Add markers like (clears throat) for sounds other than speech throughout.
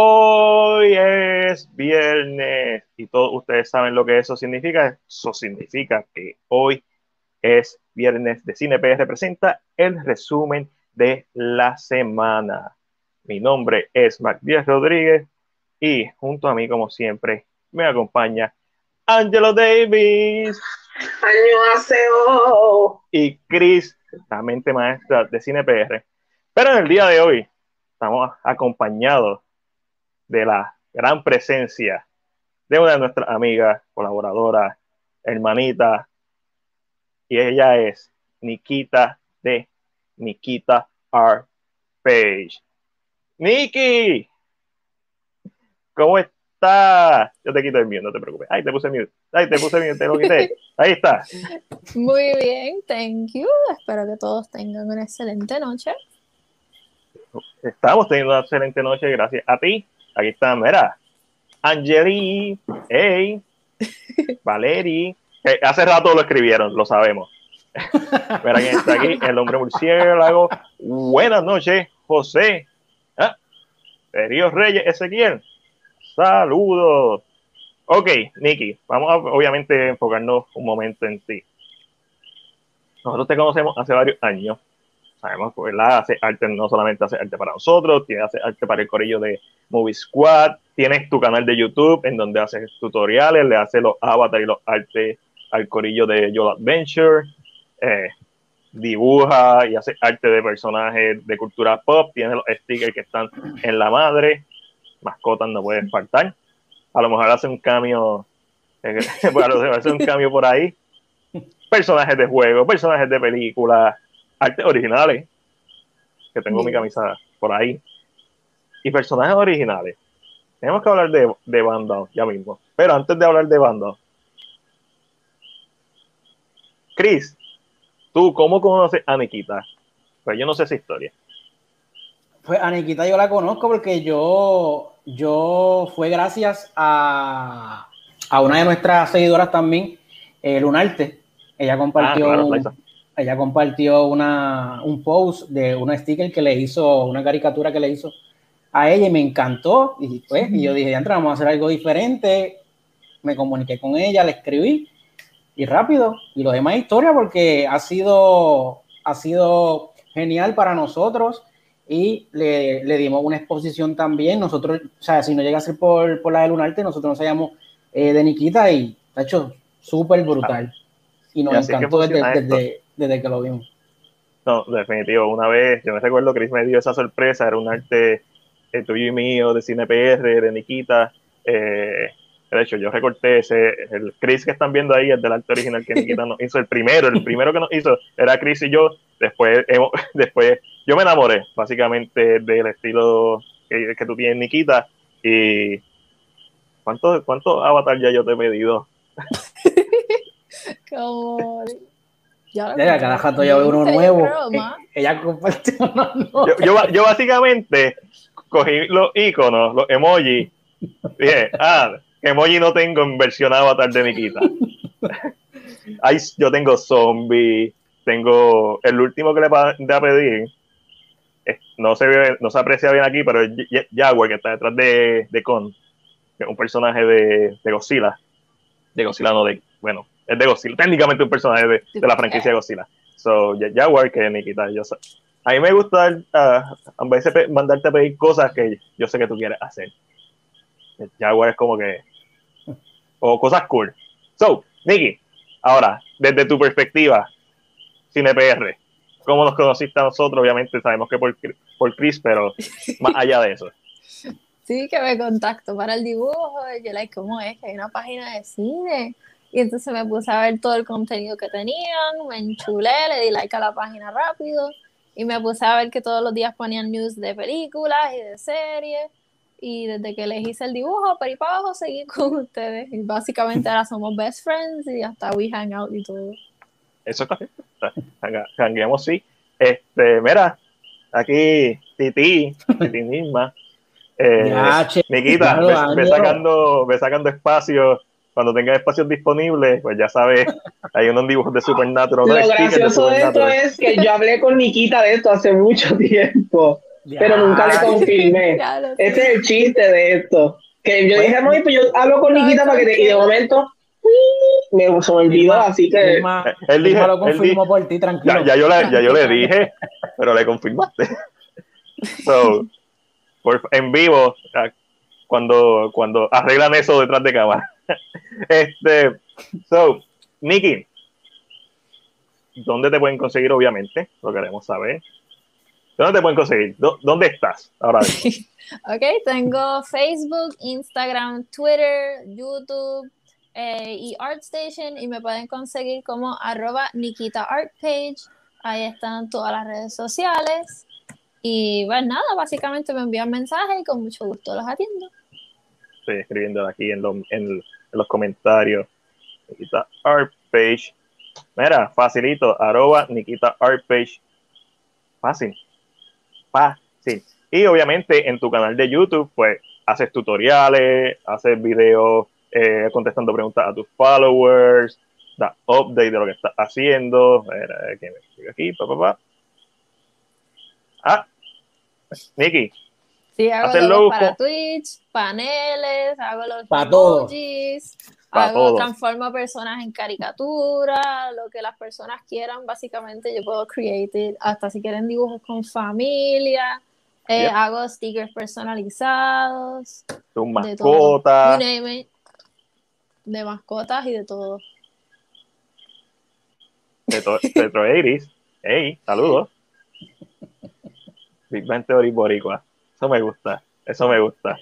Hoy es viernes y todos ustedes saben lo que eso significa. Eso significa que hoy es viernes de Cine PR presenta el resumen de la semana. Mi nombre es Marc Díaz Rodríguez y junto a mí, como siempre, me acompaña Angelo Davis. Año Y Chris, la mente maestra de Cine PR. Pero en el día de hoy estamos acompañados de la gran presencia de una de nuestras amigas, colaboradoras, hermanita, y ella es Nikita de Nikita R. Page. Nikki, ¿cómo estás? Yo te quito el mío, no te preocupes. Ahí te puse mute. Ahí te puse mute, te lo quité. Ahí está. Muy bien, thank you. Espero que todos tengan una excelente noche. Estamos teniendo una excelente noche, gracias a ti. Aquí está, mira, Angeli, hey, (laughs) Valeri, que hace rato lo escribieron, lo sabemos. (laughs) Mira quién está aquí, el hombre murciélago. Buenas noches, José. ¿Ah? Ríos Reyes, Ezequiel. Saludos. Ok, Nicky, vamos a obviamente enfocarnos un momento en ti. Nosotros te conocemos hace varios años. Sabemos que hace arte, no solamente hace arte para nosotros, tiene hace arte para el corillo de Movie Squad. Tienes tu canal de YouTube en donde haces tutoriales, le haces los avatars y los artes al corillo de Yola Adventure. Eh, dibuja y hace arte de personajes de cultura pop. Tiene los stickers que están en la madre. Mascotas no pueden faltar. A lo mejor hace un cambio. Eh, (laughs) bueno, hace un cambio por ahí. Personajes de juego, personajes de películas, artes originales. Que tengo mi camisa por ahí. Y personajes originales. Tenemos que hablar de, de banda ya mismo. Pero antes de hablar de banda, Chris, ¿tú cómo conoces a Nikita? Pues yo no sé esa historia. Pues a Nikita yo la conozco porque yo, yo fue gracias a, a una de nuestras seguidoras también, eh, Lunarte. Ella compartió, Ah, claro, ella compartió una, un post de una sticker que le hizo, una caricatura que le hizo a ella y me encantó. Y, pues, y yo dije, ya vamos a hacer algo diferente. Me comuniqué con ella, le escribí y rápido. Y lo demás historia porque ha sido, ha sido genial para nosotros y le, le dimos una exposición también. Nosotros, o sea, si no llega a ser por, por la de Lunarte, nosotros nos hallamos eh, de Nikita y ha hecho súper brutal. Y nos Y encantó desde, desde que lo vimos. No, definitivo. Una vez, yo me recuerdo que Chris me dio esa sorpresa, era un arte eh, tuyo y mío, de Cine PR, de Nikita. Eh, de hecho, yo recorté ese, el Chris que están viendo ahí, el del arte original que Nikita nos hizo, el primero, el primero que nos hizo era Chris y yo. Después, hemos- (laughs) después yo me enamoré, básicamente, del estilo que, que tú tienes, Nikita. Y ¿cuántos cuánto avatar ya yo te he pedido? (laughs) Como. Ya, Ya, cada rato ya veo uno Yo nuevo. creo, Eh. Ella compartió (laughs) uno nuevo. yo, yo, yo básicamente cogí los iconos, los emojis, dije, ah, emoji no tengo en versión avatar de Nikita. Ahí yo tengo zombie, tengo el último que le va a pedir, eh, no se ve, no se aprecia bien aquí, pero es Ja- Jaguar que está detrás de, de Con, que es un personaje de, de Godzilla, de Godzilla no de, bueno, es de Godzilla, técnicamente un personaje de, de la franquicia de Godzilla. So, Ja- Jaguar que Nikita, yo sé. A mí me gusta ah, a veces mandarte a pedir cosas que yo sé que tú quieres hacer. El Jaguar es como que. O cosas cool. So, Nicky, ahora, desde tu perspectiva, Cine PR, ¿cómo nos conociste a nosotros? Obviamente sabemos que por, por Chris, pero más allá de eso. (laughs) Sí, que me contactó para el dibujo. Yo, like, ¿cómo es? Que hay una página de cine. Y entonces me puse a ver todo el contenido que tenían, me enchulé, le di like a la página rápido. Y me puse a ver que todos los días ponían news de películas y de series. Y desde que les hice el dibujo, para ir para abajo, seguí (laughs) con ustedes. Y básicamente ahora somos best friends y hasta we hang out y todo. Eso está bien. Hangueamos, sí. Este, mira, aquí Titi, Titi misma. Eh, claro, ve, sacando, ve sacando espacios. Cuando tengas espacios disponibles, pues ya sabes, hay unos dibujos de Supernatural. Lo gracioso de esto es que yo hablé con Nikita de esto hace mucho tiempo. pero nunca le confirmé. (laughs) Ese es el chiste de esto. Que yo dije, "Mami, pues yo hablo con Nikita para que te... Y de momento, me se me olvidó, así que... Él dije- lo él confirmó por ti, tranquilo. Ya, ya yo le, ya yo le (laughs) dije, pero le confirmaste. (laughs) So, por- en vivo, cuando, cuando arreglan eso detrás de cámara. (laughs) Este, so, Nikki, ¿dónde te pueden conseguir? Obviamente, lo queremos saber. ¿Dónde te pueden conseguir? ¿Dó- ¿Dónde estás ahora mismo? (laughs) Ok, tengo Facebook, Instagram, Twitter, YouTube eh, y ArtStation y me pueden conseguir como arroba Nikita Art. Ahí están todas las redes sociales. Y pues nada, básicamente me envían mensajes y con mucho gusto los atiendo. Estoy escribiendo aquí en, los- en- los comentarios. Nikita Art Page. Mira, facilito, arroba Nikita Art Page. Fácil. Fácil. Y obviamente en tu canal de YouTube, pues haces tutoriales, haces videos eh, contestando preguntas a tus followers, da update de lo que estás haciendo. Mira, que me aquí, pa, pa, pa. Ah, Nikki, Sí, hago Hacer logos para Twitch, paneles, hago los emojis, Pa' hago, todo. transformo personas en caricatura, lo que las personas quieran, básicamente yo puedo create it, hasta si quieren dibujos con familia, eh, Yep. hago stickers personalizados, tus mascotas. de mascotas y de todo. Retro, Retro (laughs) 80s. Hey, saludos. Big Bang Theory Boricua. Eso me gusta. Eso me gusta.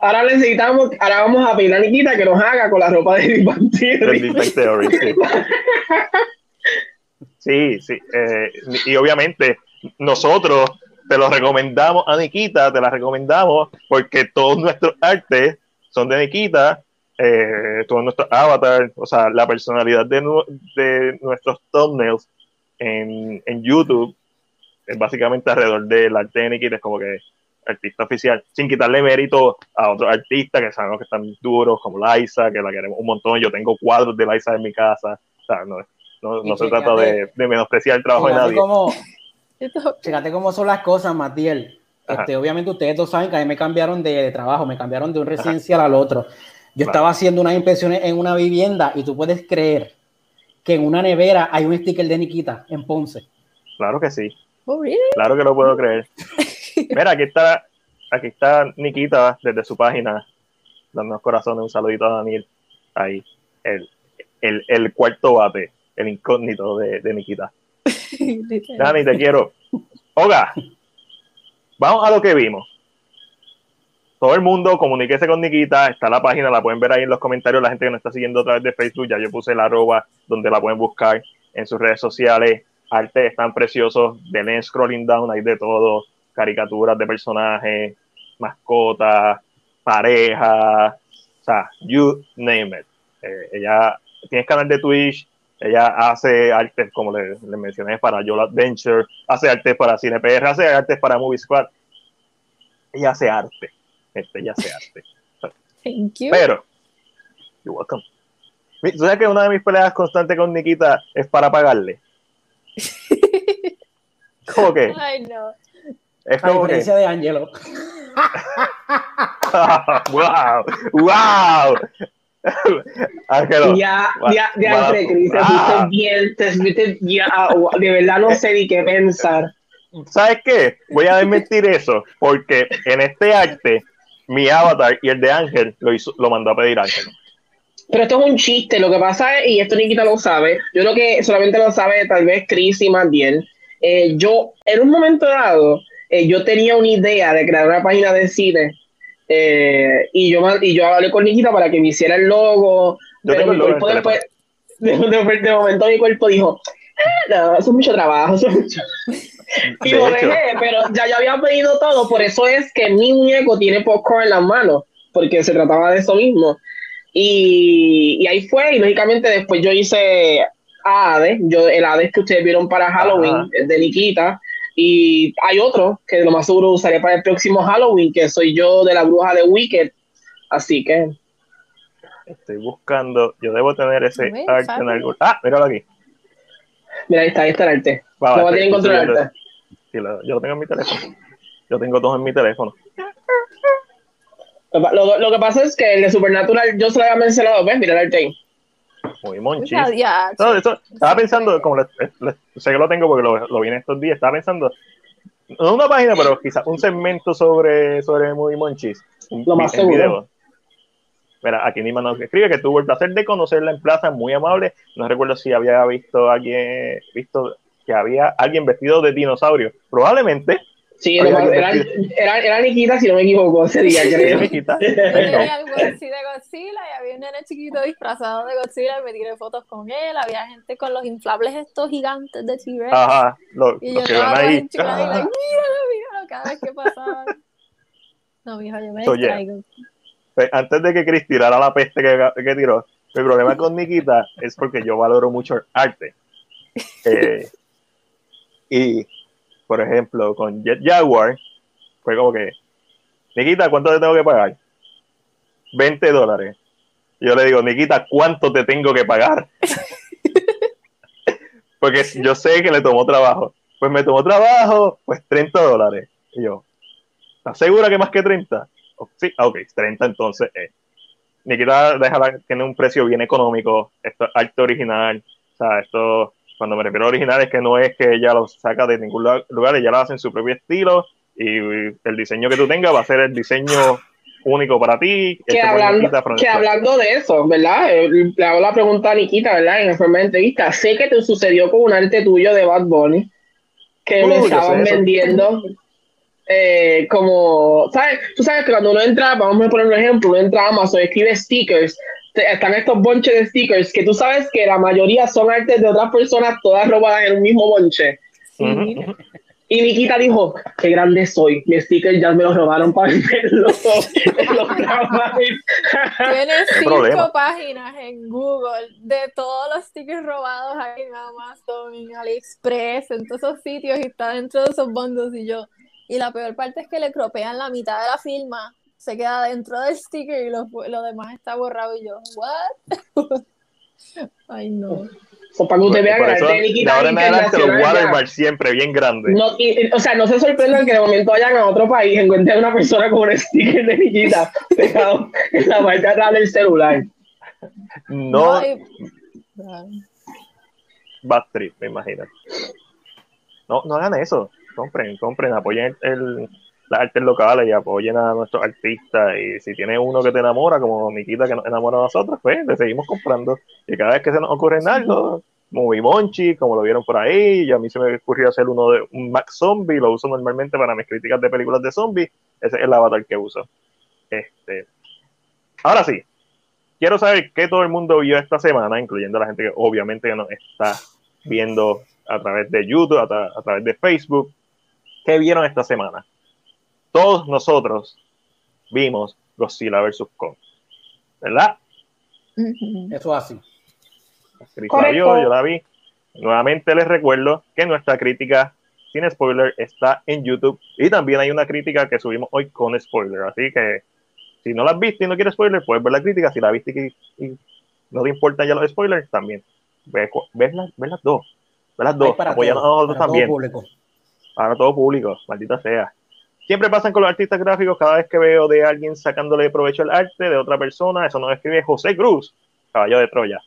Ahora necesitamos, ahora vamos a pedir a Nikita que nos haga con la ropa de Big Theory. Sí, (laughs) sí. sí, eh, y obviamente nosotros te lo recomendamos a Nikita, te la recomendamos porque todos nuestros artes son de Nikita, eh, todos nuestros avatars, o sea, la personalidad de, nu- de nuestros thumbnails en, en YouTube es básicamente alrededor del arte de Nikita, es como que artista oficial, sin quitarle mérito a otros artistas que sabemos que están duros, como Liza, que la queremos un montón. Yo tengo cuadros de Liza en mi casa. O sea, no, no, se trata de, de menospreciar el trabajo de Fíjate nadie. Esto- (laughs) fíjate cómo son las cosas, Matiel. Este, obviamente ustedes dos saben que a mí me cambiaron de, de trabajo, me cambiaron de un residencial al otro. Yo Claro. estaba haciendo unas impresiones en una vivienda y tú puedes creer que en una nevera hay un sticker de Nikita en Ponce. Claro que sí, Oh, really? claro que lo puedo creer. (laughs) (laughs) Mira, aquí está, aquí está Nikita desde su página, dándonos corazones, un saludito a Daniel. Ahí, el, el, el cuarto bate, el incógnito de, de Nikita. Dani, te quiero. Oga, vamos a lo que vimos. Todo el mundo, comuníquese con Nikita, está la página, la pueden ver ahí en los comentarios, la gente que nos está siguiendo a través de Facebook, ya yo puse el arroba donde la pueden buscar en sus redes sociales, arte están preciosos, denle scrolling down, hay de todo, caricaturas de personajes, mascotas, parejas, o sea, you name it. Eh, ella tiene canal de Twitch, ella hace artes, como le, le mencioné, para Yola Adventure, hace artes para CinePR, hace artes para Movie Squad. Ella hace arte. Este, ella hace arte. Thank you. Pero, you're welcome. ¿Tú sabes que una de mis peleas constantes con Nikita es para pagarle? (laughs) ¿Cómo que? Ay, no. Es A que. diferencia de Angelo. (laughs) ¡Wow! ¡Wow! Ángelo, Ya, ya, ya, va- entre ah. bien, te ya, de verdad no sé ni qué pensar. ¿sabes qué? Voy a desmentir eso, porque en este arte, mi avatar y el de Ángel lo, hizo, lo mandó a pedir Ángel. Pero esto es un chiste, lo que pasa es, y esto Nikita lo sabe, yo creo que solamente lo sabe tal vez Chris y Mandiel. Eh, yo, en un momento dado, eh, yo tenía una idea de crear una página de cine eh, y, yo, y yo hablé con Nikita para que me hiciera el logo, Yo pero mi cuerpo después, de, de- de momento mi cuerpo dijo, "Ah, no, eso es mucho trabajo, eso es mucho (laughs) y lo dejé, pero ya yo había pedido todo, por eso es que mi muñeco tiene popcorn en las manos, porque se trataba de eso mismo. Y, y ahí fue, y lógicamente después yo hice a Hades, yo, el Hades que ustedes vieron para Halloween, Ajá. de Nikita, y hay otro que lo más seguro usaré para el próximo Halloween, que soy yo de la bruja de Wicked, así que Estoy buscando, yo debo tener ese Muy arte en algún. Ah, míralo aquí. mira, ahí está, ahí está el arte. Va, lo va, voy a tener en estoy control subiendo arte. Sí, lo- yo lo tengo en mi teléfono. Yo tengo dos en mi teléfono. Lo, lo- lo que pasa es que el de Supernatural yo se lo había mencionado, ¿ves? Mira el arte ahí. Muy ya, No, eso- estaba pensando, como le- le- sé que lo tengo porque lo, lo vi en estos días, estaba pensando, no una página, pero quizás un segmento sobre, sobre Muy Monchis. Un, Lo más en seguro. video. Mira, aquí Nima nos escribe que tuvo el placer de conocerla en plaza, muy amable. No recuerdo si había visto a alguien, visto que había alguien vestido de dinosaurio. Probablemente. Sí, Había lo más- que era, decir. era, era Nikita, si no me equivoco, ese día, creo. No. (laughs) tenía algo así de Godzilla y había un nene chiquito disfrazado de Godzilla y me tiré fotos con él. Había gente con los inflables estos gigantes de T-Rex. Ajá, lo, Y los yo que ahí, ahí. enchulada y like, míralo, míralo, cada vez que pasaba. No, mijo, yo me So, distraigo. Pues, antes de que Chris tirara la peste que, que tiró, mi problema con Nikita es porque yo valoro mucho el arte. (laughs) Eh, y, por ejemplo, con Jet Jaguar, fue como que, Nikita, ¿cuánto te tengo que pagar? 20 dólares. Yo le digo, Nikita, ¿cuánto te tengo que pagar? (laughs) porque yo sé que le tomó trabajo. Pues me tomó trabajo, pues 30 dólares. Y yo, ¿estás segura que más que 30? Oh, Sí, ah, ok, 30 entonces. Eh. Nikita déjala, tiene un precio bien económico, esto es arte original, o sea, esto, cuando me refiero a original es que no es que ella lo saca de ningún lu- lugar, ella lo hace en su propio estilo y el diseño que tú tengas va a ser el diseño único para ti. Que por hablando, que hablando de eso, ¿verdad? Eh, Le hago la pregunta a Nikita, ¿verdad? En la forma de entrevista. Sé que te sucedió con un arte tuyo de Bad Bunny, que Uh, me sé estaban vendiendo eh, como, ¿sabes? Tú sabes que cuando uno entra, vamos a poner un ejemplo, uno entra a Amazon, escribe stickers, están estos bonches de stickers que tú sabes que la mayoría son artes de otras personas, todas robadas en un mismo bonche. Sí. Y Nikita dijo, qué grande soy, mi sticker ya me lo robaron para venderlo (laughs) en los. Tiene (laughs) cinco problema. páginas en Google de todos los stickers robados ahí en Amazon, en AliExpress, en todos esos sitios y está dentro de esos bundles y yo. Y la peor parte es que le cropean la mitad de la firma, se queda dentro del sticker y lo, lo demás está borrado y yo, ¿what? (laughs) Ay, no. So, para que usted vea que de ahora en adelante los watermarks siempre bien grandes. No, y- y- o sea, no se sorprendan que de momento vayan a otro país, encuentren una persona con un sticker de Nikita pegado en la parte de atrás del celular. No, y- Trip, me imagino. No, no hagan eso. Compren, compren, apoyen el, las artes locales y apoyen a nuestros artistas. Y si tiene uno que te enamora, como Nikita que nos enamora a nosotros, pues le seguimos comprando. Y cada vez que se nos ocurre algo, muy monchi, como lo vieron por ahí, y a mí se me ocurrió hacer uno de un Max Zombie, lo uso normalmente para mis críticas de películas de zombies. Ese es el avatar que uso. Este. Ahora sí, quiero saber qué todo el mundo vio esta semana, incluyendo la gente que obviamente nos está viendo a través de YouTube, a, a través de Facebook. ¿Qué vieron esta semana? Todos nosotros vimos Godzilla vs. Kong. ¿Verdad? Eso así. La vio, yo la vi. Nuevamente les recuerdo que nuestra crítica sin spoiler está en YouTube y también hay una crítica que subimos hoy con spoiler. Así que si no la has visto y no quieres spoiler, puedes ver la crítica. Si la viste y, y no te importan ya los spoilers, también. Ve, cu- ves, las, ves las dos. Ves las dos. para Apóyanos a todo, nosotros para todo también. público. Para todo público, maldita sea. Siempre pasan con los artistas gráficos, cada vez que veo de alguien sacándole provecho al arte de otra persona, eso nos escribe José Cruz, caballo de Troya.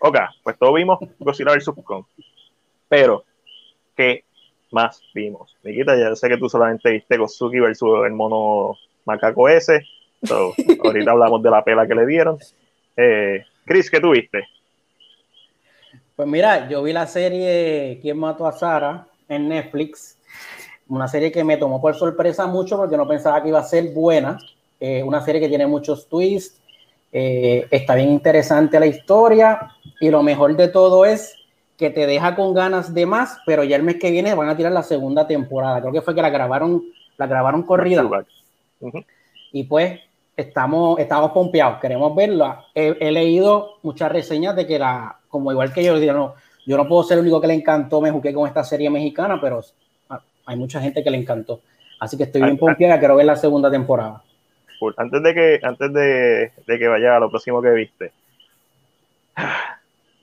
Ok, pues todos vimos Godzilla vs. Kong. Pero, ¿qué más vimos? Nikita, ya sé que tú solamente viste Gozuki versus el mono macaco ese. So, (laughs) ahorita hablamos de la pela que le dieron. Eh, Chris, ¿qué tuviste? Pues mira, yo vi la serie ¿Quién mató a Sara? en Netflix. Una serie que me tomó por sorpresa mucho porque no pensaba que iba a ser buena. Eh, una serie que tiene muchos twists. eh, está bien interesante la historia. Y lo mejor de todo es que te deja con ganas de más, pero ya el mes que viene van a tirar la segunda temporada. Creo que fue que la grabaron, la grabaron corrida. Ujú. Y pues estamos, estamos pompeados, queremos verla. He, he leído muchas reseñas de que la, como igual que yo, yo no, yo no puedo ser el único que le encantó, me jugué con esta serie mexicana, pero hay mucha gente que le encantó. Así que estoy bien pompeada, quiero ver la segunda temporada. Antes de que, antes de, de que vaya a lo próximo que viste. (sighs)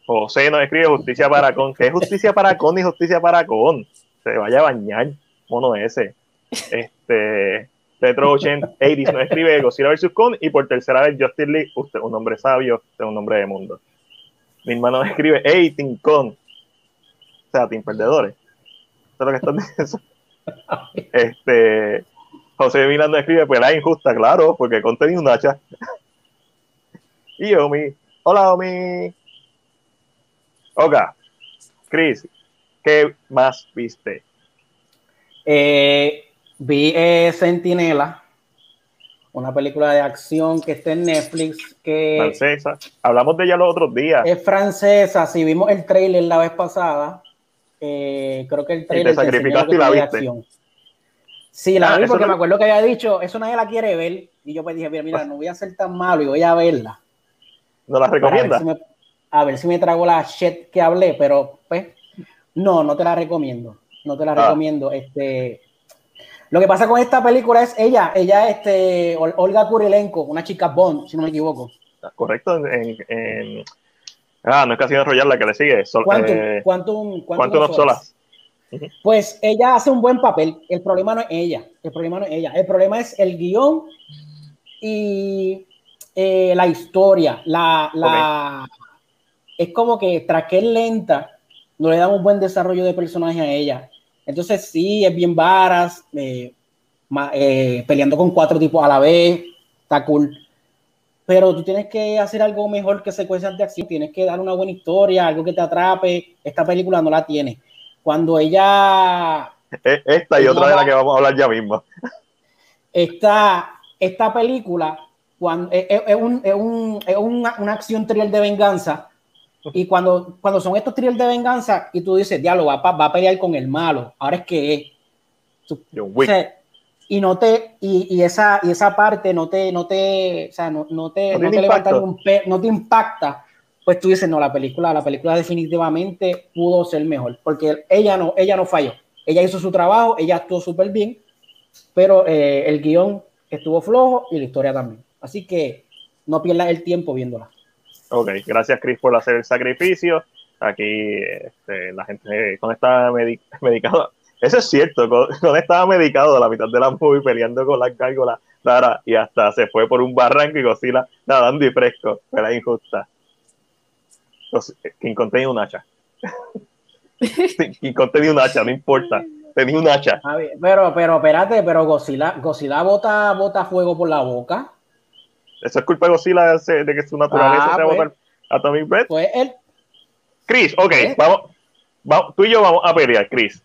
José nos escribe justicia para con. ¿Qué es justicia para con y justicia para con? Se vaya a bañar, mono ese. Este, Retro 80, 80 nos escribe Godzilla vs. Kong y por tercera vez Justin Lee, usted un hombre sabio, usted un hombre de mundo. Mi hermano escribe, hey, Team Kong. O sea, Team Perdedores. Eso es lo que están (laughs) diciendo. Este, José Miranda escribe, pues la injusta, claro, porque tenía un hacha. y Omi, hola Omi. Oka, Chris, ¿qué más viste? Eh, vi eh, Sentinela, una película de acción que está en Netflix, que Francesa. Hablamos de ella los otros días. es francesa. Si vimos el trailer la vez pasada, eh, creo que el trailer te enseña sacrificaste y la viste. acción. Sí, la Ah, vi porque no- me acuerdo que había dicho, eso nadie la quiere ver. Y yo pues dije, mira, mira, no voy a ser tan malo y voy a verla. ¿No la recomiendas? si a ver si me trago la shit que hablé, pero pues no, no te la recomiendo. No te la Ah. recomiendo. Este, lo que pasa con esta película es ella, ella este Ol- Olga Kurilenko, una chica Bond, si no me equivoco. Correcto. En, en- Ah, no es casi enrollar la que le sigue. Sol- Quantum, eh, Quantum, of. Solace. Pues ella hace un buen papel. El problema no es ella. El problema no es ella. El problema es el guion y eh, la historia. La, la, Es como que tras que es lenta, no le dan un buen desarrollo de personaje a ella. Entonces sí, es bien varas, eh, eh, peleando con cuatro tipos a la vez, está cool. Pero tú tienes que hacer algo mejor que secuencias de acción, tienes que dar una buena historia, algo que te atrape. Esta película no la tiene. Cuando ella Eh, Esta y otra de la que vamos a hablar ya mismo. esta, esta película cuando, es, es- es un- es un- es una, una acción thriller de venganza y cuando, cuando son estos thrillers de venganza y tú dices, diablo, va, va a pelear con el malo, ahora es que es. Tú- o sea, y no te y, y esa y esa parte no te no te o sea, no, no te, No no te levanta ningún pe- no te impacta pues tú dices no la película la película definitivamente pudo ser mejor porque ella no ella no falló ella hizo su trabajo ella actuó súper bien pero eh, el guion estuvo flojo y la historia también así que no pierdas el tiempo viéndola Ok, gracias Chris por hacer el sacrificio. Aquí este, la gente con estaba medi- medicado. Eso es cierto, con, con estaba medicado a la mitad de la movie peleando con las gárgolas Lara y hasta se fue por un barranco y Godzilla nadando y fresco. Era injusta. Los- King Kong tenía un hacha. (laughs) King Kong tenía un hacha, no importa. Tenía un hacha. Pero pero espérate pero Godzilla Godzilla bota bota fuego por la boca Eso es culpa de Godzilla de de que su naturaleza Ah, sea pues. botar Atomic Breath. pues él Chris, ok, ¿Eh? vamos, vamos, tú y yo vamos a pelear, Chris.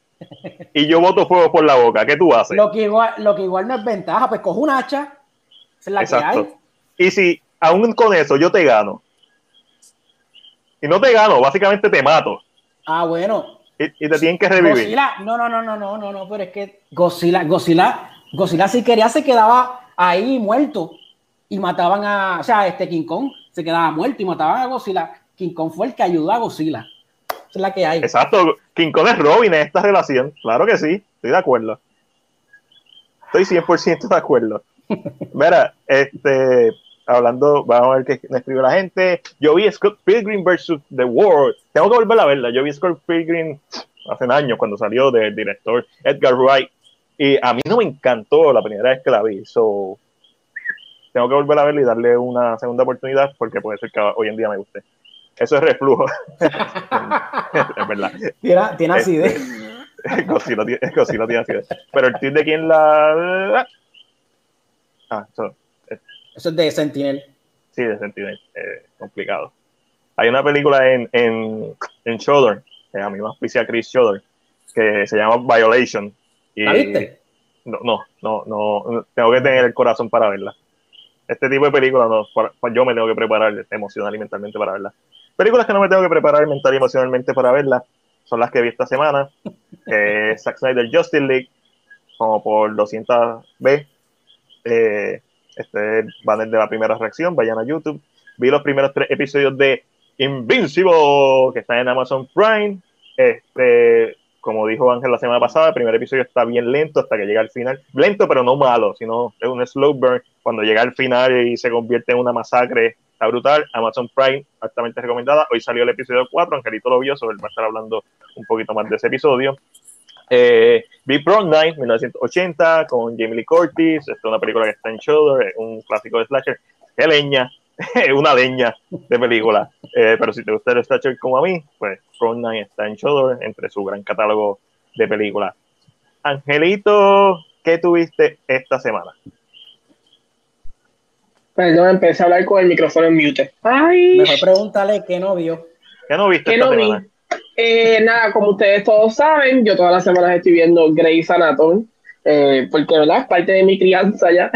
Y yo boto fuego por la boca. ¿Qué tú haces? Lo que igual, lo que igual no es ventaja, pues coge un hacha, es la que hay. Y si aún con eso yo te gano, y no te gano, básicamente te mato, Ah, bueno. y, y te tienen que revivir. Godzilla, no, no, no, no, no, no, no, pero es que Godzilla, Godzilla, Godzilla si quería se quedaba ahí muerto y mataban a, o sea, este King Kong se quedaba muerto y mataban a Godzilla. King Kong fue el que ayudó a Godzilla. Esa es la que hay. Exacto, King Kong es Robin en esta relación. Claro que sí, estoy de acuerdo. Estoy 100% de acuerdo. Mira, este, hablando, vamos a ver qué me escribe la gente. Yo vi Scott Pilgrim vs. The World. Tengo que volver a verla. Yo vi Scott Pilgrim hace años cuando salió del director Edgar Wright. Y a mí no me encantó la primera vez que la vi. So, tengo que volver a verla y darle una segunda oportunidad porque puede ser que hoy en día me guste. Eso es reflujo. (laughs) es verdad. Tiene, tiene Este, acidez. (laughs) Tiene, Godzilla tiene acidez. Pero el team de quién la. Ah, eso, Eso es de Sentinel. sí, de sentido eh, complicado. Hay una película en, en, en Shudder, que a mí me auspicia Chris Shudder, que se llama Violation. Y ¿La viste? No, no, no, no, tengo que tener el corazón para verla. Este tipo de películas, no, yo me tengo que preparar emocional y mentalmente para verla. Películas que no me tengo que preparar mental y emocionalmente para verla son las que vi esta semana, (laughs) es Zack Snyder Justice League, como por 200 B. Eh, este banner de la primera reacción, vayan a YouTube. Vi los primeros tres episodios de Invincible, que está en Amazon Prime. Este, como dijo Ángel la semana pasada, el primer episodio está bien lento hasta que llega al final. Lento, pero no malo, sino es un slow burn. Cuando llega al final y se convierte en una masacre, está brutal. Amazon Prime, altamente recomendada. Hoy salió el episodio 4, Angelito lo vio, sobre él va a estar hablando un poquito más de ese episodio. Eh, Big Prom Night, 1980, con Jamie Lee Curtis. Esta es una película que está en Shoulder, un clásico de slasher. ¡Qué leña! (laughs) una leña de película. Eh, pero si te gusta el slasher como a mí, pues Prom Night está en Shoulder, entre su gran catálogo de películas. Angelito, ¿qué tuviste esta semana? Perdón, empecé a hablar con el micrófono en mute. Ay. Mejor pregúntale qué no vio. ¿Qué no viste ¿Qué esta no vi? Eh, nada, como ustedes todos saben, yo todas las semanas estoy viendo Grey's Anatomy, eh, porque ¿verdad? es parte de mi crianza ya.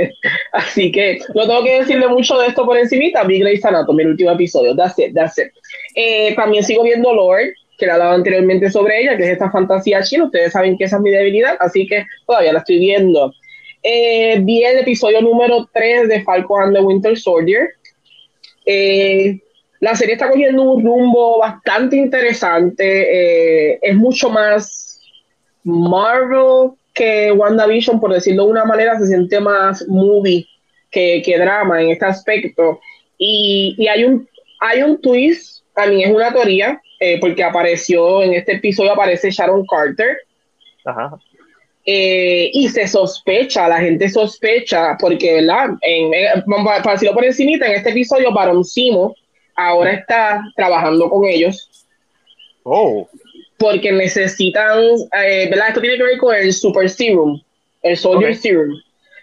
(laughs) Así que no tengo que decirle mucho de esto por encimita. Vi Grey's Anatomy, el último episodio. That's it, that's it. Eh, también sigo viendo Lord, que le hablaba anteriormente sobre ella, que es esta fantasía china. Ustedes saben que esa es mi debilidad, así que todavía la estoy viendo. Eh, vi el episodio número 3 de Falcon and the Winter Soldier. Eh, la serie está cogiendo un rumbo bastante interesante. eh, es mucho más Marvel que WandaVision, por decirlo de una manera, se siente más movie que, que drama en este aspecto. Y, y hay, un, hay un twist, mí es una teoría, eh, porque apareció en este episodio, aparece Sharon Carter. Ajá. Eh, y se sospecha, la gente sospecha, porque, ¿verdad? En, en- a- para decirlo por encimita, en este episodio, Baron Simo ahora está trabajando con ellos Oh, porque necesitan, eh, ¿verdad? Esto tiene que ver con el Super Serum, el Soldier. Serum.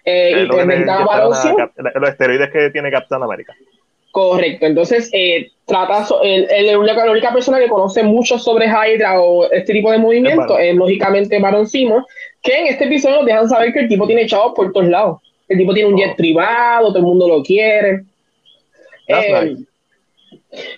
Eh, y pues necesitan Baron Simo. Los esteroides que tiene Captain America. Correcto, entonces eh, trata, so- el, el- la, la única persona que conoce mucho sobre Hydra o este tipo de movimiento Es es, lógicamente Baron Simo, que en este episodio nos dejan saber que el tipo tiene chavos por todos lados. El tipo tiene un jet Oh. privado, todo el mundo lo quiere. Eh, nice.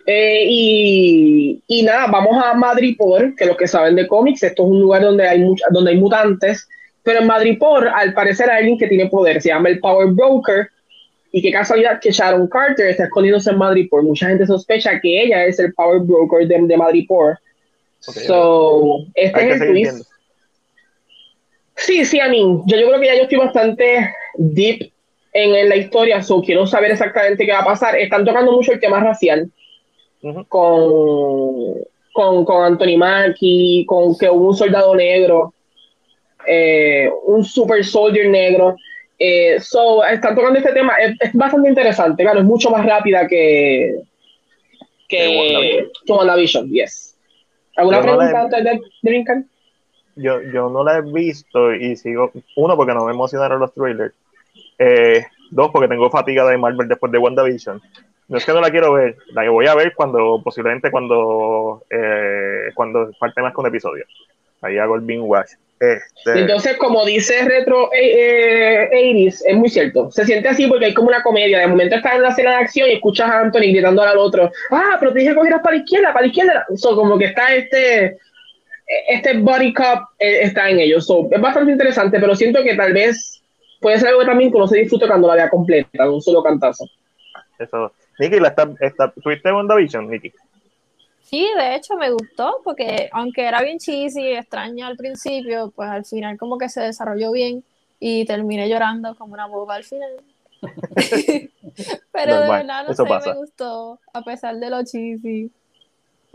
eh, y, y nada, vamos a Madripoor, que los que saben de cómics, esto es un lugar donde hay, mucha- donde hay mutantes, pero en Madripoor, al parecer, hay alguien que tiene poder, se llama el Power Broker, y qué casualidad que Sharon Carter está escondiéndose en Madripoor. Mucha gente sospecha que ella es el Power Broker de, de Madripoor. Ok, so, este es el twist. viendo. Sí, sí, a mí. Yo, yo creo que ya yo estoy bastante deep en, en la historia, so quiero saber exactamente qué va a pasar. Están tocando mucho el tema racial con, con, con Anthony Mackie, con que hubo un soldado negro, eh, un super soldier negro. Eh, so, están tocando este tema, es, es bastante interesante, claro, es mucho más rápida que Que que, WandaVision. yes. ¿Alguna Yo no la pregunta antes de, de brincar? Yo, yo no la he visto y sigo. Uno, porque no me emocionaron los trailers. Eh, dos, porque tengo fatiga de Marvel después de WandaVision. No es que no la quiero ver, la que voy a ver cuando, posiblemente cuando, eh, cuando falte más con episodio. Ahí hago el binge watch. Este, Entonces, como dice Retro eh, eh, 80s, es muy cierto. Se siente así porque hay como una comedia. De momento estás en la escena de acción y escuchas a Anthony gritando al otro, ah, pero te dije que cogieras para la izquierda, para la izquierda. So, como que está este, este body cup eh, está en ellos. So, es bastante interesante, pero siento que tal vez puede ser algo también que no se disfrute cuando la vea completa, en un solo cantazo. eso. Nicky, ¿la está, está, ¿tuviste WandaVision, Nicky? Sí, de hecho me gustó porque aunque era bien cheesy, extraño al principio, pues al final como que se desarrolló bien y terminé llorando como una boba al final. (laughs) (laughs) Pero de verdad no eso sé, pasa. me gustó a pesar de lo cheesy.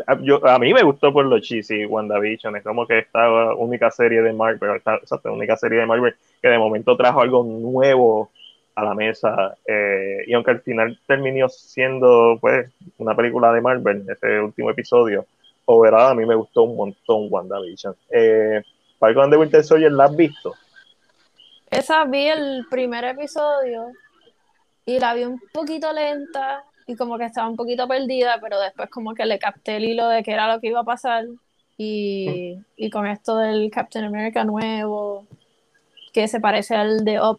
A, yo, a mí me gustó por lo cheesy WandaVision. Es como que esta única serie de Marvel, esta, esta única serie de Marvel que de momento trajo algo nuevo a la mesa. eh, y aunque al final terminó siendo pues una película de Marvel, ese último episodio, overall a mí me gustó un montón WandaVision. Eh, Falcon de Winter Soldier, ¿la has visto? Esa vi el primer episodio y la vi un poquito lenta y como que estaba un poquito perdida, pero después como que le capté el hilo de qué era lo que iba a pasar y, y con esto del Captain America nuevo, que se parece al de Up,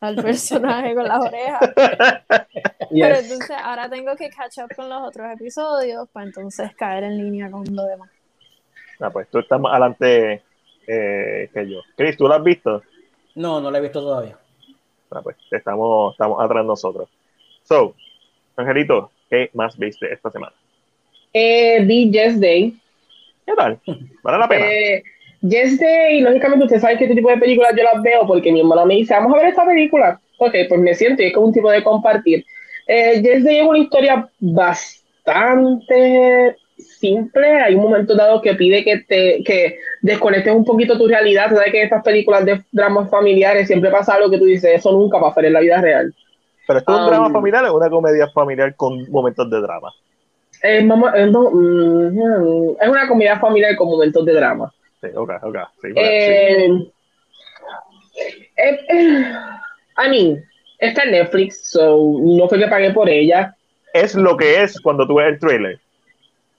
al (laughs) personaje con las orejas. (laughs) Pero Yes. entonces ahora tengo que catch up con los otros episodios para entonces caer en línea con lo demás. Ah, pues tú estás más adelante eh, que yo. Chris, ¿tú la has visto? No, no la he visto todavía. Ah, pues estamos, estamos atrás nosotros. So, Angelito, ¿qué más viste esta semana? Eh, vi Yes Day. ¿Qué tal? ¿Vale la pena? Eh, Yes Day, lógicamente usted sabe que este tipo de películas yo las veo porque mi hermana me dice, vamos a ver esta película. Ok, pues me siento y es como un tipo de compartir. Eh, yes Day es una historia bastante simple. Hay un momento dado que pide que te que desconectes un poquito tu realidad. Sabes que en estas películas de dramas familiares siempre pasa algo que tú dices, eso nunca va a ser en la vida real. Pero esto es un drama familiar o una comedia familiar con momentos de drama. Es no- mm, es una comedia familiar con momentos de drama. Sí, ok, ok. Sí. Eh, eh, eh, I mean, está en Netflix, so no fue que pagué por ella. Es lo que es cuando tú ves el trailer.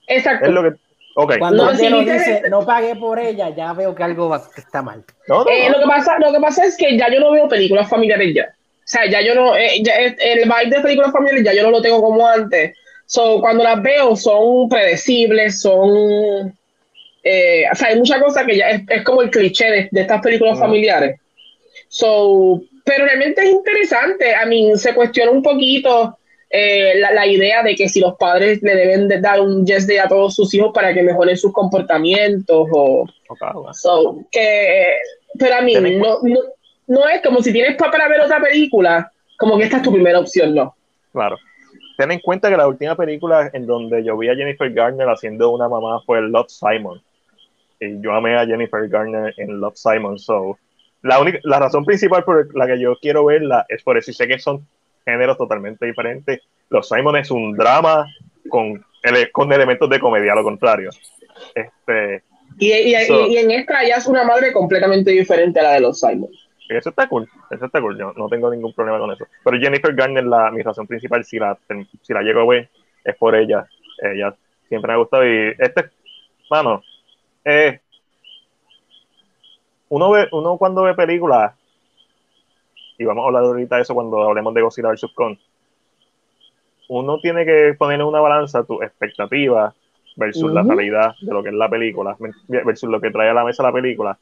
Exacto. Es lo que. Ok. Cuando No, sí, dice, no pagué por ella, ya veo que algo va- que está mal. No, no, Eh, no. lo, que pasa, lo que pasa es que ya yo no veo películas familiares ya. O sea, ya yo no, eh, ya, eh, el vibe de películas familiares ya yo no lo tengo como antes. So, cuando las veo son predecibles, son... eh, o sea, hay muchas cosas que ya es, es como el cliché de, de estas películas familiares. So, pero realmente es interesante. A mí se cuestiona un poquito eh, la, la idea de que si los padres le deben de dar un yes day a todos sus hijos para que mejoren sus comportamientos o... Ok, ok. So, que, pero a mí no, no es como si tienes para ver otra película, como que esta es tu primera opción, no. Claro. Ten en cuenta que la última película en donde yo vi a Jennifer Garner haciendo una mamá fue Love Simon. Y yo amé a Jennifer Garner en Love Simon. So, la, única, la razón principal por la que yo quiero verla es por eso. Y sé que son géneros totalmente diferentes. Love Simon es un drama con, ele- con elementos de comedia, a lo contrario. Este, Y, y, y en esta ya es una madre completamente diferente a la de los Simon. Eso está cool, eso está cool, yo no tengo ningún problema con eso. Pero Jennifer Garner, la, mi razón principal, si la, si la llego a ver, es por ella. Ella siempre me ha gustado y este, mano, eh, uno, ve, uno cuando ve películas, y vamos a hablar ahorita de eso cuando hablemos de Godzilla vs. Kong, uno tiene que poner en una balanza tus expectativas versus la realidad de lo que es la película, versus lo que trae a la mesa la película.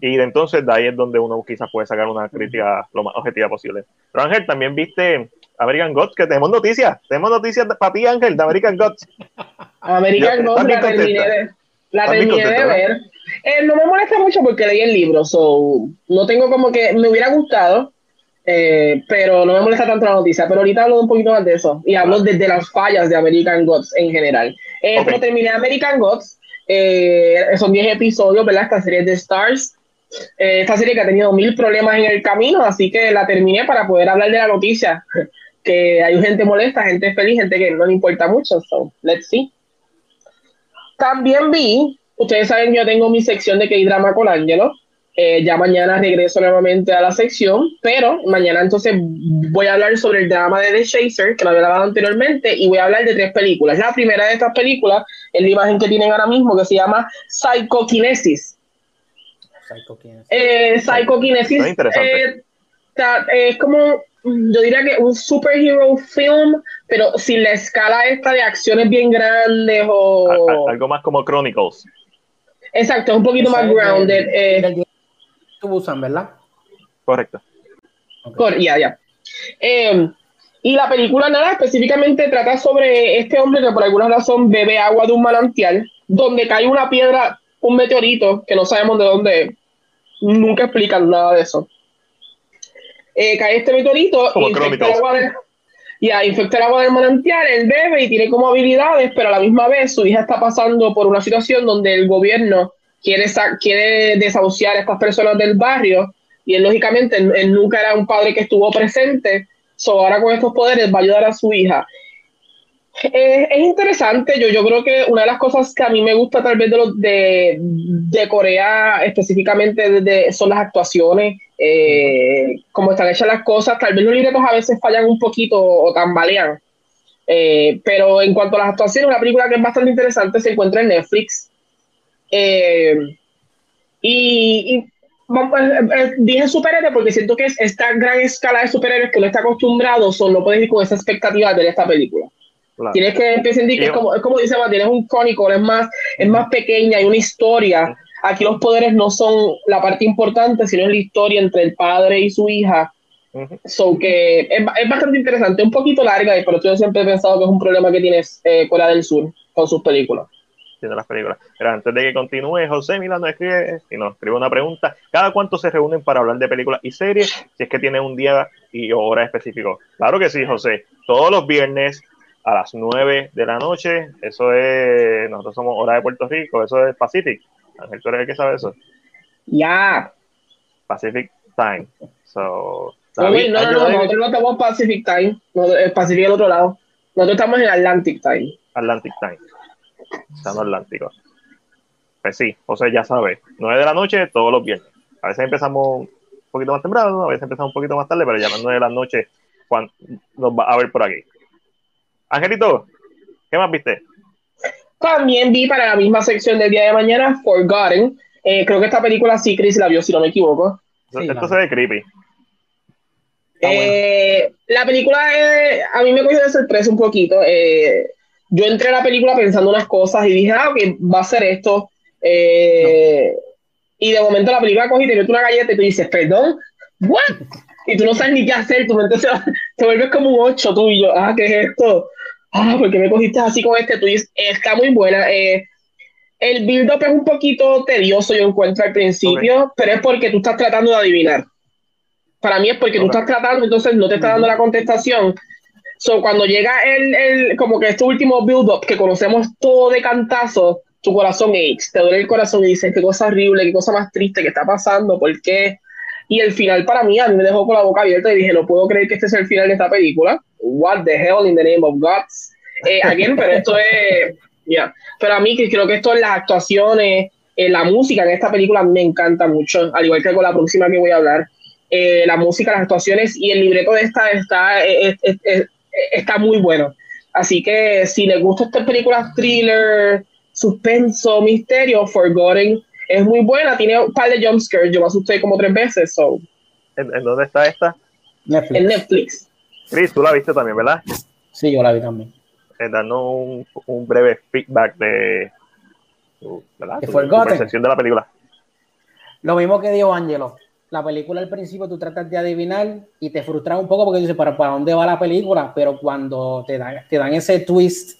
Y de entonces de ahí es donde uno quizás puede sacar una crítica lo más objetiva posible. Pero Ángel, también viste American Gods, que tenemos noticias. Tenemos noticias de- para ti, Ángel, de American Gods. (laughs) American Gods la terminé de, la terminé de contenta, ver. Eh, no me molesta mucho porque leí el libro, so no tengo como que me hubiera gustado, eh, pero no me molesta tanto la noticia. Pero ahorita hablo un poquito más de eso y hablo desde las fallas de American Gods en general. Eh, Ok. Pero terminé American Gods, eh, son 10 episodios, ¿verdad? Esta serie de Stars. Eh, esta serie que ha tenido mil problemas en el camino, así que la terminé para poder hablar de la noticia. (laughs) Que hay gente molesta, gente feliz, gente que no le importa mucho. So, let's see. También vi, ustedes saben, yo tengo mi sección de K-Drama con Angelo. Eh, ya mañana regreso nuevamente a la sección, pero mañana entonces voy a hablar sobre el drama de The Chaser, que lo había grabado anteriormente, y voy a hablar de tres películas. La primera de estas películas es la imagen que tienen ahora mismo, que se llama Psychokinesis. Psycho, ¿quién es? Eh, Psychokinesis eh, ta- es como, yo diría que un superhero film, pero sin la escala esta de acciones bien grandes o... a- algo más como Chronicles. Exacto, es un poquito más grounded. eh, Busan, ¿verdad? Correcto. Cor- Ya, ya. Eh, y la película, nada, específicamente trata sobre este hombre que por alguna razón bebe agua de un manantial, donde cae una piedra, un meteorito, que no sabemos de dónde es. Nunca explican nada de eso. Eh, cae este meteorito y infecta el, agua del, ya, infecta el agua del manantial, él bebe y tiene como habilidades, pero a la misma vez su hija está pasando por una situación donde el gobierno quiere, quiere desahuciar a estas personas del barrio y él lógicamente él, él nunca era un padre que estuvo presente, so ahora con estos poderes va a ayudar a su hija. Eh, es interesante, yo, yo creo que una de las cosas que a mí me gusta tal vez de, los, de, Corea específicamente de- son las actuaciones, eh, cómo están hechas las cosas, tal vez los libretos a veces fallan un poquito o tambalean, eh, pero en cuanto a las actuaciones, una película que es bastante interesante se encuentra en Netflix. Eh, y, y dije superhéroe porque siento que es esta gran escala de superhéroes que no está acostumbrado, so no puedes ir con esa expectativa de ver esta película. Claro. Tienes que empezar a sentir que es como, es como dice Matías, es un chronicle, es más, es más pequeña, hay una historia. Aquí los poderes no son la parte importante, sino es la historia entre el padre y su hija. Ujú. So que es, es bastante interesante, un poquito larga, pero yo siempre he pensado que es un problema que tiene eh, Corea del Sur con sus películas. Viendo las películas. Pero antes de que continúe, José Mira nos escribe, y nos escribe una pregunta. ¿Cada cuánto se reúnen para hablar de películas y series? Si es que tiene un día y hora específico. Claro que sí, José. Todos los viernes a las 9 de la noche. Eso es, nosotros somos hora de Puerto Rico, eso es Pacific. Ángel, tú eres el que sabe eso. Ya. Pacific Time. So, No, David, no, no, no, nosotros no estamos Pacific Time, nosotros- el Pacific del otro lado. Nosotros estamos en Atlantic Time. Atlantic Time. Océano Atlántico. Pues sí, José ya sabe. 9 de la noche todos los viernes. A veces empezamos un poquito más temprano, a veces empezamos un poquito más tarde, pero ya a las 9 de la noche cuando nos va a ver por aquí. Angelito, ¿qué más viste? También vi para la misma sección del día de mañana, Forgotten. Eh, creo que esta película sí, Chris la vio, si no me equivoco. Esto, Sí, esto claro. se ve creepy. Eh, La película eh, a mí me cogió de sorpresa un poquito. Eh, yo entré a la película pensando unas cosas y dije, ah, ok, va a ser esto. Eh, Y de momento la película coge y te mete una galleta y tú dices, perdón, ¿what? Y tú no sabes ni qué hacer, tu mente se, va- (laughs) te vuelves como un 8 tú y yo, ah, ¿qué es esto? Ah, ¿por qué me cogiste así con este twist? Está muy buena. eh, el build-up es un poquito tedioso, yo encuentro al principio, pero es porque tú estás tratando de adivinar. Para mí es porque tú Ok. estás tratando, entonces no te está dando la contestación. So, cuando llega el, el, como que este último build-up que conocemos todo de cantazo, tu corazón aches, te duele el corazón y dices, qué cosa horrible, qué cosa más triste que está pasando, ¿por qué? Y el final para mí, a mí me dejó con la boca abierta y dije, no puedo creer que este sea el final de esta película. What the hell in the name of God? Eh, again, pero esto es, ya. Pero a mí creo que esto es las actuaciones, eh, la música en esta película me encanta mucho, al igual que con la próxima que voy a hablar. Eh, la música, las actuaciones y el libreto de esta está, eh, eh, eh, está muy bueno. Así que si les gusta esta película thriller, suspenso, misterio, Forgotten es muy buena, tiene un par de jumpscares, yo me asusté como tres veces, so, ¿En, en dónde está esta? Netflix. en Netflix. Chris, tú la viste también, ¿verdad? Sí, yo la vi también. Eh, darnos un, un breve feedback de, ¿verdad? De Tu- tu percepción de la película. Lo mismo que dijo Angelo. La película al principio tú tratas de adivinar y te frustras un poco porque dices, ¿para, ¿para dónde va la película? Pero cuando te dan, te dan ese twist,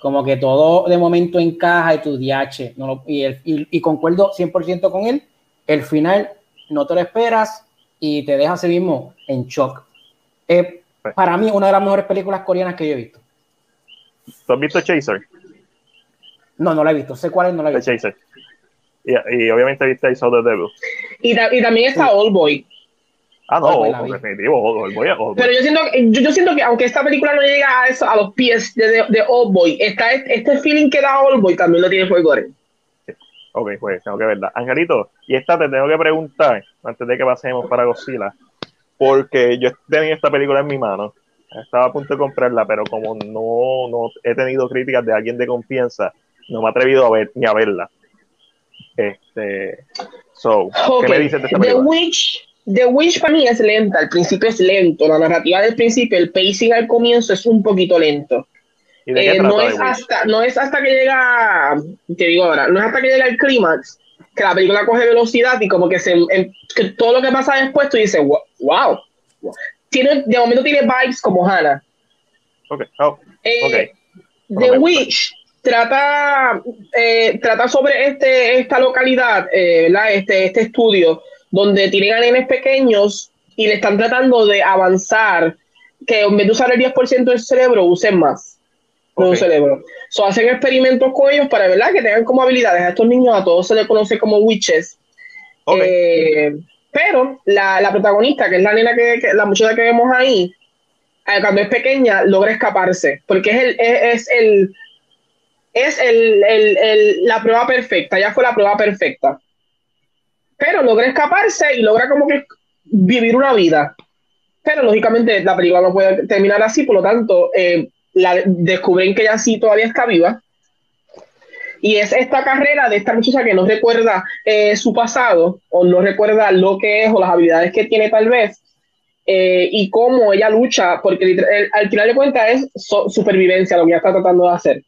como que todo de momento encaja y tu DH. No lo- y, el- y, y concuerdo 100% con él, el final no te lo esperas y te deja así mismo en shock. Eh, para mí, una de las mejores películas coreanas que yo he visto. ¿Tú has visto Chaser? No, no la he visto. Sé cuál es, no la he The visto. Chaser. Y, y obviamente viste I Saw the Devil. Y, ta- y también está Old Boy. Ah, no, pues definitivo. voy a- Pero yo siento, yo, yo siento que aunque esta película no llega a eso, a los pies de, de, de Old Boy, está este, feeling que da Old Boy también lo tiene Forgotten. Ok, pues tengo que verla. Angelito, y esta te tengo que preguntar, antes de que pasemos para Godzilla, porque yo tenía esta película en mi mano, estaba a punto de comprarla, pero como no, no he tenido críticas de alguien de confianza, no me he atrevido a ver ni a verla. Este, so, ¿qué me dices de esta The película? Witch, The Witch para mí es lenta, al principio es lento, la narrativa del principio, el pacing al comienzo es un poquito lento. ¿Y de qué Eh, no, es hasta, no es hasta que llega, te digo ahora, no es hasta que llega el clímax que la película coge velocidad y como que, se, em- que todo lo que pasa después tú dices, "Wa- wow, Tiene, de momento tiene vibes como Hannah. Ok, oh, Eh, ok. The. Witch trata, eh, trata sobre este, esta localidad, eh, ¿verdad? Este, este estudio, donde tienen a nenes pequeños y le están tratando de avanzar, que en vez de usar el 10% del cerebro, usen más de un Ok. cerebro. So, hacen experimentos con ellos para ¿verdad? que tengan como habilidades. A estos niños a todos se les conoce como witches. Eh, pero la, la protagonista, que es la nena que, que- la muchacha que vemos ahí, eh, cuando es pequeña, logra escaparse, porque es el, es, es el, es el, el- el- la prueba perfecta, ya fue la prueba perfecta. Pero logra escaparse y logra como que vivir una vida. Pero lógicamente la película no puede terminar así, por lo tanto, eh, la, descubren que ella sí todavía está viva. Y es esta carrera de esta muchacha que no recuerda eh, su pasado o no recuerda lo que es o las habilidades que tiene tal vez eh, y cómo ella lucha, porque al final de cuentas es supervivencia lo que ella está tratando de hacer.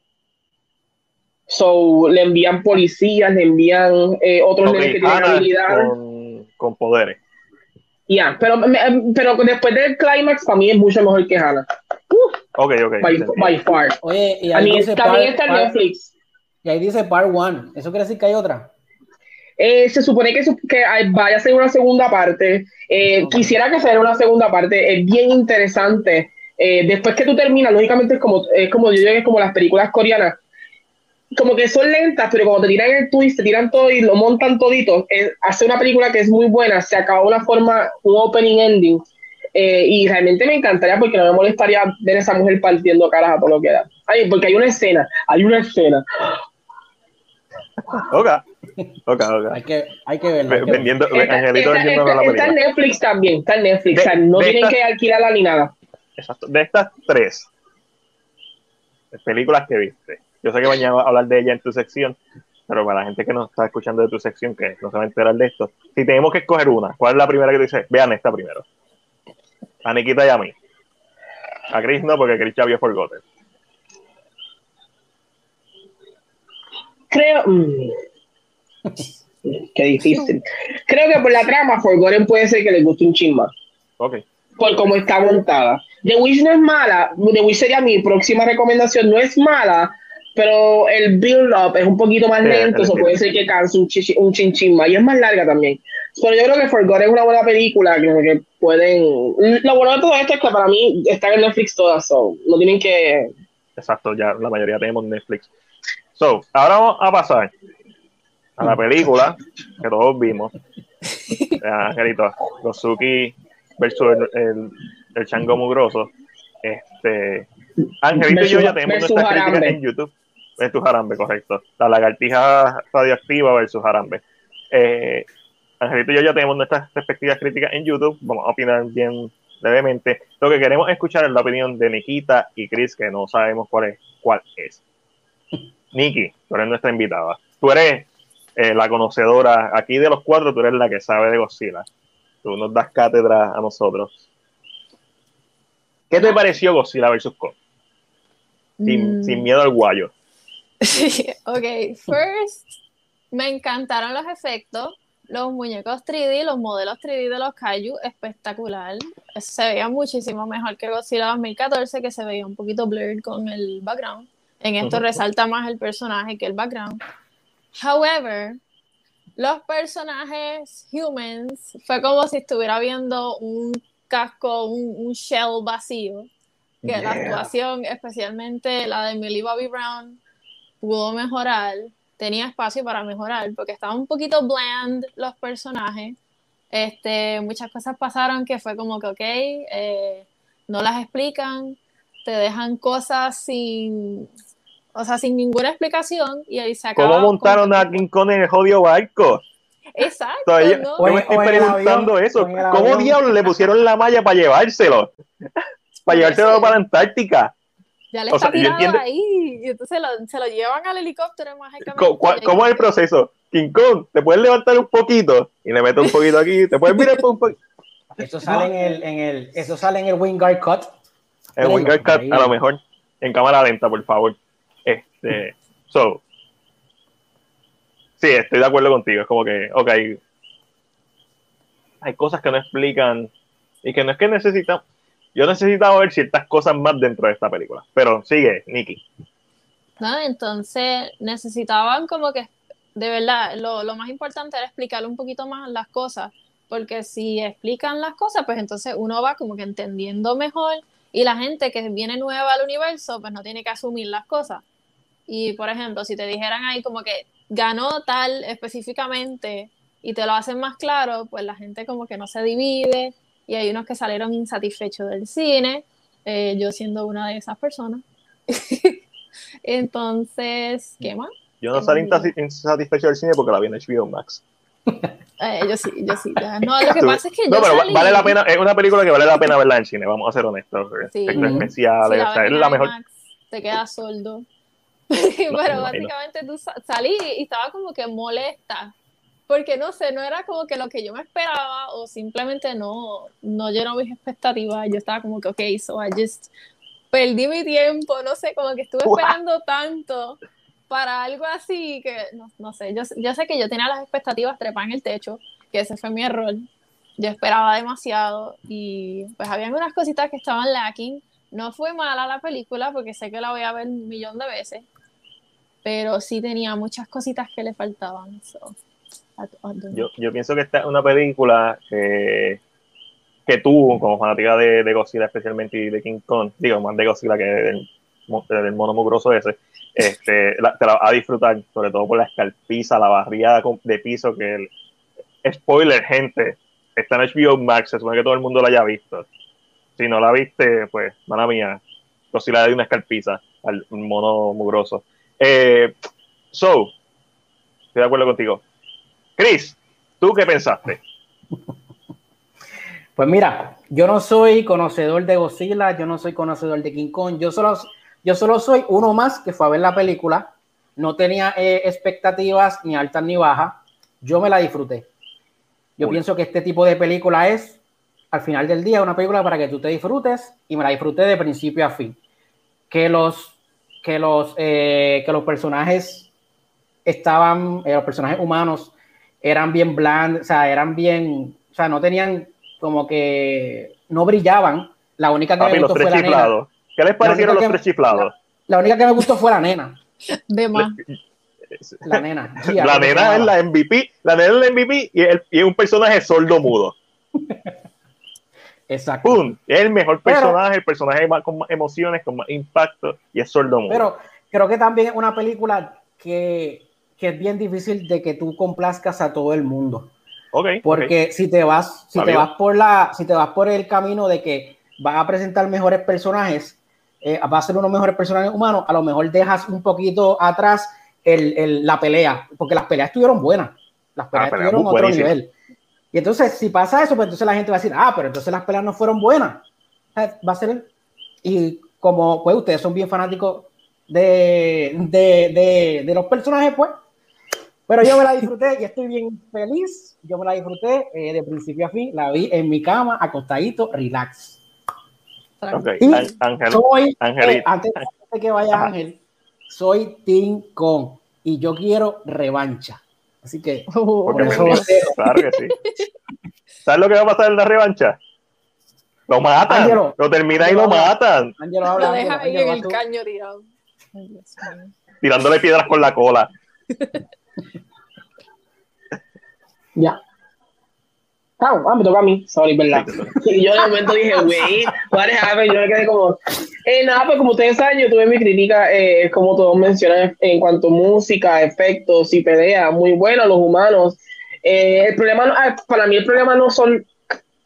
So, le envían policías, le envían eh, otros que tienen habilidades. con, con poderes. Ya, pero, me- pero después del clímax, para mí es mucho mejor que Hannah. Uf, Ok, ok. by, by far. Oye, y A ahí mí dice también part- está en part- Netflix. y ahí dice part one. ¿Eso quiere decir que hay otra? Eh, se supone que, su- que hay- vaya a ser una segunda parte. Eh. Quisiera que fuera una segunda parte. Es bien interesante eh, después que tú terminas, lógicamente es como, es como yo digo que es como las películas coreanas, como que son lentas, pero cuando te tiran el twist, te tiran todo y lo montan todito, eh, hace una película que es muy buena, se acaba de una forma, un opening ending, eh, y realmente me encantaría porque no me molestaría ver a esa mujer partiendo caras a todo lo que da. Ay, porque hay una escena, hay una escena. Ok, ok, ok. Hay que, hay que verlo. hay que verlo. Vendiendo, Está, Angelito está- vendiendo está- la está en. Netflix también, está en Netflix, De- o sea, no tienen esta- que alquilarla ni nada. Exacto. De estas tres películas que viste, yo sé que mañana vas a hablar de ella en tu sección, pero para la gente que no está escuchando de tu sección, que no se va a enterar de esto, si tenemos que escoger una, ¿cuál es la primera que tú dices? Vean esta primero. A Nikita y a mí. A Chris no, porque Chris ya vio Forgotten. Creo. mm, qué difícil. Creo que por la trama, Forgotten puede ser que les guste un chin más. Ok. Por cómo está montada. The Wish no es mala. The Wish sería mi próxima recomendación. No es mala, pero el build-up es un poquito más lento. Eso puede ser que canse un, chichi- un chin chin más. Y es más larga también. Pero yo creo que Forgotten es una buena película. Que, que pueden. Lo bueno de todo esto es que para mí están en Netflix todas. So, no tienen que. Exacto, ya la mayoría tenemos Netflix. So, ahora vamos a pasar a la película que todos vimos. (laughs) Eh, Angelito, Gosuki versus el, el, el chango mugroso. Este, Angelito y yo ya tenemos nuestras críticas en YouTube. Versus Jarambe, correcto. La lagartija radioactiva versus Jarambe. Eh, Angelito y yo ya tenemos nuestras respectivas críticas en YouTube. Vamos a opinar bien levemente. Lo que queremos escuchar es la opinión de Nikita y Chris, que no sabemos cuál es. Cuál es. (laughs) Nikki, tú eres nuestra invitada. Tú eres eh, la conocedora. Aquí de los cuatro, tú eres la que sabe de Godzilla. Tú nos das cátedra a nosotros. ¿Qué te pareció Godzilla vs. Kong? Sin, Mm. sin miedo al guayo. (laughs) ok, first, me encantaron los efectos, los muñecos 3D, los modelos 3D de los Kaiju, espectacular. Se veía muchísimo mejor que Godzilla 2014, que se veía un poquito blurred con el background. En esto resalta más el personaje que el background. However, los personajes humans fue como si estuviera viendo un casco, un, un shell vacío. Que la actuación, especialmente la de Millie Bobby Brown, pudo mejorar, tenía espacio para mejorar, porque estaban un poquito bland los personajes. Este, muchas cosas pasaron que fue como que, ok, eh, no las explican, te dejan cosas sin, o sea, sin ninguna explicación y ahí se acaba. ¿Cómo montaron a King Kong en el jodido barco? Exacto, Todavía- ¿no? O Yo en- me estoy preguntando avión, eso. ¿Cómo diablos le pusieron la malla para llevárselo? (laughs) Para llevárselo para la Antártica. Ya le o está sea, tirado entiendo- ahí y entonces lo- se lo llevan al helicóptero mágicamente. ¿Cómo, cómo es el proceso? King Kong, te puedes levantar un poquito y le meto un poquito aquí, te puedes mirar por un poquito. Eso sale en el, en el, eso sale en el Wingard Cut. El Wingard Cut, ahí. a lo mejor, en cámara lenta, por favor. Este, so, sí, estoy de acuerdo contigo. Es como que, ok, hay cosas que no explican y que no es que necesitan. Yo necesitaba ver ciertas cosas más dentro de esta película. Pero sigue, Nikki. ¿no? Entonces necesitaban como que, de verdad, lo, lo más importante era explicar un poquito más las cosas, porque si explican las cosas, pues entonces uno va como que entendiendo mejor y la gente que viene nueva al universo, pues no tiene que asumir las cosas. Y por ejemplo, si te dijeran ahí como que ganó tal específicamente y te lo hacen más claro, pues la gente como que no se divide y hay unos que salieron insatisfechos del cine, eh, yo siendo una de esas personas. (laughs) Entonces, ¿qué más? Yo no salí insatisfecho del cine porque la vi en HBO Max. Eh, yo sí, yo sí. ya. No, lo que pasa es que No, yo pero salí- vale la pena, es una película que vale la pena verla en cine, vamos a ser honestos. Sí. La o sea, ves es la mejor. IMAX, te quedas sordo. (laughs) pero básicamente tú sa- salí y estaba como que molesta. Porque no sé, no era como que lo que yo me esperaba o simplemente no, no llenó mis expectativas. Yo estaba como que, ok, so I just perdí mi tiempo, no sé, como que estuve esperando tanto para algo así que, no, no sé, yo, yo sé que yo tenía las expectativas trepadas en el techo, que ese fue mi error. Yo esperaba demasiado y pues habían unas cositas que estaban lacking. No fue mala la película porque sé que la voy a ver un millón de veces, pero sí tenía muchas cositas que le faltaban. so, Yo, yo pienso que esta es una película que, que tú, como fanática de, de Godzilla especialmente y de King Kong, digo, más de Godzilla que del, del mono mugroso ese, este, la, te la vas a disfrutar, sobre todo por la escarpiza, la barriada de piso que el, spoiler, gente, está en HBO Max, se supone que todo el mundo la haya visto. Si no la viste, pues, mala mía, Godzilla de una escarpiza al mono mugroso. Eh, so, estoy de acuerdo contigo. Chris, ¿tú qué pensaste? Pues mira, yo no soy conocedor de Godzilla, yo no soy conocedor de King Kong, yo solo, yo solo soy uno más que fue a ver la película, no tenía eh, expectativas ni altas ni bajas, yo me la disfruté. Yo pienso que este tipo de película es, al final del día, una película para que tú te disfrutes y me la disfruté de principio a fin. Que los, que los, eh, que los personajes estaban, eh, los personajes humanos eran bien blandos, o sea, eran bien, o sea, no tenían como que no brillaban. La única que me gustó fue la nena. ¿Qué les parecieron los tres chiflados? La, única que me gustó fue la nena. (laughs) De más. La nena. la nena es la MVP, la nena es la MVP y, es un personaje sordo mudo. (laughs) Exacto. ¡Pum! Es el mejor personaje, el personaje con más emociones, con más impacto y es sordo mudo. Pero creo que también es una película que, que es bien difícil de que tú complazcas a todo el mundo. Porque si te vas, si te vas por la, si te vas por el camino de que vas a presentar mejores personajes, eh, va a ser unos mejores personajes humanos, a lo mejor dejas un poquito atrás el, la pelea, porque las peleas estuvieron buenas, las peleas estuvieron a otro nivel. Y entonces, si pasa eso, pues entonces la gente va a decir, ah, pero entonces las peleas no fueron buenas. Va a ser, y como pues ustedes son bien fanáticos de, de, de, de los personajes, pues pero yo me la disfruté y estoy bien feliz. Yo me la disfruté eh, de principio a fin. La vi en mi cama, acostadito, relax. Okay. Y Ángel, soy, eh, antes, de que vaya Ángel, soy Team Kong y yo quiero revancha. Así que, (laughs) por eso claro que sí. ¿Sabes lo que va a pasar en la revancha? Lo matan, lo termina y lo matan. lo deja ahí en el caño tirado. Tirándole piedras con la cola. Ya. Ah, ah, me toca a mí, sorry, ¿verdad? Y yo en el momento dije, wait, what happened? Yo me quedé como, eh, nada, pues como ustedes saben, yo tuve mi crítica, eh, como todos mencionan, en cuanto a música, efectos y pelea, muy bueno, los humanos. Eh, el problema, ah, para mí el problema no son,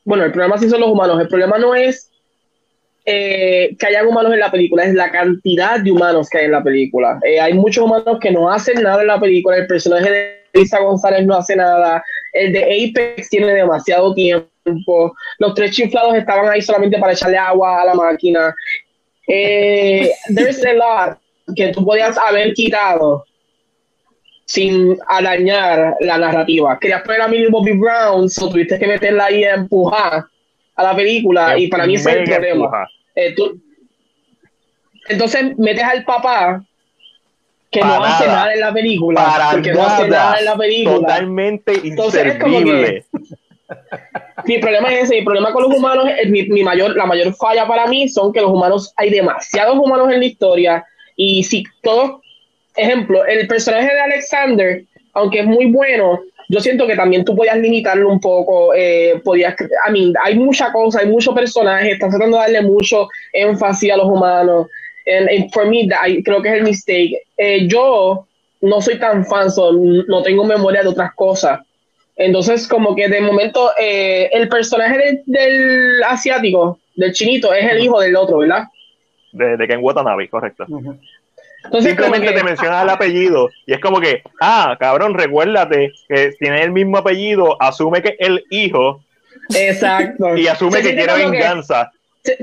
bueno, el problema sí son los humanos, el problema no es eh, que hayan humanos en la película, es la cantidad de humanos que hay en la película. Eh, hay muchos humanos que no hacen nada en la película, el personaje de Lisa González no hace nada, el de Apex tiene demasiado tiempo, los tres chiflados estaban ahí solamente para echarle agua a la máquina. Eh, (laughs) there's a lot que tú podías haber quitado sin dañar la narrativa. Querías poner a Millie Bobby Brown, o tuviste que meterla ahí a empujar a la película, y para mí ese es el problema. Eh, entonces metes al papá que no hace nada en la película. Para porque no hace nada en la película. Totalmente inservible. (laughs) mi problema es ese, mi problema con los humanos, mi, mi, mayor, la mayor falla para mí son que los humanos, hay demasiados humanos en la historia y si todos, ejemplo, el personaje de Alexander, aunque es muy bueno, yo siento que también tú podías limitarlo un poco, eh, podías, a mí, hay mucha cosa, hay muchos personajes, estás tratando de darle mucho énfasis a los humanos, y por mí, creo que es el mistake. Eh, yo no soy tan fan, no tengo memoria de otras cosas. Entonces, como que de momento, eh, el personaje del asiático, del chinito, es el hijo del otro, ¿verdad? De, de Ken Watanabe, correcto. Simplemente te mencionas el apellido y es como que, ah, cabrón, recuérdate que tiene el mismo apellido, asume que es el hijo. Exacto. Y asume que quiere venganza.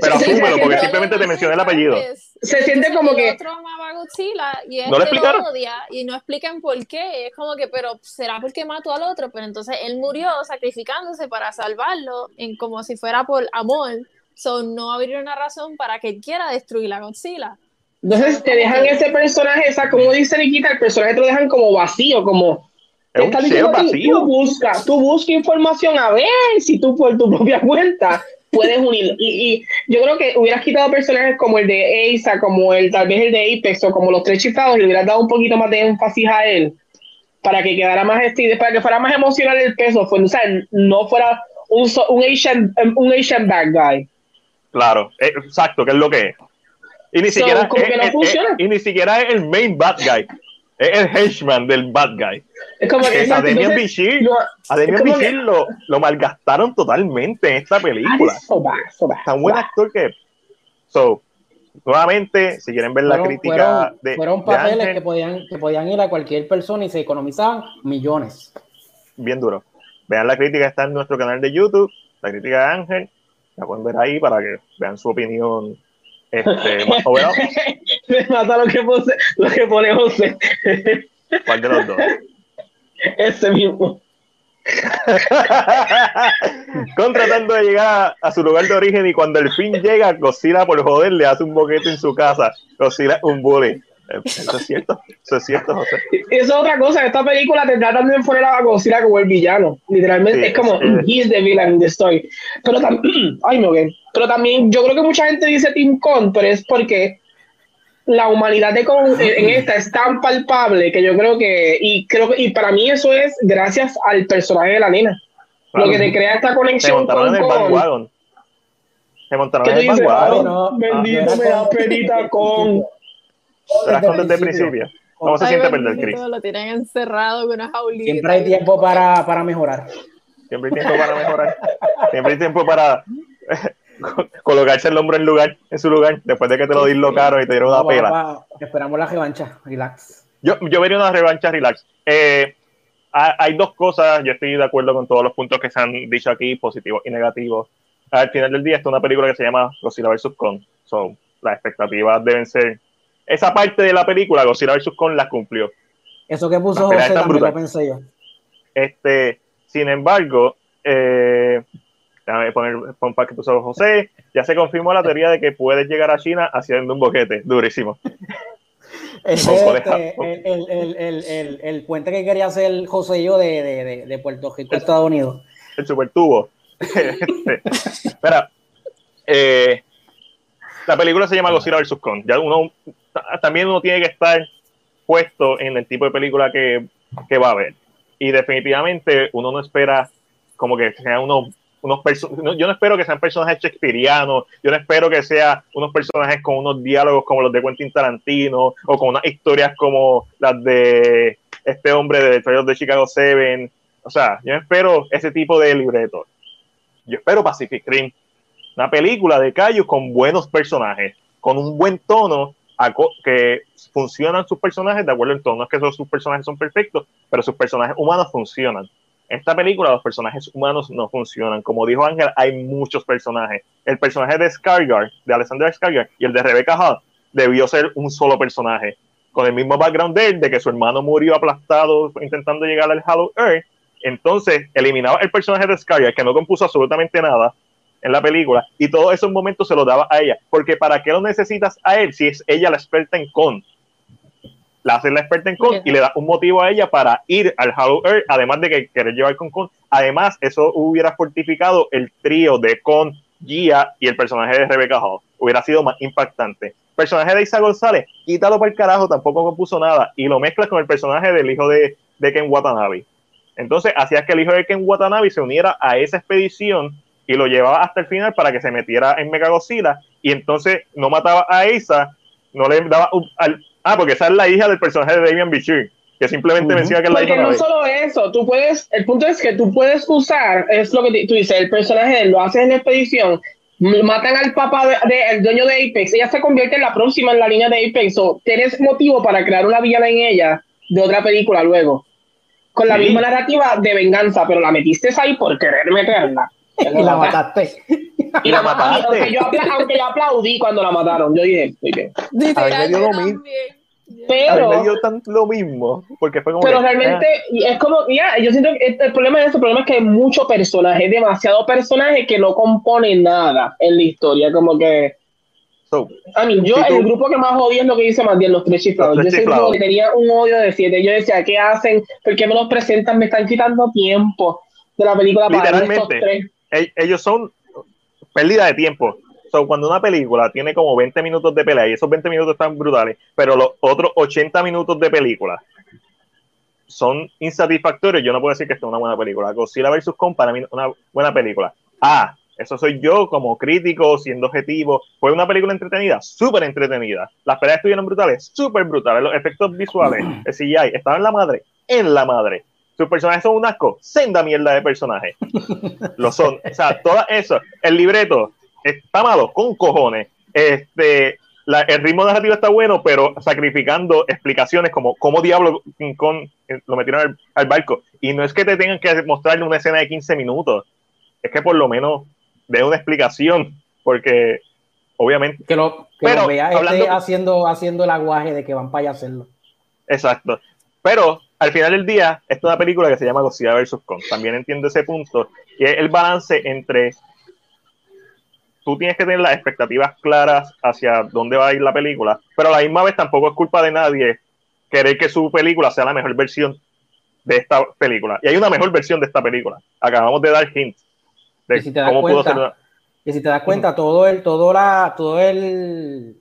pero asúmelo, porque simplemente te menciona el apellido. Se siente como que. Otro amaba Godzilla y este ¿No le explicaron? odia y no explican por qué. Es como que, pero será porque mató al otro, pero entonces él murió sacrificándose para salvarlo, en como si fuera por amor. So, no habría una razón para que quiera destruir a Godzilla. Entonces te dejan ese personaje, esa, como dice Nikita, el personaje te lo dejan como vacío, como es un vacío. Tú buscas, tú buscas información a ver si tú por tu (laughs) propia cuenta puedes unir. Y, yo creo que hubieras quitado personajes como el de Asa, como el tal vez el de Apex o como los tres chiflados y le hubieras dado un poquito más de énfasis a él para que quedara más estilo, para que fuera más emocional el peso, fue, o sea, no fuera un, so- un Asian, un Asian bad guy. Claro, eh, exacto, que es lo que es. Y ni So, siquiera es- que no es- es- y ni siquiera es el main bad guy. Es el henchman del bad guy. Es como que a entonces, Bichir, lo, lo malgastaron totalmente en esta película. ah, so bad, so bad, Tan buen actor que. So, nuevamente, si quieren ver la Fueron, crítica fueron- de. fueron de papeles Ángel, que podían, que podían ir a cualquier persona y se economizaban millones. bien duro. Vean la crítica, está en nuestro canal de YouTube, la crítica de Ángel, la pueden ver ahí para que vean su opinión este. (laughs) Me mata lo que, puse, lo que pone José. ¿Cuál de los dos? Ese mismo. (laughs) Con tratando de llegar a, a su lugar de origen y cuando el fin llega, Godzilla por joder le hace un boquete en su casa. Godzilla un bully. Eso es cierto, eso es cierto, José. Eso es otra cosa. Esta película tendrá también poner a Godzilla como el villano. Literalmente Sí, es como sí. he's the villain in the story. Pero también, (clears throat) ay, ok. Pero también yo creo que mucha gente dice Team Con, pero es porque la humanidad de Kong en en esta es tan palpable que yo creo que y creo que y para mí eso es gracias al personaje de la nena. Claro. Lo que te crea esta conexión con en el Kong. Se montaron ¿Qué en el dices? no, no, Bendito me da penita con. Con desde el principio. ¿Cómo se siente perder, Chris? Lo tienen encerrado con una jaulita. Siempre hay tiempo para, para mejorar. Siempre hay tiempo para mejorar. Siempre hay tiempo para (laughs) colocarse el hombro en lugar, en su lugar, después de que te lo dislocaron y te dieron una pela. Esperamos la revancha. Relax. Yo, yo vería una revancha relax. Eh, ha- hay dos cosas, yo estoy de acuerdo con todos los puntos que se han dicho aquí, positivos y negativos. Al final del día, esto es una película que se llama Godzilla vs. Kong. So, las expectativas deben ser. Esa parte de la película, Godzilla vs. Kong, la cumplió. Eso que puso José también brutal. lo pensé yo. Este, sin embargo, eh, déjame poner pon para que sabes, José, ya se confirmó la teoría de que puedes llegar a China haciendo un boquete, durísimo. Este, el, el, el, el, puente que quería hacer José y yo de, de, de, Puerto Rico a Estados Unidos. el super tubo. (laughs) Este, Espera, eh, la película se llama Godzilla vs. Kong. Ya uno, también uno tiene que estar puesto en el tipo de película que, que va a ver. Y definitivamente uno no espera como que sean unos, unos perso- no, yo no espero que sean personajes shakespearianos, yo no espero que sean unos personajes con unos diálogos como los de Quentin Tarantino o con unas historias como las de este hombre de Trails de Chicago 7. O sea, yo espero ese tipo de libreto. Yo espero Pacific Rim, una película de Cayu con buenos personajes, con un buen tono, que funcionan sus personajes de acuerdo al tono. No es que esos- sus personajes son perfectos, pero sus personajes humanos funcionan. En esta película los personajes humanos no funcionan. Como dijo Ángel, hay muchos personajes. El personaje de Skarsgård, de Alexander Skarsgård, y el de Rebecca Hall debió ser un solo personaje. Con el mismo background de él, de que su hermano murió aplastado intentando llegar al Hollow Earth. Entonces, eliminaba el personaje de Skarsgård, que no compuso absolutamente nada en la película, y todos esos momentos se los daba a ella. Porque ¿para qué lo necesitas a él si es ella la experta en con? La hace la experta en con y le da un motivo a ella para ir al Hollow Earth, además de que querer llevar con con. Además, eso hubiera fortificado el trío de con, Gia y el personaje de Rebecca Hall. Hubiera sido más impactante. Personaje de Isa González, quítalo para el carajo, tampoco compuso nada. Y lo mezclas con el personaje del hijo de, de Ken Watanabe. Entonces, hacías que el hijo de Ken Watanabe se uniera a esa expedición y lo llevaba hasta el final para que se metiera en Megagodzilla. Y entonces no mataba a Isa, no le daba. un- al- ah, porque esa es la hija del personaje de Damian Bichir, que simplemente Ujú. menciona que es la Porque hija no solo eso, tú puedes, el punto es que tú puedes usar, es lo que tú dices, el personaje de él lo haces en la expedición, matan al papá de, de- el dueño de Apex, ella se convierte en la próxima en la línea de Apex, o tienes motivo para crear una villana en ella de otra película luego, con la Sí. misma narrativa de venganza, pero la metiste ahí por querer meterla. (laughs) Y la mataste. Y la mataste. Aunque yo, apla- aunque yo aplaudí cuando la mataron, yo dije, muy bien. A mí me dio yo lo mismo. también. A mí Pero, me dio tan lo mismo, porque fue como. pero que, realmente y es como, ya, yo siento que el problema de eso, el problema es que hay mucho personaje, demasiado personaje que no compone nada en la historia, como que, ah, so, a mí, yo, tú- el grupo que más odio es lo que dice bien los tres chiflados. Los Yo tres chiflados. que tenía un odio de siete. Yo decía, ¿qué hacen? ¿Por qué me los presentan? Me están quitando tiempo de la película para estos tres. Ellos son pérdida de tiempo. So, cuando una película tiene como 20 minutos de pelea y esos 20 minutos están brutales, pero los otros 80 minutos de película son insatisfactorios, yo no puedo decir que esto es una buena película. Godzilla vs. Kong para mí una buena película. Ah, eso soy yo como crítico, siendo objetivo. Fue una película entretenida, súper entretenida. Las peleas estuvieron brutales, súper brutales. Los efectos visuales, el CGI, estaban en la madre, en la madre. Sus personajes son un asco, senda mierda de personajes. (laughs) Lo son. O sea, todo eso. El libreto está malo, con cojones. Este, la- el ritmo narrativo está bueno, pero sacrificando explicaciones como cómo diablo King Kong eh, lo metieron al, al barco. Y no es que te tengan que mostrarle una escena de 15 minutos, es que por lo menos dé una explicación, porque obviamente, Que lo, que Pero, lo vea este hablando- haciendo, haciendo el aguaje de que van para allá a hacerlo. exacto. Pero al final del día, esta es una película que se llama Godzilla vs. Kong. También entiendo ese punto, que es el balance entre tú tienes que tener las expectativas claras hacia dónde va a ir la película, pero a la misma vez tampoco es culpa de nadie querer que su película sea la mejor versión de esta película. Y hay una mejor versión de esta película. Acabamos de dar hints de si cómo pudo cuenta, ser una- Y si te das cuenta, todo el, todo la, todo el,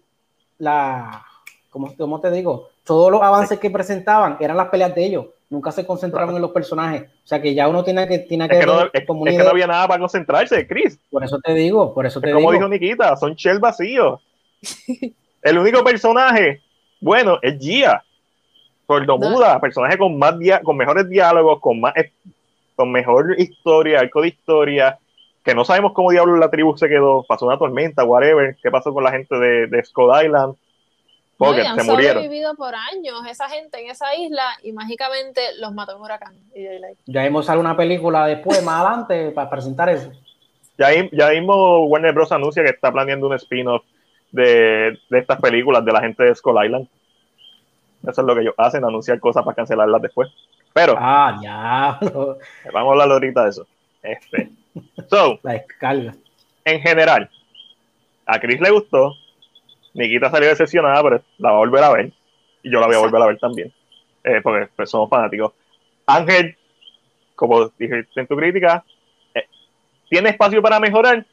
la, ¿cómo, cómo te digo? Todos los avances que presentaban eran las peleas de ellos. Nunca se concentraban Claro. en los personajes. O sea que ya uno tiene que, tiene que, Es que, no, es- como es que no había nada para concentrarse, Chris. Por eso te digo, por eso te Es como digo. dijo Nikita, son shell vacíos. (laughs) El único personaje bueno es Gia. Sordomuda, personaje con más dia- con mejores diálogos, con más con mejor historia, arco de historia, que no sabemos cómo diablos la tribu se quedó, pasó una tormenta, whatever, qué pasó con la gente de, de Scott Island. No, Porque han se murieron. sobrevivido por años esa gente en esa isla y mágicamente los mató un huracán. Y yo, like, Ya hemos sale una película después, más adelante, para presentar eso. Ya, ya mismo Warner Bros. anuncia que está planeando un spin-off de, de estas películas de la gente de Skull Island. Eso es lo que ellos hacen, anunciar cosas para cancelarlas después. Pero Ah, ya. vamos a hablar ahorita de eso. Este. So, La descarga. en general, a Chris le gustó. Nikita salió decepcionada, pero la va a volver a ver. Y yo la voy a volver a ver también. eh, porque pues, somos fanáticos. Ángel, como dijiste en tu crítica, eh, tiene espacio para mejorar,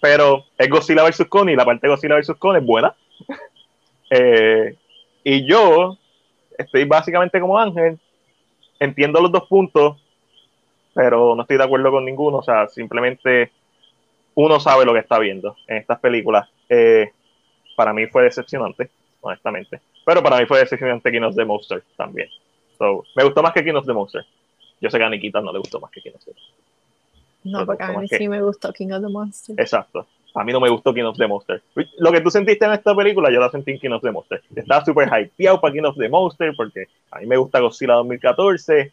pero es Godzilla vs. Kong y la parte de Godzilla vs. Kong es buena. (laughs) Eh, y yo estoy básicamente como Ángel, entiendo los dos puntos, pero no estoy de acuerdo con ninguno. O sea, simplemente uno sabe lo que está viendo en estas películas. Eh, para mí fue decepcionante, honestamente. Pero para mí fue decepcionante King of the Monster también. So, me gustó más que King of the Monster. Yo sé que a Nikita no le gustó más que King of the Monster. no, porque a ¿cómo mí que? sí me gustó King of the Monsters. Exacto. A mí no me gustó King of the Monster. Lo que tú sentiste en esta película, yo la sentí en King of the Monster. Estaba súper hypeado para King of the Monster porque a mí me gusta Godzilla 2014.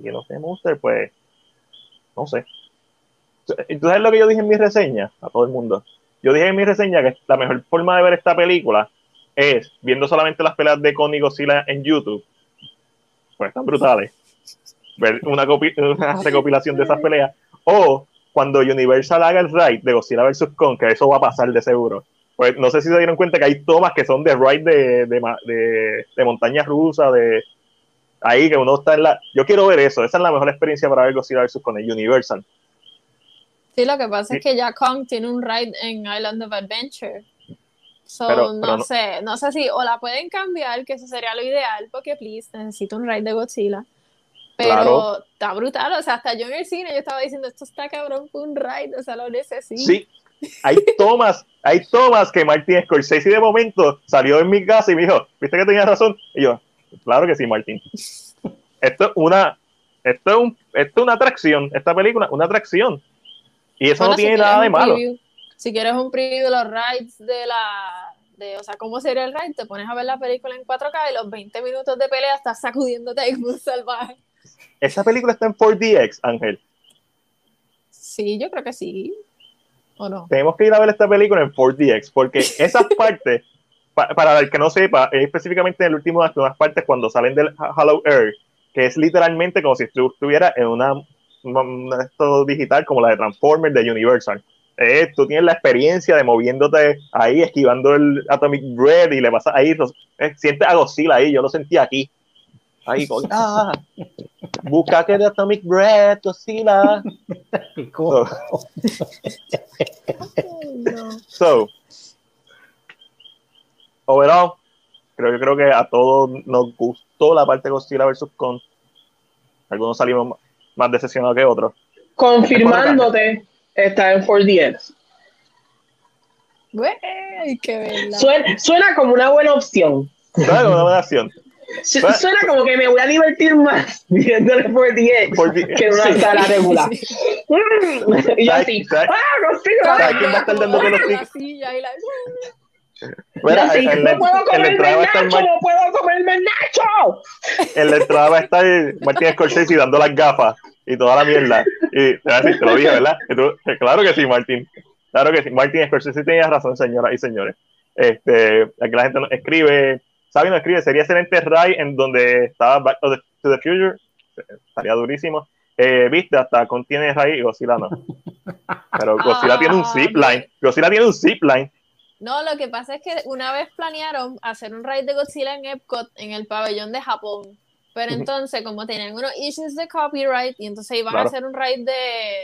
King of the Monster, pues, no sé. ¿Tú sabes lo que yo dije en mi reseña? A todo el mundo. Yo dije en mi reseña que la mejor forma de ver esta película es viendo solamente las peleas de y Godzilla en YouTube. Pues están brutales. Ver una, copi- (laughs) una recopilación de esas peleas. O cuando Universal haga el ride de Godzilla vs. Kong, que eso va a pasar de seguro. Pues no sé si se dieron cuenta que hay tomas que son de ride de, de, de, de montaña rusa, de ahí que uno está en la. Yo quiero ver eso. Esa es la mejor experiencia para ver Godzilla vs. Kong, el Universal. Sí, lo que pasa es que ya Kong tiene un ride en Island of Adventure. So, Pero- no, pero no- sé, no sé si o la pueden cambiar, que eso sería lo ideal, porque please, necesito un ride de Godzilla. Pero Claro. está brutal, o sea, hasta yo en el cine yo estaba diciendo, esto está cabrón fue un ride, o sea, lo necesito. Sí, hay (laughs) tomas, hay tomas que Martin Scorsese de momento salió en mi casa y me dijo, ¿viste que tenías razón? Y yo, claro que sí, Martin. (laughs) Esto es una, esto es un, esto es una atracción, esta película, una atracción. Y eso Bueno, no tiene nada de malo. preview- si quieres un preview de los rides de la, de, o sea, cómo sería el ride, te pones a ver la película en 4K y los 20 minutos de pelea estás sacudiéndote ahí como un salvaje. Esa película está en 4DX, Ángel. Sí, yo creo que sí. ¿O no? Tenemos que ir a ver esta película en 4DX, porque (laughs) esas partes, pa- para el que no sepa, es específicamente en el último acto, unas partes cuando salen del Hollow Earth, que es literalmente como si tú estuvieras en una- esto digital como la de Transformers de Universal. Eh, tú tienes la experiencia de moviéndote ahí, esquivando el Atomic Breath y le pasas ahí, eh, sientes a Godzilla ahí, yo lo sentí aquí. Ahí, con, ah, (laughs) busca que de Atomic Breath, Godzilla. (laughs) No. So, overall, Creo, yo creo que a todos nos gustó la parte de Godzilla vs. Kong. Algunos salimos más decepcionados que otros. Confirmándote, está en 4DX. Güey, verla. Suena, suena como una buena opción. Suena como una buena acción. Su- Suena como que me voy a divertir más (laughs) viéndole 4DX 4DX, que en una sí. sala regular. Mm. (laughs) y yo ¿Sabes- así, sabes- ¡ah, Godzilla! ¿Sabes quién va a estar dando con los la tickets? silla y la- Mira, en, la, no puedo comerme el nacho, no puedo comerme el nacho. en la entrada va a estar Martín Scorsese dando las gafas y toda la mierda. Y te a decir, te lo dije, ¿verdad? Tú, claro que sí, Martín. Claro que sí. Martín Scorsese tenía razón, señoras y señores. Este, aquí la gente no- escribe, Sabi no escribe, sería excelente Ray en donde estaba Back to the, to the Future. Estaría durísimo. Eh, Viste, hasta contiene Ray y Godzilla no. Pero Godzilla Ah, tiene un zipline. Godzilla tiene un zipline. No, lo que pasa es que una vez planearon hacer un raid de Godzilla en Epcot en el pabellón de Japón. Pero entonces, como tenían unos issues de copyright, y entonces iban Claro. a hacer un raid de,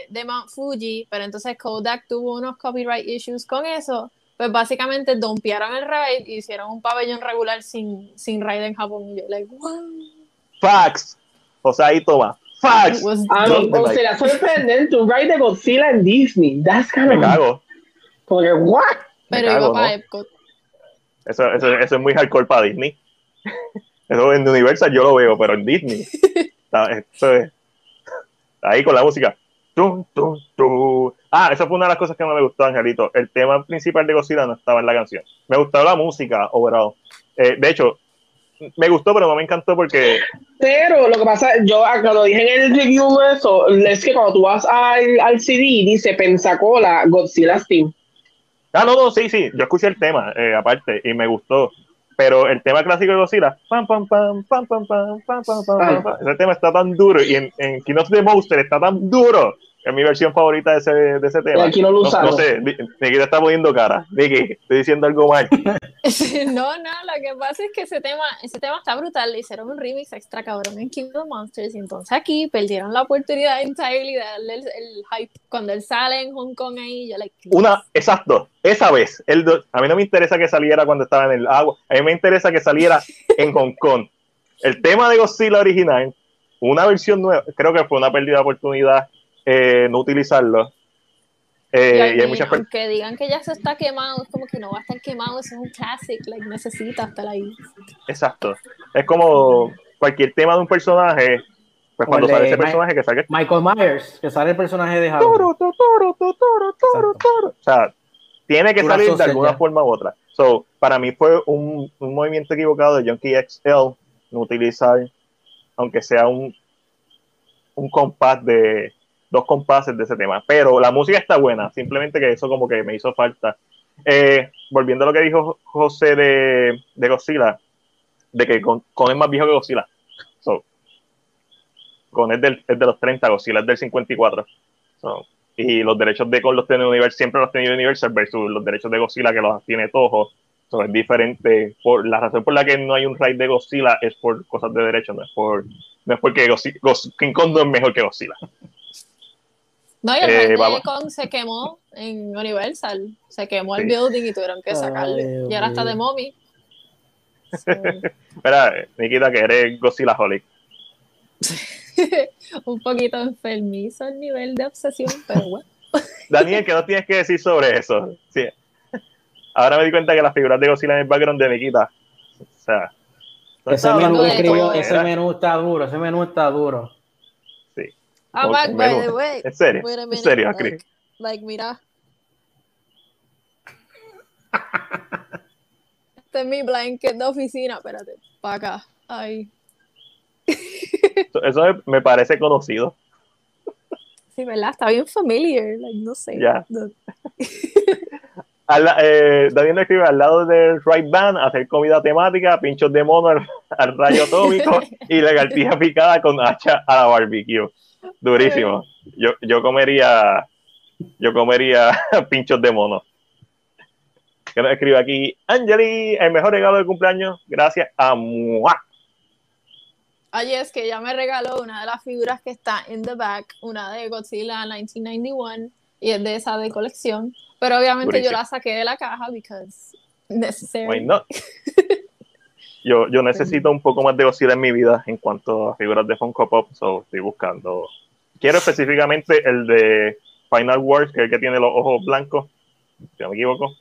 de Mount Fuji, pero entonces Kodak tuvo unos copyright issues con eso, pues básicamente dompearon el raid y hicieron un pabellón regular sin, sin raid en Japón. Y yo, like, wow. Fax. O sea, ahí toma. Fax. It was A No, mí, no, o sea, sorprendente un ride de Godzilla en Disney. That's kind Me of cago. como que, what? Pero cago, iba para ¿no? Epcot. Eso, eso, eso es muy hardcore para Disney. (laughs) Eso en Universal yo lo veo, pero en Disney. (laughs) está- Eso es. Ahí con la música. Tum, tum, tum. Ah, esa fue una de las cosas que más me gustó, Angelito. El tema principal de Godzilla no estaba en la canción. Me gustaba la música, overall. Eh, de hecho, me gustó, pero no me encantó porque. Pero lo que pasa, yo ah, cuando dije en el review eso, es que cuando tú vas al, al CD, dice Pensacola, Godzilla Steam. Ah, no, no, sí, sí. Yo escuché el tema, eh, aparte, y me gustó. Pero el tema clásico de Godzilla, pam, pam, pam, pam, pam, pam, pam, pam, pam, pam, pam, ese tema está tan duro y en, en King of the Monster está tan duro. Es mi versión favorita de ese, de ese tema. Y aquí no lo no, usaron. no sé, Ni- Nikita está poniendo cara. Niki, estoy diciendo algo mal. (laughs) No, no, lo que pasa es que ese tema, ese tema está brutal. Le hicieron un remix extra cabrón en King of the Monsters. Y entonces aquí perdieron la oportunidad entirely de darle el, el hype cuando él sale en Hong Kong ahí. Yo, like, Una, exacto, esa vez. El do- a mí no me interesa que saliera cuando estaba en el agua. A mí me interesa que saliera en Hong Kong. El tema de Godzilla original, una versión nueva, creo que fue una pérdida de oportunidad eh, no utilizarlo. Eh, y y hay muchas personas. aunque digan que ya se está quemado, es como que no va a estar quemado. Eso es un classic. Like, necesita estar ahí. Exacto. Es como cualquier tema de un personaje, pues cuando sale ese personaje que salga. Michael Myers, que sale el personaje de Halloween. Toro, toro, toro, toro, toro, toro. O sea, tiene que Pura salir de alguna ya. forma u otra. So, para mí fue un, un movimiento equivocado de Junkie XL no utilizar, aunque sea un, un compás de dos compases de ese tema. Pero la música está buena, simplemente que eso como que me hizo falta. Eh, volviendo a lo que dijo José de, de Godzilla, de que con, con es más viejo que Godzilla. So, con es, del, es de los 30, Godzilla es del 54. So, y los derechos de con los tiene Universal, siempre los tenido Universal versus los derechos de Godzilla que los tiene Toho. So, es diferente. Por, la razón por la que no hay un raid de Godzilla es por cosas de derechos, no es por no es porque Godzilla- King Kong no es mejor que Godzilla. No, y el Eh. Kong se quemó en Universal. Se quemó el Sí. building y tuvieron que sacarlo. Y ahora está de mommy. (laughs) So, Espera, Nikita, que eres Godzilla Holic. (laughs) un poquito enfermizo el nivel de obsesión, pero bueno. (laughs) Daniel, ¿qué nos tienes que decir sobre eso? Sí. Ahora me di cuenta que las figuras de Godzilla en el background de Nikita. O sea, menú escribió, ese menú está duro, ese menú está duro. Ah, Mac, by the way. ¿En serio? wait a ¿En serio, like, Chris? like, mira. (laughs) Este es mi blanket de oficina. Espérate, para acá. Ay. Eso- Eso me- parece conocido. (laughs) Sí, ¿verdad? Está bien familiar. Like, no sé. Ya. No- Al la- eh, Daniel escribe al lado del right band, hacer comida temática, pinchos de mono al, al rayo atómico (laughs) y lagartija picada con hacha a la barbecue. Durísimo. Yo, yo comería, yo comería (laughs) pinchos de mono. Que nos escribe aquí, Angeli, el mejor regalo de cumpleaños, gracias a Mua. Ay, es que ella me regaló una de las figuras que está in the back, una de Godzilla 1991, y es de esa de colección. Pero obviamente Durísimo. yo la saqué de la caja because necessary. Why not? (laughs) yo, yo necesito un poco más de Godzilla en mi vida en cuanto a figuras de Funko Pop, so estoy buscando. Quiero específicamente el de Final Wars, que es el que tiene los ojos blancos, si no me equivoco.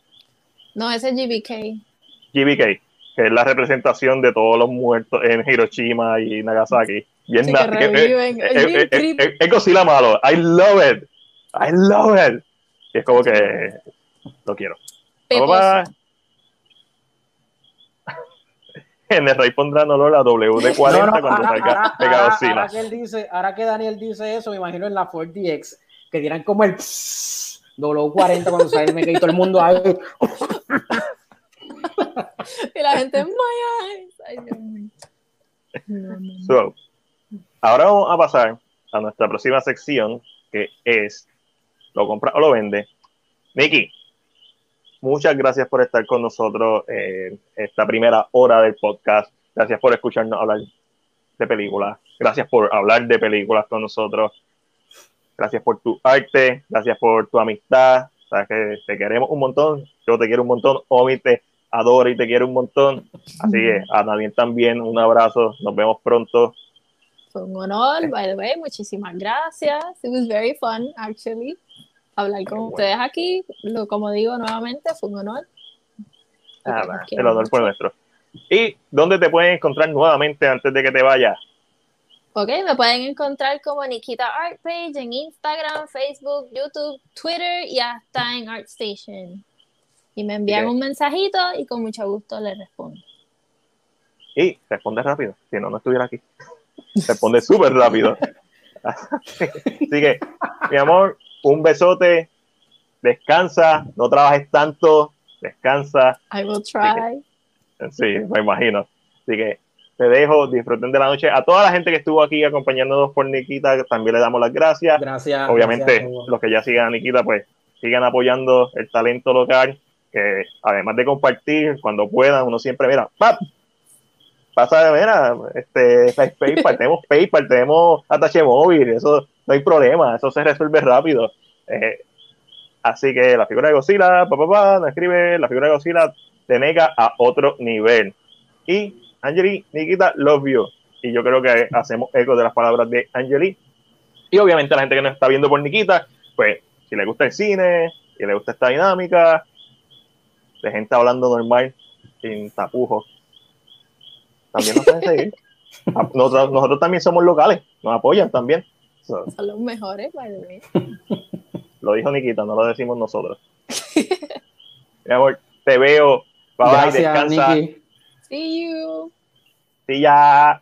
No, ese es GBK. GBK, que es la representación de todos los muertos en Hiroshima y Nagasaki. Bien Sí, que Es Godzilla malo. I love it. I love it. Y es como que lo quiero. Peposo. Papá. (laughs) En el rey pondrán olor a WD-40 No, no, cuando ahora, salga ahora- ahora- Godzilla. ahora que él dice, ahora que Daniel dice eso, me imagino en la Ford DX, que dirán como el (laughs) pss, W40 cuando sale el Mega y todo el mundo ahí. (laughs) Y la gente, my eyes. Ay, Dios mío. No, no, no. So, ahora vamos a pasar a nuestra próxima sección, que es lo compra o lo vende. Nikki, muchas gracias por estar con nosotros en esta primera hora del podcast. Gracias por escucharnos hablar de películas. Gracias por hablar de películas con nosotros. Gracias por tu arte. Gracias por tu amistad. Sabes que te queremos un montón. Yo te quiero un montón. Omi te adora y te quiere un montón. Así que a Daniel también un abrazo. Nos vemos pronto. Fue un honor, by the way. Muchísimas gracias. It was very fun, actually. Hablar con Bueno. ustedes aquí. Lo, como digo nuevamente, fue un honor. Ah, el honor fue nuestro. ¿Y dónde te pueden encontrar nuevamente antes de que te vayas? Ok, me pueden encontrar como Nikita Art Page en Instagram, Facebook, YouTube, Twitter y hasta en ArtStation. Y me envían un mensajito y con mucho gusto les respondo. Y responde rápido, si no, no estuviera aquí. Responde súper rápido. (laughs) Así que, mi amor, un besote. Descansa, no trabajes tanto. Descansa. I will try. Sí, me imagino. Así que te dejo, disfruten de la noche. A toda la gente que estuvo aquí acompañándonos por Nikita, también le damos las gracias. Gracias. Obviamente, gracias los que ya sigan a Nikita, pues sigan apoyando el talento local, que además de compartir, cuando puedan, uno siempre, mira, ¡pap! Pasa, mira, este, (laughs) es PayPal, tenemos PayPal, tenemos atache móvil, eso no hay problema, eso se resuelve rápido. Eh, así que la figura de Godzilla, papá, pa, nos escribe, la figura de Godzilla te nega a otro nivel. Y Angeli, Nikita, love you. Y yo creo que hacemos eco de las palabras de Angeli. Y obviamente la gente que nos está viendo por Nikita, pues si le gusta el cine, si le gusta esta dinámica, de gente hablando normal, sin tapujos, también nos pueden seguir. (laughs) Ah, Nosotros, nosotros también somos locales, nos apoyan también. So, Son los mejores, by the way. (laughs) lo dijo Nikita, no lo decimos nosotros. (laughs) Mi amor, te veo. Bye, bye, Gracias, descansa. Nikki. See you. Sí, ya.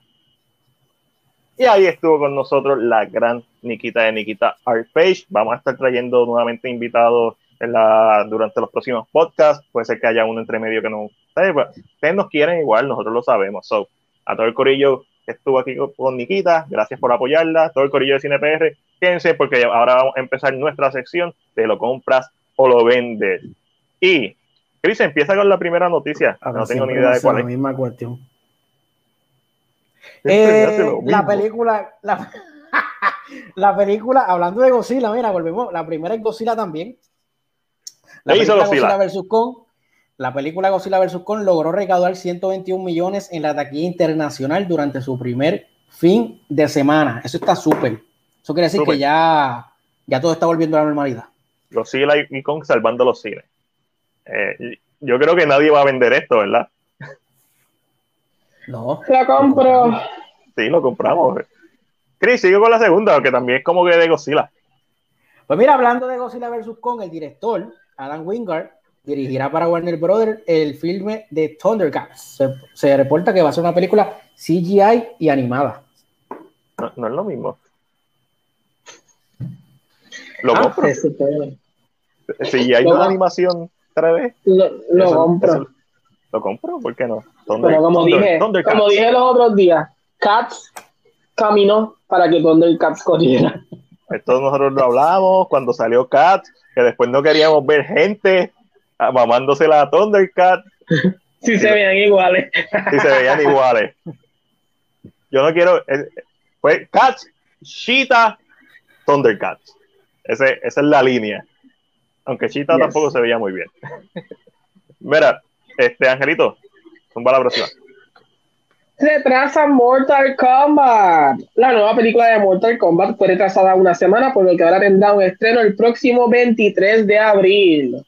Y ahí estuvo con nosotros la gran Nikita de Nikita Art Page. Vamos a estar trayendo nuevamente invitados en la, durante los próximos podcasts. Puede ser que haya uno entre medio que no. Pues, Ustedes nos quieren igual, nosotros lo sabemos. So, a todo el corillo que estuvo aquí con, Nikita, gracias por apoyarla. Todo el corillo de CinePR, quédense porque ahora vamos a empezar nuestra sección de lo compras o lo vendes. Y, Chris, empieza con la primera noticia. A ver, No tengo ni idea de cuál la es. misma cuestión. Hace Eh, la película, la, (laughs) la película, hablando de Godzilla, mira, volvemos. La primera es Godzilla también. La ¿Qué hizo película Godzilla? Godzilla vs. Kong. La película Godzilla vs. Kong logró recaudar 121 millones en la taquilla internacional durante su primer fin de semana. Eso está súper. Eso quiere decir que ya, ya todo está volviendo a la normalidad. Godzilla y Kong salvando los cines. Eh, yo creo que nadie va a vender esto, ¿verdad? No. La compro. Sí, lo compramos. Chris, sigue con la segunda, que también es como que de Godzilla. Pues mira, hablando de Godzilla vs. Kong, el director, Adam Wingard, dirigirá para Warner Brothers el filme de Thundercats. Se, se reporta que va a ser una película CGI y animada. No, no es lo mismo. Lo Ah, compro. Si hay lo una va- animación 3D, Lo, lo eso- compro. eso- lo compro, ¿por qué no? Thunder- Pero como Thunder- dije, Thundercats. como dije los otros días, Cats caminó para que Thundercats corriera. Esto nosotros lo hablamos cuando salió Cat, que después no queríamos ver gente ah, (laughs) mamándosela a Thundercat Si se veían iguales. y se veían (laughs) iguales. Yo no quiero. eh, Fue Cats, Cheetah, Thundercats. Ese, esa es la línea. Aunque Cheetah Yes. tampoco se veía muy bien. (laughs) Mira, este Angelito, zumba la próxima. retrasa Mortal Kombat. La nueva película de Mortal Kombat fue retrasada una semana, por lo que ahora tendrá un estreno el próximo 23 de abril.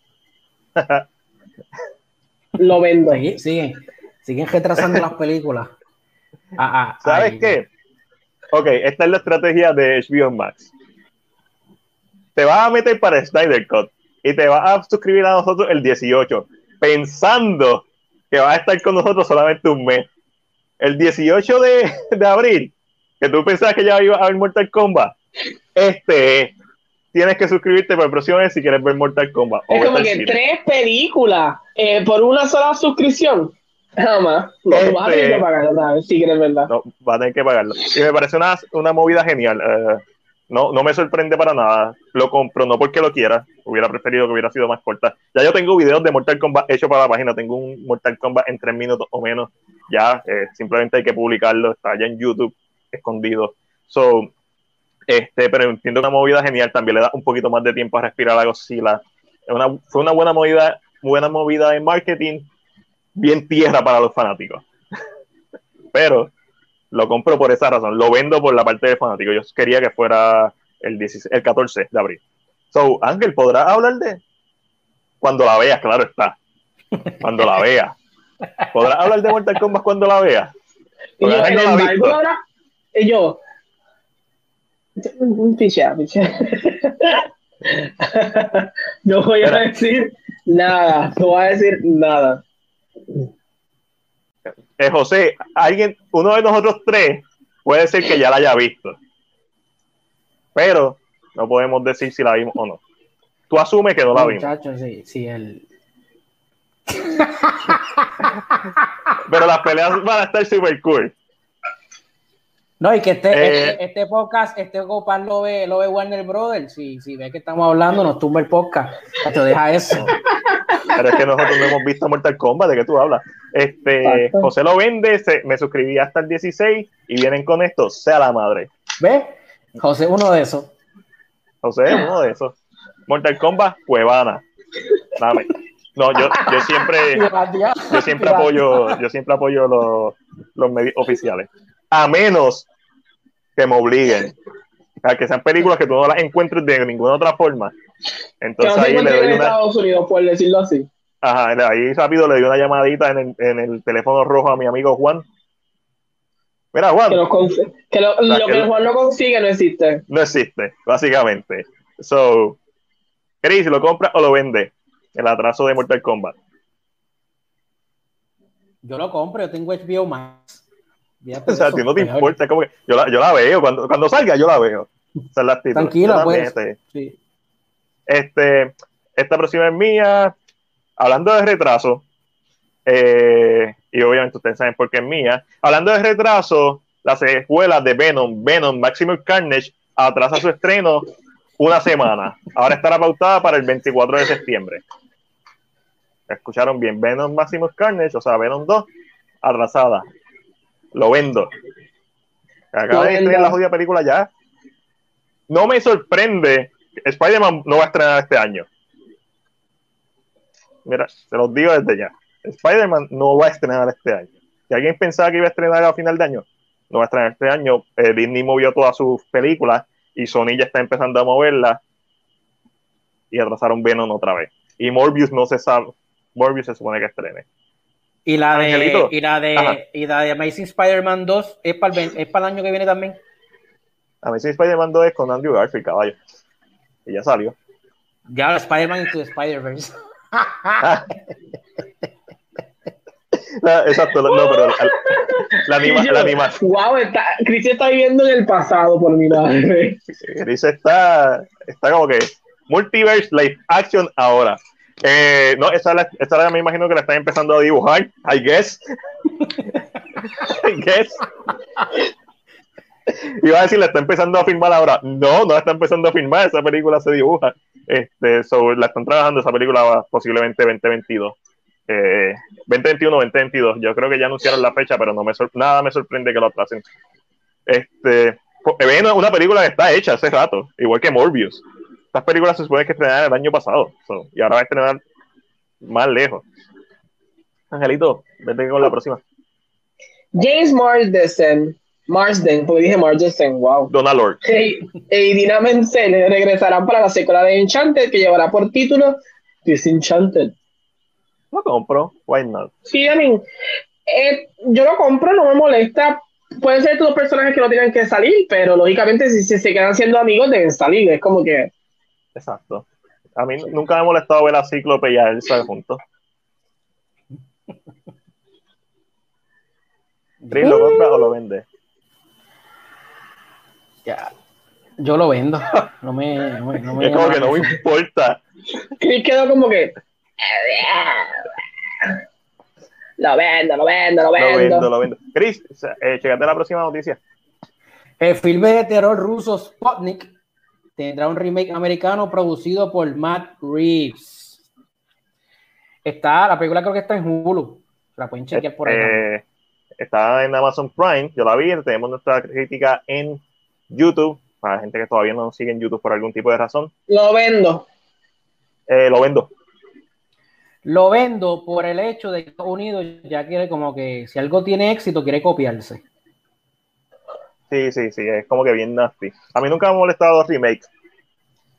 (laughs) Lo vendo. Sí, siguen, siguen retrasando las películas. Ah, ah, ¿Sabes qué? Ok, esta es la estrategia de HBO Max. Te vas a meter para Snyder Cut y te vas a suscribir a nosotros el 18, pensando que vas a estar con nosotros solamente un mes. El 18 de, de abril, que tú pensabas que ya iba a ver Mortal Kombat, este es. Tienes que suscribirte para el próximo mes si quieres ver Mortal Kombat. o Es como que tres películas eh, por una sola suscripción. Jamás. No, tú vas a tener Este- que pagar otra vez, si quieres, ¿verdad? No, va a tener que pagarlo. Y me parece una, una movida genial. eh, no, no me sorprende para nada. Lo compro, no porque lo quiera. Hubiera preferido que hubiera sido más corta. Ya yo tengo videos de Mortal Kombat hechos para la página. Tengo un Mortal Kombat en tres minutos o menos. Ya, eh, simplemente hay que publicarlo. Está allá en YouTube, escondido. So, este, pero entiendo una movida genial. También le da un poquito más de tiempo a respirar a Godzilla. Una, fue una buena movida, buena movida de marketing. Bien tierra para los fanáticos. (laughs) pero lo compro por esa razón. Lo vendo por la parte de fanático. Yo quería que fuera el, 16 el 14 de abril. So, Ángel, ¿podrás hablar de? Cuando la veas, claro está. Cuando la veas. ¿Podrás hablar de Mortal Kombat cuando la veas? Y yo, la y yo, (laughs) No voy a decir nada, no voy a decir nada. Eh, José, alguien, uno de nosotros tres puede ser que ya la haya visto. Pero no podemos decir si la vimos o no. Tú asumes que no la vimos. Muchachos, sí, sí, el, Pero las peleas van a estar super cool. No, y que este, Eh, este, este podcast, este copar lo ve, lo ve Warner Brothers. Si, si ve que estamos hablando, nos tumba el podcast. Te deja eso. (laughs) Pero es que nosotros no hemos visto Mortal Kombat, ¿de qué tú hablas? Este, Exacto. José lo vende, se- me suscribí hasta el 16 y vienen con esto, sea la madre. ¿Ves? José, uno de esos. José uno de esos. Mortal Kombat, Cuevana. Dame. No, yo, yo siempre, (laughs) yo siempre apoyo, yo siempre apoyo los, los medios oficiales. A menos que me obliguen. A que sean películas que tú no las encuentres de ninguna otra forma. Entonces ahí le doy en una. Estados Unidos, por decirlo así. Ajá, ahí rápido le di una llamadita en el, en el teléfono rojo a mi amigo Juan. Mira, Juan, Que, los cons- que lo, lo que- Juan no consigue no existe. no existe, básicamente. So, Chris, ¿lo compra o lo vende? El atraso de Mortal Kombat. Yo lo compro, yo tengo HBO Max. Fíjate O sea, a eso, ti no te peor. importa, como que yo la, yo la veo, cuando, cuando salga yo la veo. La. Tranquila, pues. este, Sí. Este, esta próxima es mía. Hablando de retraso, eh, y obviamente ustedes saben por qué es mía. Hablando de retraso, la secuela de Venom, Venom Maximum Carnage, atrasa su estreno una semana. Ahora estará pautada para el 24 de septiembre. Escucharon bien, Venom Maximus Carnage, o sea, Venom 2, atrasada. Lo vendo. Acaba de estrenar la jodida película ya. No me sorprende. Spider-Man no va a estrenar este año. Mira, se los digo desde ya. Spider-Man no va a estrenar este año. Si alguien pensaba que iba a estrenar a final de año, no va a estrenar este año. Eh, Disney movió todas sus películas y Sony ya está empezando a moverlas y atrasaron Venom otra vez. Y Morbius no se sabe. Morbius se supone que estrene. Y la de, Angelito. y la de, Ajá. y la de Amazing Spider-Man 2 es para el, es para el año que viene también. A mí sí Spider-Man 2 es con Andrew Garfield, caballo. Y ya salió. Ya, Spider-Man into Spider-Verse. (laughs) La- exacto, no, pero la, la, anima, yo, la anima- Wow, está, Cristian está viviendo en el pasado por mi lado. Dice está, está como que multiverse live action ahora. Eh, no, esa, la, esa la me imagino que la están empezando a dibujar, I guess. (laughs) I guess. Iba a decir, la está empezando a filmar ahora. No, no la está empezando a filmar, esa película se dibuja. Este, so, la están trabajando, esa película posiblemente 2022. Eh, 2021 2022. Yo creo que ya anunciaron la fecha, pero no me nada me sorprende que lo atrasen. Este, po- Venom es una película que está hecha hace rato, igual que Morbius. Estas películas se supone que estrenaron el año pasado, so, y ahora va a estrenar más lejos. Angelito, vete con la próxima. James Marsden, Marsden, porque dije Marsden, wow. Donald Lord. Hey, y Dina Menzel regresarán para la secuela de Enchanted que llevará por título Disenchanted. Lo compro, why not? Sí, I mean, eh, yo lo compro, no me molesta. Pueden ser todos personajes que no tienen que salir, pero lógicamente si, si se quedan siendo amigos deben salir. Es como que Exacto. A mí nunca me ha molestado ver a Cíclope y a Elsa (laughs) juntos. (laughs) Chris, ¿lo compras o lo vendes? Ya. Yo lo vendo. No me. No me, no me Es como que no me importa. Chris quedó como que lo vendo, lo vendo, lo Lo vendo. vendo, lo vendo. Chris, eh, checate la próxima noticia. El filme de terror ruso Sputnik tendrá un remake americano producido por Matt Reeves. Está, la película creo que está en Hulu. La pueden chequear por ahí. Eh, está en Amazon Prime, yo la vi, tenemos nuestra crítica en YouTube, para la gente que todavía no nos sigue en YouTube por algún tipo de razón, Lo vendo. Eh, lo vendo. Lo vendo por el hecho de que Estados Unidos ya quiere como que si algo tiene éxito quiere copiarse. Sí, sí, sí, es como que bien nasty. A mí nunca me han molestado los remakes,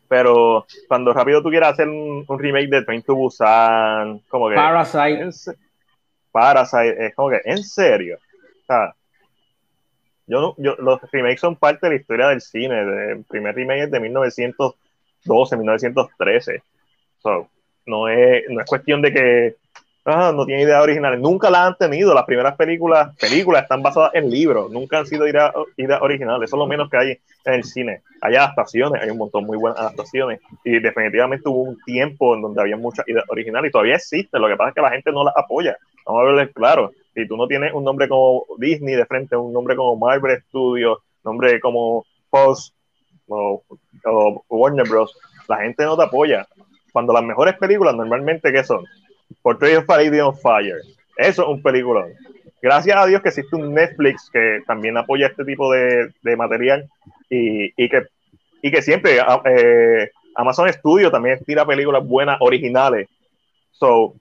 pero cuando rápido tú quieras hacer un, un remake de Train to Busan, como que... Parasite. en Parasite, es como que, ¿en serio? O sea, yo, yo, los remakes son parte de la historia del cine. el primer remake es de 1912, 1913. So, no, es, no es cuestión de que ah, no tiene ideas originales. Nunca las han tenido. Las primeras películas, películas están basadas en libros. Nunca han sido ideas, originales. Eso es lo menos que hay en el cine. Hay adaptaciones, hay un montón muy buenas adaptaciones. Y definitivamente hubo un tiempo en donde había muchas ideas originales y todavía existe. Lo que pasa es que la gente no las apoya. Vamos a verles claro. Si tú no tienes un nombre como Disney de frente, un nombre como Marvel Studios, nombre como Fox o, o Warner Bros., la gente no te apoya. Cuando las mejores películas normalmente, ¿qué son? Portrait of a Lady on Fire. Eso es un peliculón. Gracias a Dios que existe un Netflix que también apoya este tipo de, de material y, y que, y que siempre eh, Amazon Studio también tira películas buenas, originales. So,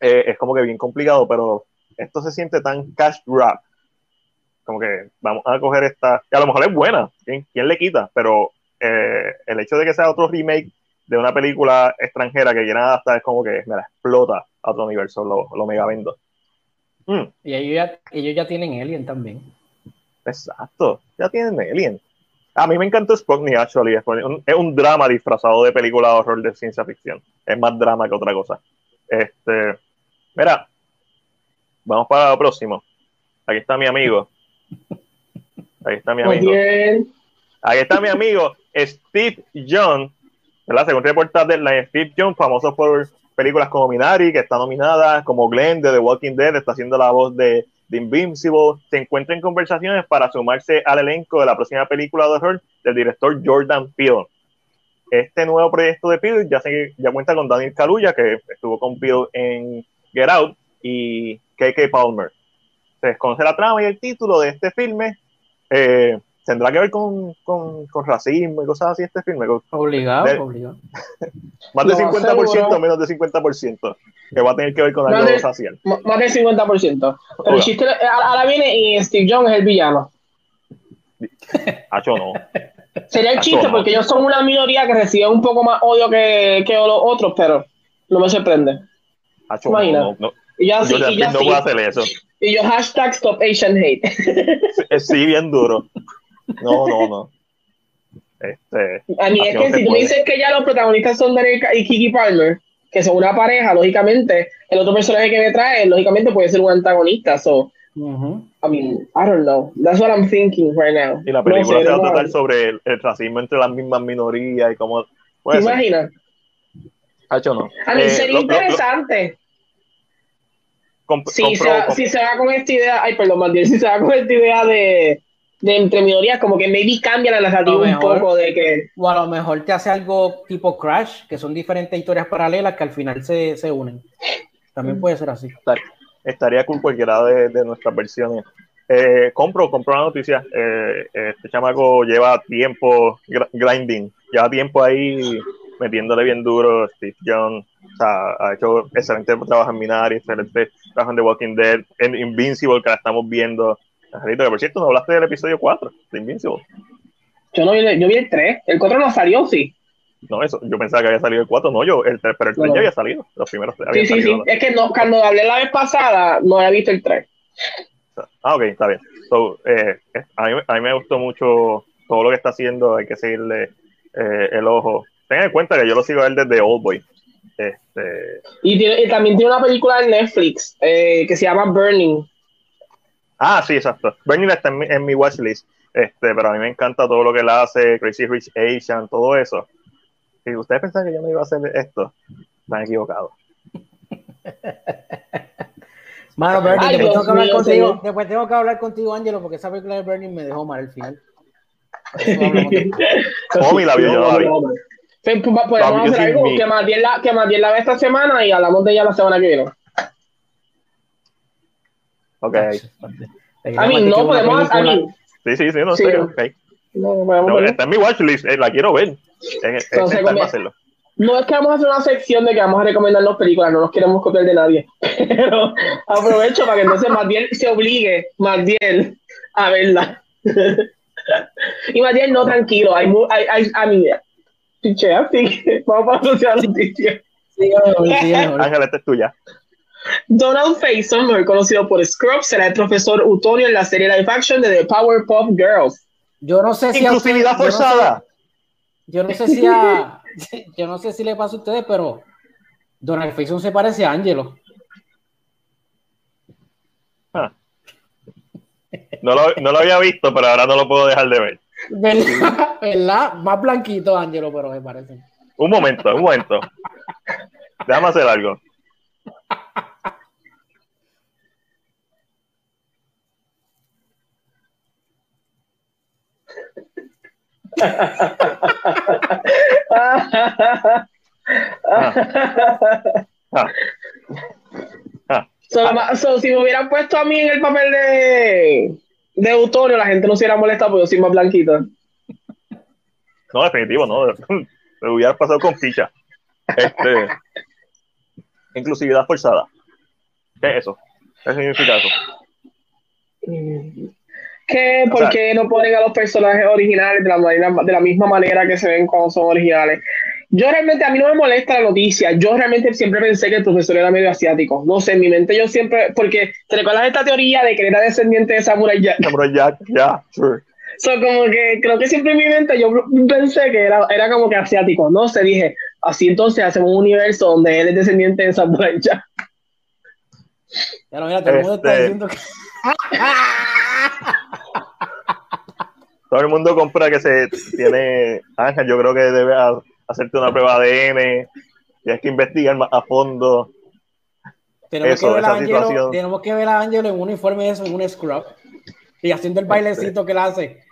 eh, es como que bien complicado, pero esto se siente tan cash grab. Como que vamos a coger esta, a lo mejor es buena, ¿quién, quién le quita? Pero eh, el hecho de que sea otro remake de una película extranjera que quieran adaptar es como que me la explota a otro universo, lo, lo mega vendo. Mm, Y ellos ya, ellos ya tienen Alien también. exacto, ya tienen Alien. A mí me encantó Sputnik, actually. Es un, es un drama disfrazado de película de horror de ciencia ficción. Es más drama que otra cosa. Este, mira, vamos para lo próximo. Aquí está mi amigo. Aquí está mi Muy amigo. bien. Aquí está mi amigo Steve John, ¿verdad? Según reportaje de la Steve famoso por películas como Minari, que está nominada, como Glenn de The Walking Dead, está haciendo la voz de, de Invincible, se encuentra en conversaciones para sumarse al elenco de la próxima película de horror del director Jordan Peele. Este nuevo proyecto de Peele ya, se, cuenta con Daniel Kaluuya, que estuvo con Peele en Get Out, y KK Palmer. Se desconoce la trama y el título de este filme. Eh, tendrá que ver con, con, con, racismo y cosas así este filme. Obligado, de, obligado. Más de No, 50% seguro. o menos de 50%. Que va a tener que ver con algo racial. Más del 50%. Pero el chiste, ahora viene y Steve Jobs es el villano. Hacho no. Sería el chiste porque ellos son una minoría que recibe un poco más odio que, que los otros, pero no me sorprende. Hacho no, Imagina. no, no. Y yo así, Yo y yo no así. puedo hacer eso. Y yo hashtag stop Asian hate. Eh, Sí, bien duro. No, no, no. Este, A mí es no que si tú puede. dices que ya los protagonistas son Daniel y Kiki Palmer, que son una pareja, lógicamente, el otro personaje que me trae, lógicamente puede ser un antagonista. So, Ujú. I mean, I don't know. That's what I'm thinking right now. y la No película sé, se va a no, tratar sobre el, el racismo entre las mismas minorías y cómo. ¿Te ser. imaginas? Hacho no. A mí Eh, sería lo- lo- lo- interesante. comp- compro- se va, si se va con esta idea, ay, perdón, Mandiel, si se va con esta idea de, de entre minorías, como que maybe cambia la narrativa un poco de que. O a lo mejor te hace algo tipo Crash, que son diferentes historias paralelas que al final se, se unen. También puede ser así. estaría con cualquiera de, de nuestras versiones. Eh, compro, compro la noticia. Eh, este chamaco lleva tiempo gr- grinding, lleva tiempo ahí metiéndole bien duro. Steve John sea, ha hecho excelente trabajo en Minari, excelente trabajo en The Walking Dead, en Invincible, que la estamos viendo. Angelito, que por cierto, no hablaste del episodio 4 de Invincible. Yo no vi, yo vi el 3. El 4 no salió, sí. No, eso, yo pensaba que había salido el 4, no, yo, el 3, pero el 3 No. ya había salido, los primeros tres Sí, habían sí, salido, sí. ¿no? Es que no, cuando hablé la vez pasada, no había visto el 3. Ah, ok, está bien. So, eh, eh, a, mí, a mí me gustó mucho todo lo que está haciendo, hay que seguirle eh, el ojo. Tengan en cuenta que yo lo sigo a él desde Old Boy. Este, Y, tiene- y también tiene una película en Netflix eh, que se llama Burning. Ah, sí, exacto. Bernie está en mi, en mi watchlist, este, pero a mí me encanta todo lo que él hace, Crazy Rich Asian, todo eso. Si ustedes pensaban que yo no iba a hacer esto, están equivocados. (laughs) Mano, Bernie, Ay, después tengo que hablar contigo. Después tengo que hablar contigo, Ángelo, porque esa película de Bernie me dejó mal al final. (laughs) Omi la vio, yo no la vi. Pues, Podemos hacer algo que más bien la, que más bien la ve esta semana y hablamos de ella la semana que viene. Ok. A mí no podemos, a mí Sí, sí, sí, no Sí. sé. ok. no, podemos No, ver. está en mi watchlist, eh, la quiero ver. En, en, Entonces, en- hacerlo. No es que vamos a hacer una sección de que vamos a recomendarnos películas, no nos queremos copiar de nadie. (laughs) Pero aprovecho para que entonces más bien se obligue, más bien, a verla. (laughs) y más bien, no, tranquilo, hay, mu- hay, hay, a mí, piche, así que vamos para la próxima noticia. Sígueme, Bernie, sígueme. Ángel, esta es tuya. Donald Faison, mejor conocido por Scrubs, será el profesor Utonio en la serie live action de The Powerpuff Girls. Yo no sé si. a Inclusividad ustedes- yo no sé- forzada. Yo no sé si a, (laughs) yo no sé si le pasa a ustedes, pero Donald Faison se parece a Angelo. Ah. No lo, no lo había visto, pero ahora no lo puedo dejar de ver. ¿Verdad? (laughs) ¿Verdad? Más blanquito Angelo, pero me parece. Un momento, un momento. Déjame hacer algo. Ah. So, si me hubieran puesto a mí en el papel de, de la gente no se hubiera molestado porque yo soy más blanquito. No, definitivo, no. (laughs) Me hubiera pasado con ficha. Este, inclusividad forzada. ¿Qué es eso? ¿Qué significa eso? ¿Qué? O ¿Por sea- qué no ponen a los personajes originales de la, manera, de la misma manera que se ven cuando son originales? Yo realmente, a mí no me molesta la noticia. Yo realmente siempre pensé que el profesor era medio asiático. No sé, en mi mente yo siempre, porque te recuerdas esta teoría de que era descendiente de Samurai Jack. Samurai Jack, ya, sure. So, como que creo que siempre en mi mente yo pensé que era, era como que asiático. No sé, dije, así entonces hacemos un universo donde él es descendiente de Samurai Jack. Ya lo mira, todo el mundo está Este- diciendo que. (laughs) Todo el mundo compra que se tiene. Ángel, yo creo que debe ha- hacerte una prueba de ADN. Tienes que investigar más a fondo. Tenemos, Eso, que ver a Angelo, situación. tenemos que ver a Angelo en un uniforme de eso, en un scrub. Y haciendo el bailecito que él hace.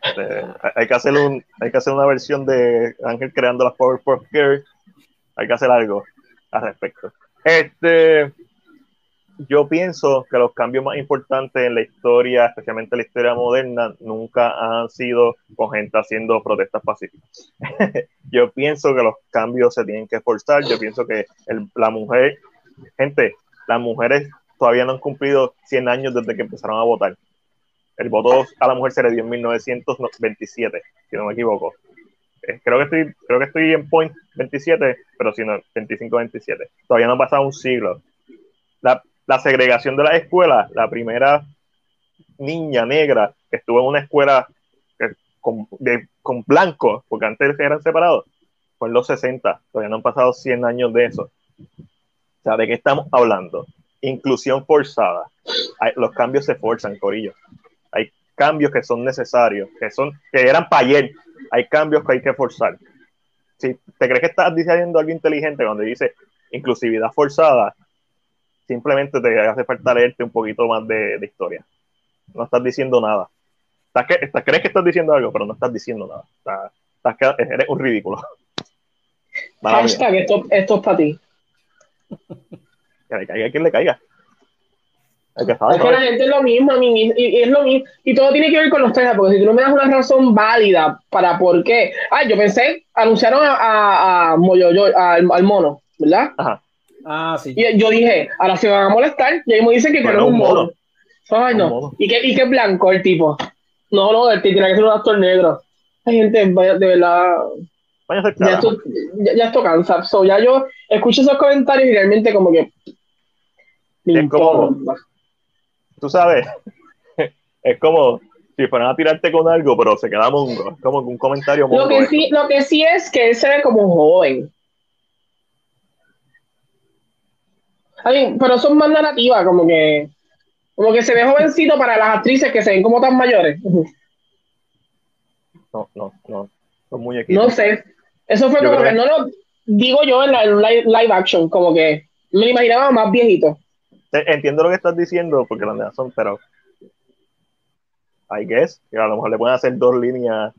Este, hay- que hacer un, hay que hacer una versión de Ángel creando las Powerpuff Girls. Hay que hacer algo al respecto. Este, yo pienso que los cambios más importantes en la historia, especialmente en la historia moderna, nunca han sido con gente haciendo protestas pacíficas. (laughs) yo pienso que los cambios se tienen que forzar. Yo pienso que la mujer, gente, las mujeres todavía no han cumplido 100 años desde que empezaron a votar. El voto a la mujer se le dio en 1927, si no me equivoco. Eh, Creo que estoy, creo que estoy en point 27, pero si no, 25-27. Todavía no ha pasado un siglo. La, la segregación de las escuelas, la primera niña negra que estuvo en una escuela eh, con, de- con blancos, porque antes eran separados, fue en los 60. Todavía no han pasado 100 años de eso. O ¿de qué estamos hablando? Inclusión forzada. Hay- los cambios se forzan, Corillo hay cambios que son necesarios, que son que eran para ayer, hay cambios que hay que forzar. Si te crees que estás diciendo algo inteligente cuando dice inclusividad forzada, simplemente te hace falta leerte un poquito más de, de historia. No estás diciendo nada. Estás que, estás- crees que estás diciendo algo, pero no estás diciendo nada. Estás- estás que- eres un ridículo. Mala (laughs) mía. Hashtag, esto, esto es para ti. Que le caiga a quien le caiga. El que sabe, Es que la gente es lo mismo, a mí, y, y es lo mismo. Y todo tiene que ver con los temas, porque si tú no me das una razón válida para por qué. Ah, yo pensé, anunciaron a, a, a Moyoyo, al, al mono. ¿verdad? Ajá. Ah, sí. Y yo dije, ahora se van a molestar. Y ahí me dicen que es un mono. Ay, no. ¿Y qué, ¿Y qué blanco el tipo? No, no, el tipo tiene que ser un actor negro. Hay gente, vaya, de verdad, Váyase al ya esto, ya, ya esto cansa. So, ya yo escucho esos comentarios y realmente como que me Es como-. Tú sabes, (laughs) es como si fueran a tirarte con algo, pero se queda mongo. Es como un comentario mongo. Lo que, sí, lo que sí es que él se ve como joven. Pero son más narrativas, como que como que se ve jovencito para las actrices que se ven como tan mayores. No, no, no. Son muñequitos. No sé. Eso fue Yo como que no lo digo yo en la en live, live action, como que me lo imaginaba más viejito. Eh, Entiendo lo que estás diciendo, porque las nenas son, pero. I guess, que a lo mejor le pueden hacer dos líneas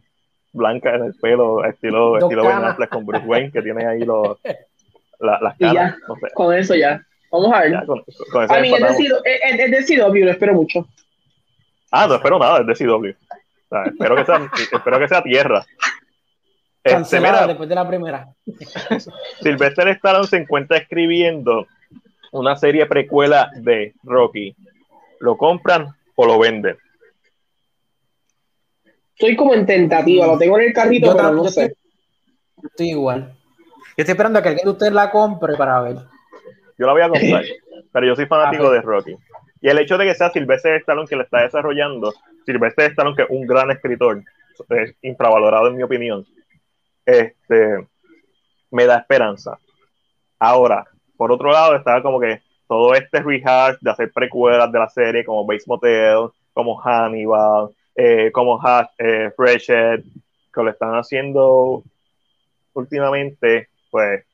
blancas en el pelo, estilo, Dos estilo Ben. Affleck con Bruce Wayne, que tiene ahí los, la- las Y caras. ya. No sé. Con eso ya. Vamos a ver. Ya, con, con eso a mí es de CW, lo espero mucho. Ah, no espero nada, es de CW. O sea, espero, que sea, espero que sea tierra. Este, mira, después de la primera. (laughs) Sylvester Stallone se encuentra escribiendo una serie precuela de Rocky. ¿Lo compran o lo venden? Estoy como en tentativa, lo tengo en el carrito, Yo pero no sé. estoy- igual. Yo estoy esperando a que alguien de ustedes la compre para ver. Yo la voy a comprar, (laughs) pero yo soy fanático de Rocky. Y el hecho de que sea Sylvester Stallone que la está desarrollando, Sylvester Stallone que es un gran escritor, es infravalorado en mi opinión, este, me da esperanza. Ahora, por otro lado, estaba como que todo este rehash de hacer precuelas de la serie como Bates Motel, como Hannibal, eh, como Hash, eh, Freshed, que lo están haciendo últimamente, pues,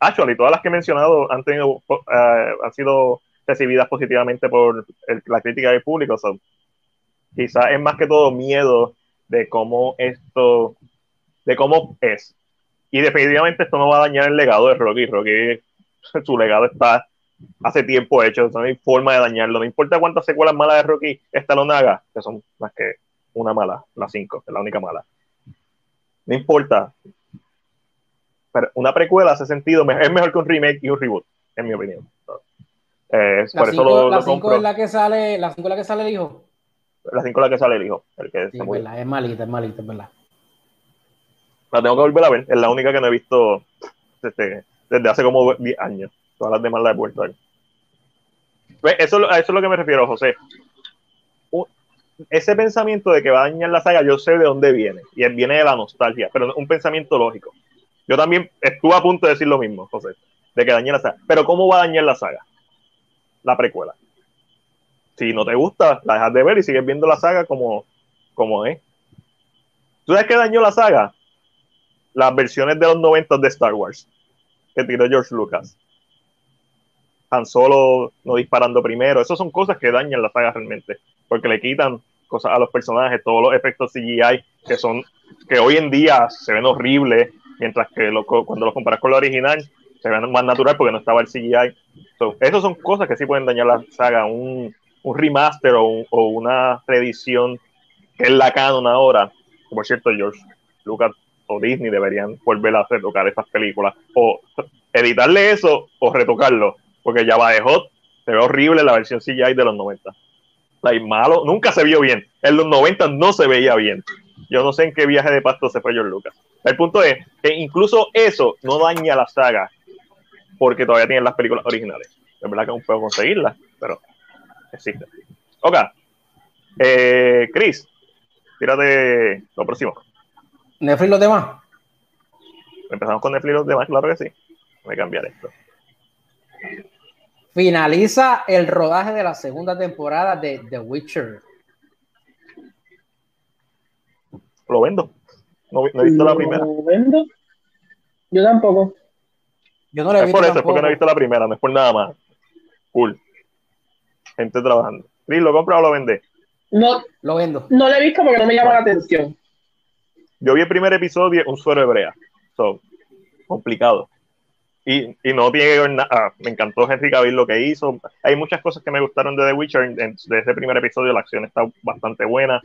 actually, todas las que he mencionado han tenido, eh, han sido recibidas positivamente por el- la crítica del público. So, quizás es más que todo miedo de cómo esto, de cómo es. Y definitivamente esto no va a dañar el legado de Rocky. Rocky, (laughs) su legado está hace tiempo hecho, no hay forma de dañarlo. No importa cuántas secuelas malas de Rocky Stallone haga, que son más que una mala, la 5, es la única mala. No importa. Pero una precuela hace sentido, es mejor que un remake y un reboot, en mi opinión. Eh, La por eso 5 lo, la lo cinco compro. es la que sale, la 5 es la que sale el hijo. La 5 es la que sale el hijo, el que Sí, es murió. verdad, es malita, es malita, es verdad. La tengo que volver a ver, es la única que no he visto desde, desde hace como 10 años. Todas las demás las he vuelto a ver. Eso, es lo- a eso es lo que me refiero, José. Un- ese pensamiento de que va a dañar la saga, yo sé de dónde viene, y él viene de la nostalgia, pero un pensamiento lógico. Yo también estuve a punto de decir lo mismo, José, de que dañe la saga. Pero ¿cómo va a dañar la saga? La precuela. Si no te gusta, la dejas de ver y sigues viendo la saga como, como es. ¿Tú sabes qué dañó la saga? Las versiones de los 90 de Star Wars que tiró George Lucas. Han Solo no disparando primero. Esas son cosas que dañan la saga realmente. Porque le quitan cosas a los personajes, todos los efectos CGI que son, que hoy en día se ven horribles, mientras que lo- cuando los comparas con la original, se ven más natural porque no estaba el CGI. So, esas son cosas que sí pueden dañar la saga. Un, un remaster o, o una reedición que es la canon ahora. Por cierto, George Lucas o Disney deberían volver a retocar estas películas. O editarle eso o retocarlo. Porque ya va de hot. Se ve horrible la versión CGI de los 90. Like, malo, nunca se vio bien. En los 90 no se veía bien. Yo no sé en qué viaje de pasto se fue George Lucas. El punto es que incluso eso no daña la saga porque todavía tienen las películas originales. Es verdad que aún puedo conseguirlas, pero existen. Ok. Eh, Chris, tírate lo próximo. Netflix los demás. Empezamos con Netflix los demás, claro que sí. Voy a cambiar esto. Finaliza el rodaje de la segunda temporada de The Witcher. Lo vendo. No, no he visto la primera. ¿Lo vendo? Yo tampoco. Yo no le he Es visto por eso, es porque tampoco. no he visto la primera, no es por nada más. Cool. Gente trabajando. Chris, ¿lo compra o lo vende? No, Lo vendo. no lo he visto porque no me llama la atención. Yo vi el primer episodio, un suero hebrea. So, complicado. Y, y no tiene que ver nada. me encantó Henry Cavill lo que hizo. Hay muchas cosas que me gustaron de The Witcher. En- en- de ese primer episodio, la acción está bastante buena.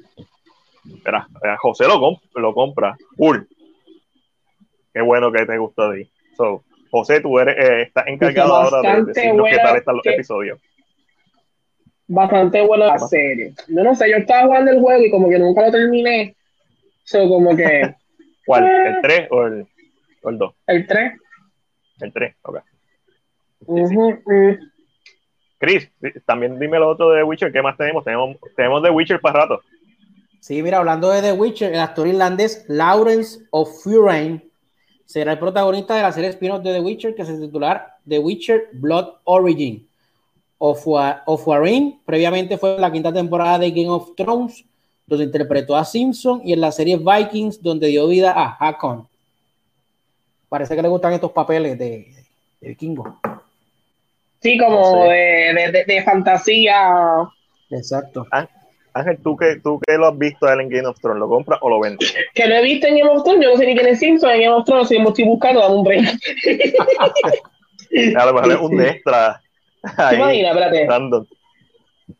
José lo, comp- lo compra. Cool. Qué bueno que te gustó de ahí. So, José, tú eres, eh, estás encargado ahora de decirnos qué buena, tal están los que- episodios. Bastante buena la serie. Yo no sé, yo estaba jugando el juego y como que nunca lo terminé. So, como que (laughs) ¿Cuál? ¿El 3 o el, o el 2? el 3. El 3, ok. Mm. Chris, también dime lo otro de Witcher, ¿qué más tenemos? Tenemos, tenemos de Witcher para rato. Sí, mira, hablando de The Witcher, el actor irlandés Lawrence O'Fuarain será el protagonista de la serie spin-off de The Witcher que se titular The Witcher Blood Origin. O'Fuarain previamente fue en la quinta temporada de Game of Thrones, donde interpretó a Simpson y en la serie Vikings, donde dio vida a Hakon. Parece que le gustan estos papeles de, de vikingo. Sí, como No sé. de, de, de- de fantasía. Exacto. Ángel, ¿tú que, tú que lo has visto a él en Game of Thrones, ¿lo compras o lo vendes? Que lo he visto en Game of Thrones, yo no sé ni quién es Simpson en Game of Thrones, si me estoy buscando, dame un break. (laughs) A lo mejor es un extra. ¿Te Ahí, imaginas? Espérate. random.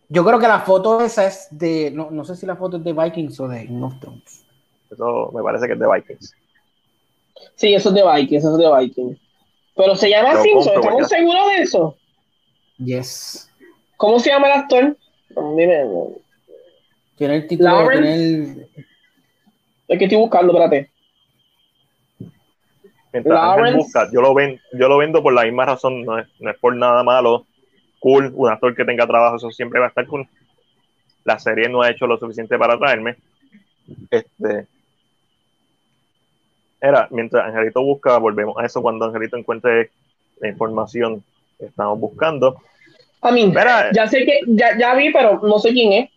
Yo creo que la foto esa es de, no, no sé si la foto es de Vikings o de Game of Thrones. Eso me parece que es de Vikings. Sí, eso es de Vikings, eso es de Vikings. Pero se llama Lo Simpson, compro, ¿estamos seguros de eso? Yes. ¿Cómo se llama el actor? Dime, no. Tiene el título, Lawrence. tiene el, es que estoy buscando, espérate. Mientras Ángel Lawrence. busca, yo lo, ven, yo lo vendo por la misma razón, no es, no es por nada malo. Cool, un actor que tenga trabajo, eso siempre va a estar cool. La serie no ha hecho lo suficiente para traerme. Este. Era, mientras Angelito busca, volvemos a eso cuando Angelito encuentre la información que estamos buscando. A mí, ya sé que, ya, ya vi, pero no sé quién es.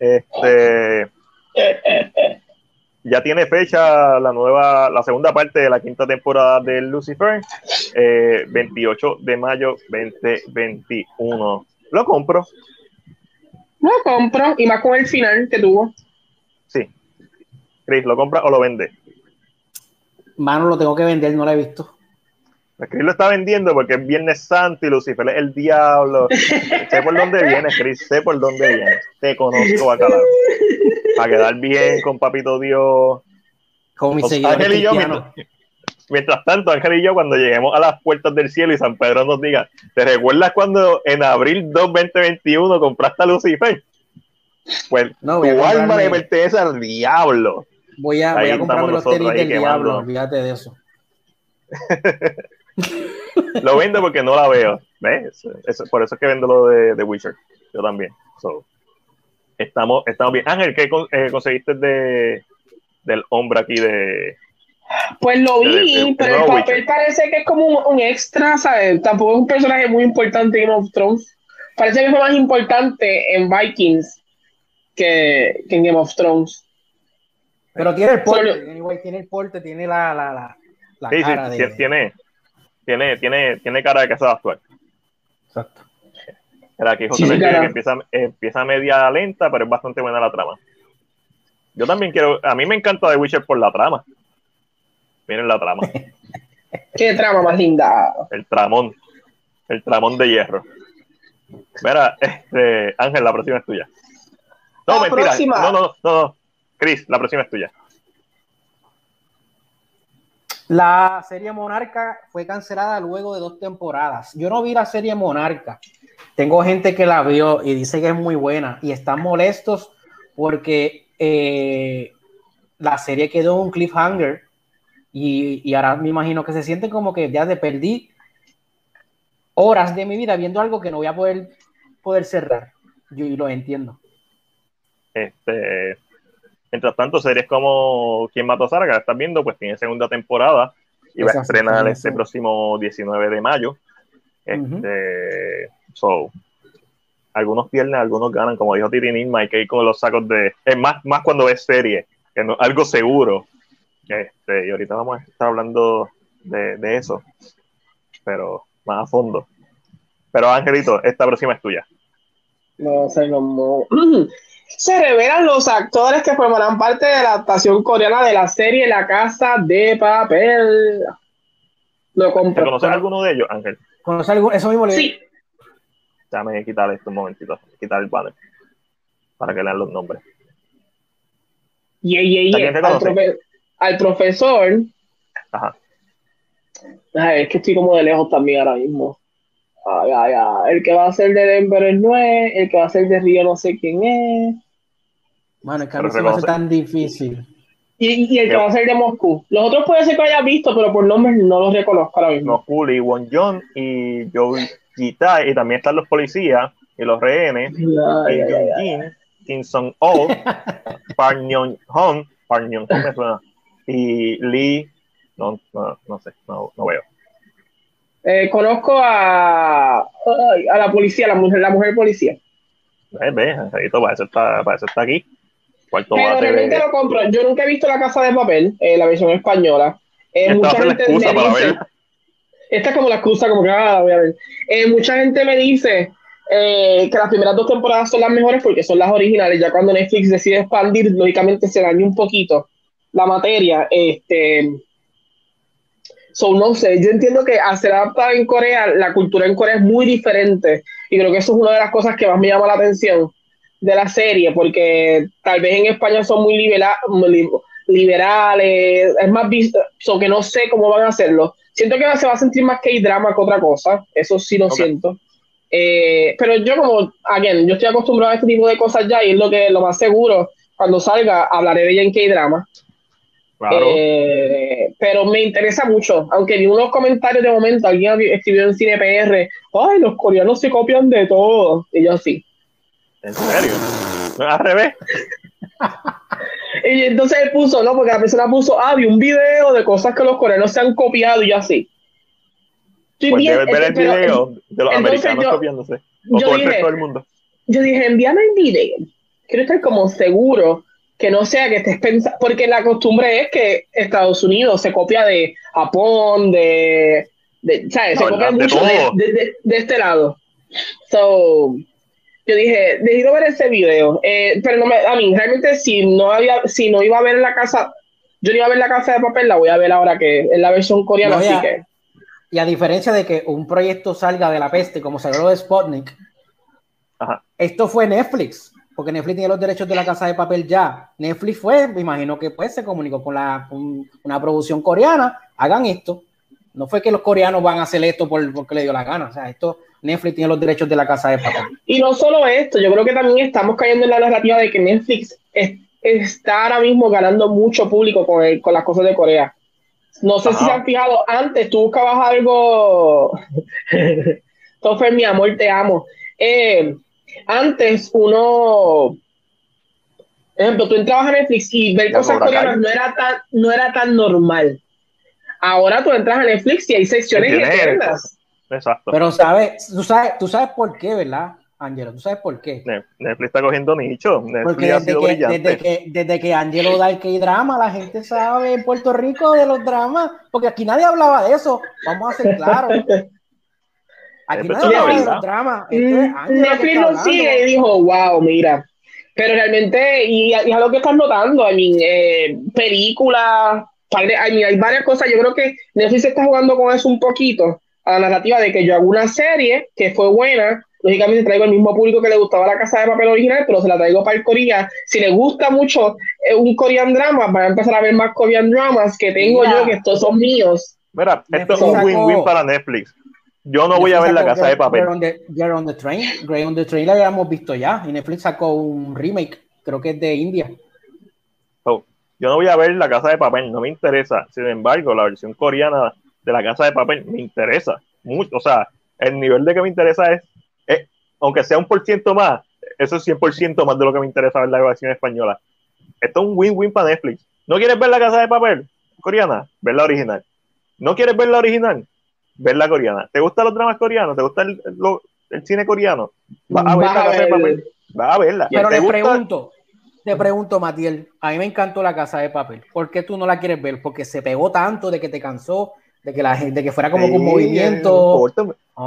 Este. Ya tiene fecha la nueva, la segunda parte de la quinta temporada de Lucifer, eh, 28 de mayo 2021. Lo compro, Lo compro, y más con el final que tuvo. sí. Chris, ¿lo compra o lo vende? mano lo tengo que vender, no lo he visto. Chris lo está vendiendo porque es Viernes Santo y Lucifer es el diablo. sé por dónde vienes, Chris, sé por dónde vienes. Te conozco, bacalao. Para quedar bien con Papito Dios. Con mis Ángel y yo, mientras, mientras tanto, Ángel y yo, cuando lleguemos a las puertas del cielo y San Pedro nos diga, ¿te recuerdas cuando en abril 2, 2021 compraste a Lucifer? Pues No, tu alma le pertenece al diablo. Voy a, voy a comprarme los tenis del diablo, olvídate de eso. (laughs) (laughs) Lo vendo porque no la veo. ¿Ves? Eso- por eso es que vendo lo de, de Witcher. Yo también. So, estamos, estamos bien. Ángel, ¿qué con- eh, conseguiste de, del hombre aquí de... Pues lo vi, pero el papel Witcher. parece que es como un, un extra, ¿sabes? Tampoco es un personaje muy importante en Game of Thrones. Parece que fue más importante en Vikings que, que en Game of Thrones. Pero tiene el porte, Solo- anyway, tiene el porte, tiene la, la, la, la Sí, sí, cara sí, de... tiene, tiene, tiene, tiene cara de que sabe actuar. Exacto. Era aquí José Sí, claro. que empieza, empieza media lenta, pero es bastante buena la trama. Yo también quiero, a mí me encanta The Witcher por la trama. Miren la trama, (laughs) Qué trama más linda. el tramón, el tramón de hierro. Mira, este, Ángel, la próxima es tuya. No, La mentira. próxima. No, no, no, no. Chris, la próxima es tuya. La serie Monarca fue cancelada luego de dos temporadas. Yo no vi la serie Monarca. Tengo gente que la vio y dice que es muy buena y están molestos porque eh, la serie quedó un cliffhanger y, y ahora me imagino que se sienten como que ya de perdí horas de mi vida viendo algo que no voy a poder, poder cerrar. Yo y lo entiendo. Este, mientras tanto, series como ¿Quién mató a Sara? Que la estás viendo, pues tiene segunda temporada y va a estrenar este próximo 19 de mayo. Este, so, algunos pierden, algunos ganan, como dijo Titi Nilma, hay que ir con los sacos de. Es más, más cuando ves serie, que no, algo seguro. Este, y ahorita vamos a estar hablando de, de eso, pero más a fondo. Pero Angelito, esta próxima es tuya. No sé cómo. (clears throat) Se revelan los actores que formarán parte de la adaptación coreana de la serie La Casa de Papel. Lo ¿Te compro. conoces alguno de ellos, Ángel? ¿Conoce algo? Eso mismo le Sí, Déjame quitar esto un momentito, quitar el banner para que lean los nombres. yeah, yeah, ¿A yeah. Al, profe- al profesor, Ajá. Ay, es que estoy como de lejos también ahora mismo. Ay, ay, ay. El que va a ser de Denver es, el que va a ser de Río no sé quién es. Mano, es que a mí se me hace tan difícil. Y, y el que va a ser de Moscú. Los otros puede ser que haya visto, pero por nombres no los reconozco ahora mismo. No, Cooley, Won John y Joe Gita, y también están los policías y los rehenes, Ay, Kim ay, Kim Song-oh, (laughs) Park Myung-hong, Park Myung-hong me suena, y Lee, no, no, no sé, no, no veo. Eh, conozco a, a la policía, la mujer, la mujer policía. Ve, ve, para eso está, para eso está aquí. Cuarto Pero realmente de... lo compro. Yo nunca he visto La Casa de Papel, eh, la versión española. Eh, mucha gente excusa me para dice, verla. esta es como la excusa, como que ah, voy a ver. Eh, mucha gente me dice eh, que las primeras dos temporadas son las mejores porque son las originales. Ya cuando Netflix decide expandir, lógicamente se daña un poquito la materia. Este, so, no sé, yo entiendo que al ser adaptada en Corea, la cultura en Corea es muy diferente. Y creo que eso es una de las cosas que más me llama la atención de la serie, porque tal vez en España son muy libera- li- liberales, es más visto, so que no sé cómo van a hacerlo. Siento que se va a sentir más que drama que otra cosa, eso sí lo Ok. siento. Eh, pero yo como, again, yo estoy acostumbrado a este tipo de cosas ya y es lo que lo más seguro, cuando salga hablaré de ella en K-drama. Claro, Eh, pero me interesa mucho, aunque vi unos comentarios de momento, alguien escribió en Cine PR, ay, los coreanos se copian de todo, y yo sí. en serio. Al revés. (laughs) Y entonces él puso, no, porque la persona puso, ah, vi un video de cosas que los coreanos se han copiado y yo así. Pues debes ver el pero- video de los americanos yo- copiándose. O yo todo el dije- resto del mundo. yo dije, envíame el video. Quiero estar como seguro que no sea que estés pensando, porque la costumbre es que Estados Unidos se copia de Japón, de, de ¿sabes? Se No, copia de mucho de, de- de- de este lado. So, yo dije, necesito ver ese video. Eh, pero no me, a mí, realmente si no había, si no iba a ver la casa, yo no iba a ver la casa de papel, la voy a ver ahora que es la versión coreana, No, así ya. que. Y a diferencia de que un proyecto salga de la peste, como salió lo de Sputnik, Ajá. esto fue Netflix, porque Netflix tiene los derechos de la casa de papel ya. Netflix fue, me imagino que pues se comunicó con, la, con una producción coreana, hagan esto. No fue que los coreanos van a hacer esto por, porque le dio la gana. O sea, esto, Netflix tiene los derechos de la casa de papel. Y no solo esto, yo creo que también estamos cayendo en la narrativa de que Netflix es- está ahora mismo ganando mucho público con, el- con las cosas de Corea. No sé si se han fijado, antes tú buscabas algo. (laughs) Toffer, mi amor, te amo. Eh, antes uno. Ejemplo, tú entrabas a Netflix y ver Ya, cosas coreanas no era tan, no era tan normal. Ahora tú entras a Netflix y hay secciones Tiene eternas. Exacto. Pero sabes, tú sabes, tú sabes por qué, ¿verdad, Angelo? ¿Tú sabes por qué? Ne- Netflix está cogiendo nicho. Porque Netflix ha desde sido que, brillante. desde, que, desde que Angelo da el K-drama, la gente sabe en Puerto Rico de los dramas, porque aquí nadie hablaba de eso, vamos a ser claros. (laughs) Aquí nadie es es Mm, Netflix lo sigue y dijo, wow, mira. Pero realmente, y, y es lo que estás notando, I mean, eh, películas, I mean, hay varias cosas. Yo creo que Netflix está jugando con eso un poquito, a la narrativa de que yo hago una serie que fue buena, lógicamente traigo el mismo público que le gustaba la casa de papel original, pero se la traigo para el Corea. Si le gusta mucho eh, un Korean drama, van a empezar a ver más Korean dramas que tengo Mira. yo, que estos son míos. Mira, esto es un win-win para Netflix. Yo no voy a ver la casa de papel. Girl on the, Girl on the Train. Girl on the Train la habíamos visto ya. Y Netflix sacó un remake, creo que es de India. So, yo no voy a ver la casa de papel, no me interesa. Sin embargo, la versión coreana de la casa de papel me interesa mucho. O sea, el nivel de que me interesa es, es- aunque sea un por ciento más, eso es 100% más de lo que me interesa ver la versión española. Esto es un win-win para Netflix. ¿No quieres ver la casa de papel coreana? Ver la original. ¿No quieres ver la original? Ver la coreana. ¿Te gustan los dramas coreanos? ¿Te gusta el, lo- el cine coreano? Vas a ver Vas la a casa de ver- papel. Vas a verla. Pero ¿Te le gusta? pregunto, te pregunto, Matiel, a mí me encantó la casa de papel. ¿Por qué tú no la quieres ver? Porque se pegó tanto de que te cansó, de que la gente, de que fuera como Sí, No movimiento. importa.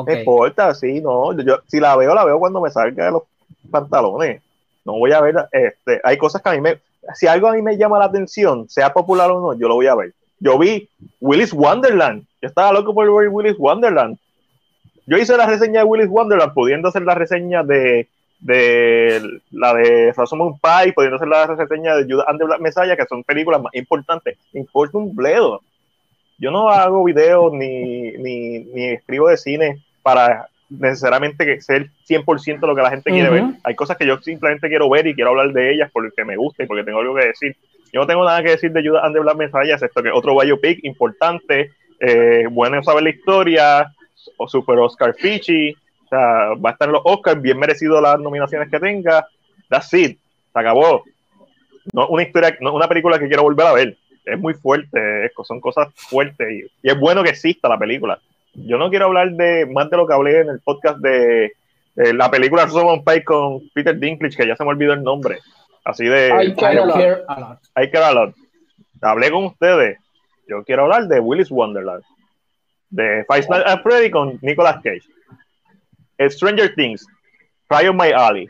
Me importa, sí, no. Yo, si la veo, la veo cuando me salga de los pantalones. No voy a ver, este, hay cosas que a mí me, si algo a mí me llama la atención, sea popular o no, yo lo voy a ver. Yo vi Willis Wonderland. Yo estaba loco por ver Willis Wonderland. Yo hice la reseña de Willis Wonderland, pudiendo hacer la reseña de, de la de Rosamund Pike, pudiendo hacer la reseña de Judas and the Black Messiah, que son películas más importantes. Importa un bledo. yo no hago videos ni, ni, ni escribo de cine para necesariamente que ser 100% lo que la gente quiere ver. Hay cosas que yo simplemente quiero ver y quiero hablar de ellas porque me gusta y porque tengo algo que decir. Yo no tengo nada que decir de Judas and the Black Messiah, excepto que otro biopic importante, eh, bueno saber la historia, o Super Oscar Fichi, o sea, va a estar en los Oscars, bien merecido las nominaciones que tenga. That's it, se acabó. No una historia, no una película que quiero volver a ver. Es muy fuerte, son cosas fuertes y, y es bueno que exista la película yo no quiero hablar de más de lo que hablé en el podcast de, la película Rosamund Pike con Peter Dinklage, que ya se me olvidó el nombre. Así de. I care, a lot. I care a lot. Hablé con ustedes. Yo quiero hablar de Willis Wonderland. De Five Nights at Freddy con Nicolas Cage. Stranger Things. Fire My Alley.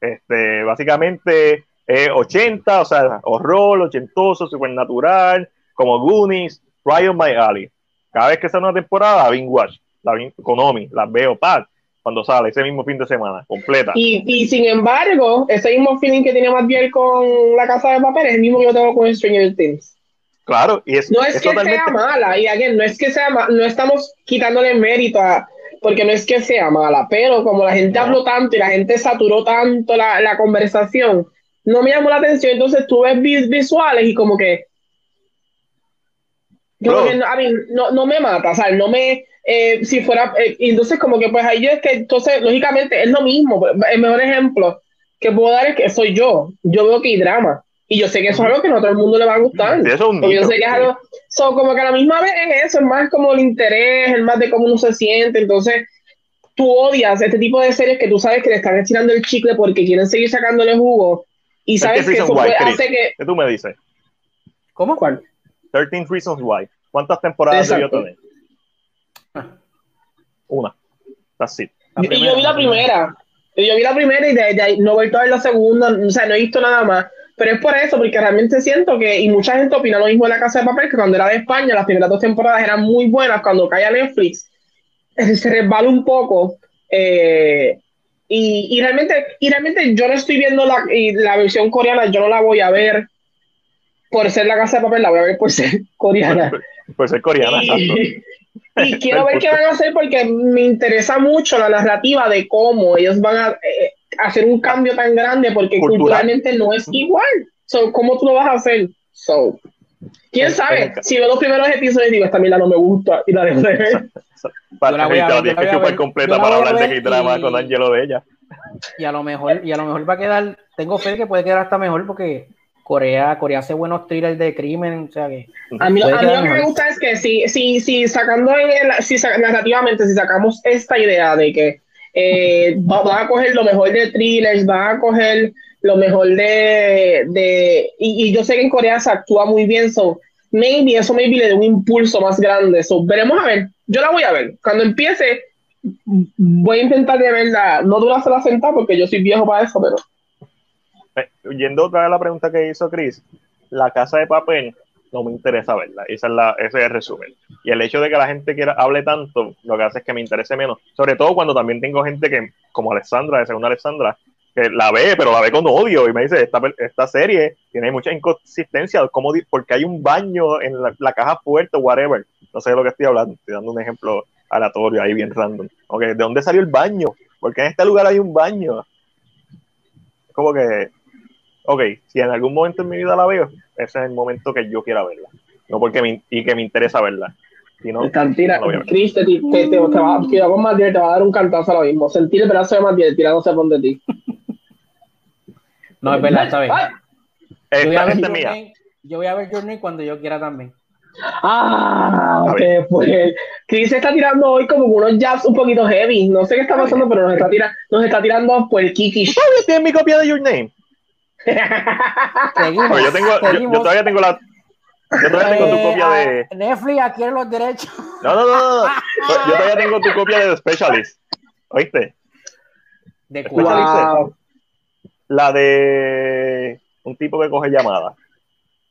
Este, básicamente 80, o sea, horror, ochentoso, supernatural, como Goonies, Ryan My Alley. Cada vez que sale una temporada, Bing Watch, la las veo, pad, cuando sale ese mismo fin de semana, completa. Y, y, sin embargo, ese mismo feeling que más bien con La Casa de Papel es el mismo que yo tengo con Stranger Things. Claro, y es, no es, que sea mala, y again, no es que sea no estamos quitándole mérito a, porque no es que sea mala, pero como la gente habló tanto y la gente saturó tanto la, la conversación, no me llamó la atención, entonces tú ves visuales y como que no, no, me mata, o sea, no me, eh, si fuera, eh, entonces como que pues ahí yo es que, entonces, lógicamente es lo mismo, el mejor ejemplo que puedo dar es que soy yo, yo veo que hay drama, y yo sé que eso es algo que no a todo el mundo le va a gustar, yo sé que es algo, son como que a la misma vez es eso, es más como el interés, es más de cómo uno se siente, entonces tú odias este tipo de series que tú sabes que le están estirando el chicle porque quieren seguir sacándole jugo, y sabes que, eso puede, hace que... ¿Qué tú me dices? ¿Cómo? ¿Cuál? 13 Reasons Why. ¿Cuántas temporadas debió tener? Una. Así. Y yo vi la primera. Yo vi la primera y de, ahí no he vuelto a ver la segunda. O sea, no he visto nada más. Pero es por eso, porque realmente siento que, y mucha gente opina lo mismo de la Casa de Papel, que cuando era de España, las primeras dos temporadas eran muy buenas. Cuando cae a Netflix, se resbala un poco. Eh, y, y, realmente, y realmente yo no estoy viendo la, la versión coreana, yo no la voy a ver por ser la casa de papel, la voy a ver por ser (laughs) coreana. por ser coreana, y, y (laughs) quiero ver qué van a hacer porque me interesa mucho la narrativa de cómo ellos van a eh, hacer un cambio tan grande porque culturalmente no es igual. So, ¿Cómo tú lo vas a hacer? So, ¿Quién sabe? Si veo los primeros episodios digo, esta mierda no me gusta y la dejo de ver. Para la tienes que chupar completa para hablar de que drama con Angelo de ella. Y a lo mejor, y a lo mejor va a quedar, tengo fe que puede quedar hasta mejor porque Corea, Corea hace buenos thrillers de crimen, o sea que... A mí, lo que me gusta es que si, si, si sacando, si narrativamente, si sacamos esta idea de que eh, (laughs) van a coger lo mejor de thrillers, van a coger lo mejor de... de y, yo sé que en Corea se actúa muy bien, so maybe eso maybe le dé un impulso más grande, so veremos a ver, yo la voy a ver, cuando empiece voy a intentar de verla, no durarse la sentada porque yo soy viejo para eso, pero yendo otra vez a la pregunta que hizo Chris, la casa de papel no me interesa verla. Esa es la, ese es el resumen. Y el hecho de que la gente quiera hable tanto, lo que hace es que me interese menos. Sobre todo cuando también tengo gente que, como Alexandra, de segunda Alexandra, que la ve, pero la ve con odio y me dice, esta, esta serie tiene mucha inconsistencia, como porque hay un baño en la, caja fuerte, whatever. No sé de lo que estoy hablando, estoy dando un ejemplo aleatorio ahí bien random. Okay, ¿De dónde salió el baño? Porque en este lugar hay un baño. Como que ok, si en algún momento en mi vida la veo, ese es el momento que yo quiera verla. No porque me, y que me interesa verla. Si no, tira, Chris, te, te, te, te, va, con Matiel, te va a dar un cantazo ahora mismo. Sentir el brazo de Matiel tirándose por de ti. No, es verdad, está bien. Yo voy, a ver mía. yo voy a ver Journey cuando yo quiera también. Ah, ok, pues Chris está tirando hoy como unos jabs un poquito heavy. No sé qué está pasando, pero nos está, tira, nos está tirando por el kiki. ¿Tienes mi copia de Your Name? Yo, tengo, yo, todavía tengo la. Yo todavía tengo tu copia de. Eh, Netflix adquiere los derechos. No, no, no, no. (laughs) Yo todavía tengo tu copia de The Specialist. ¿Oíste? ¿De cuál? La de un tipo que coge llamadas.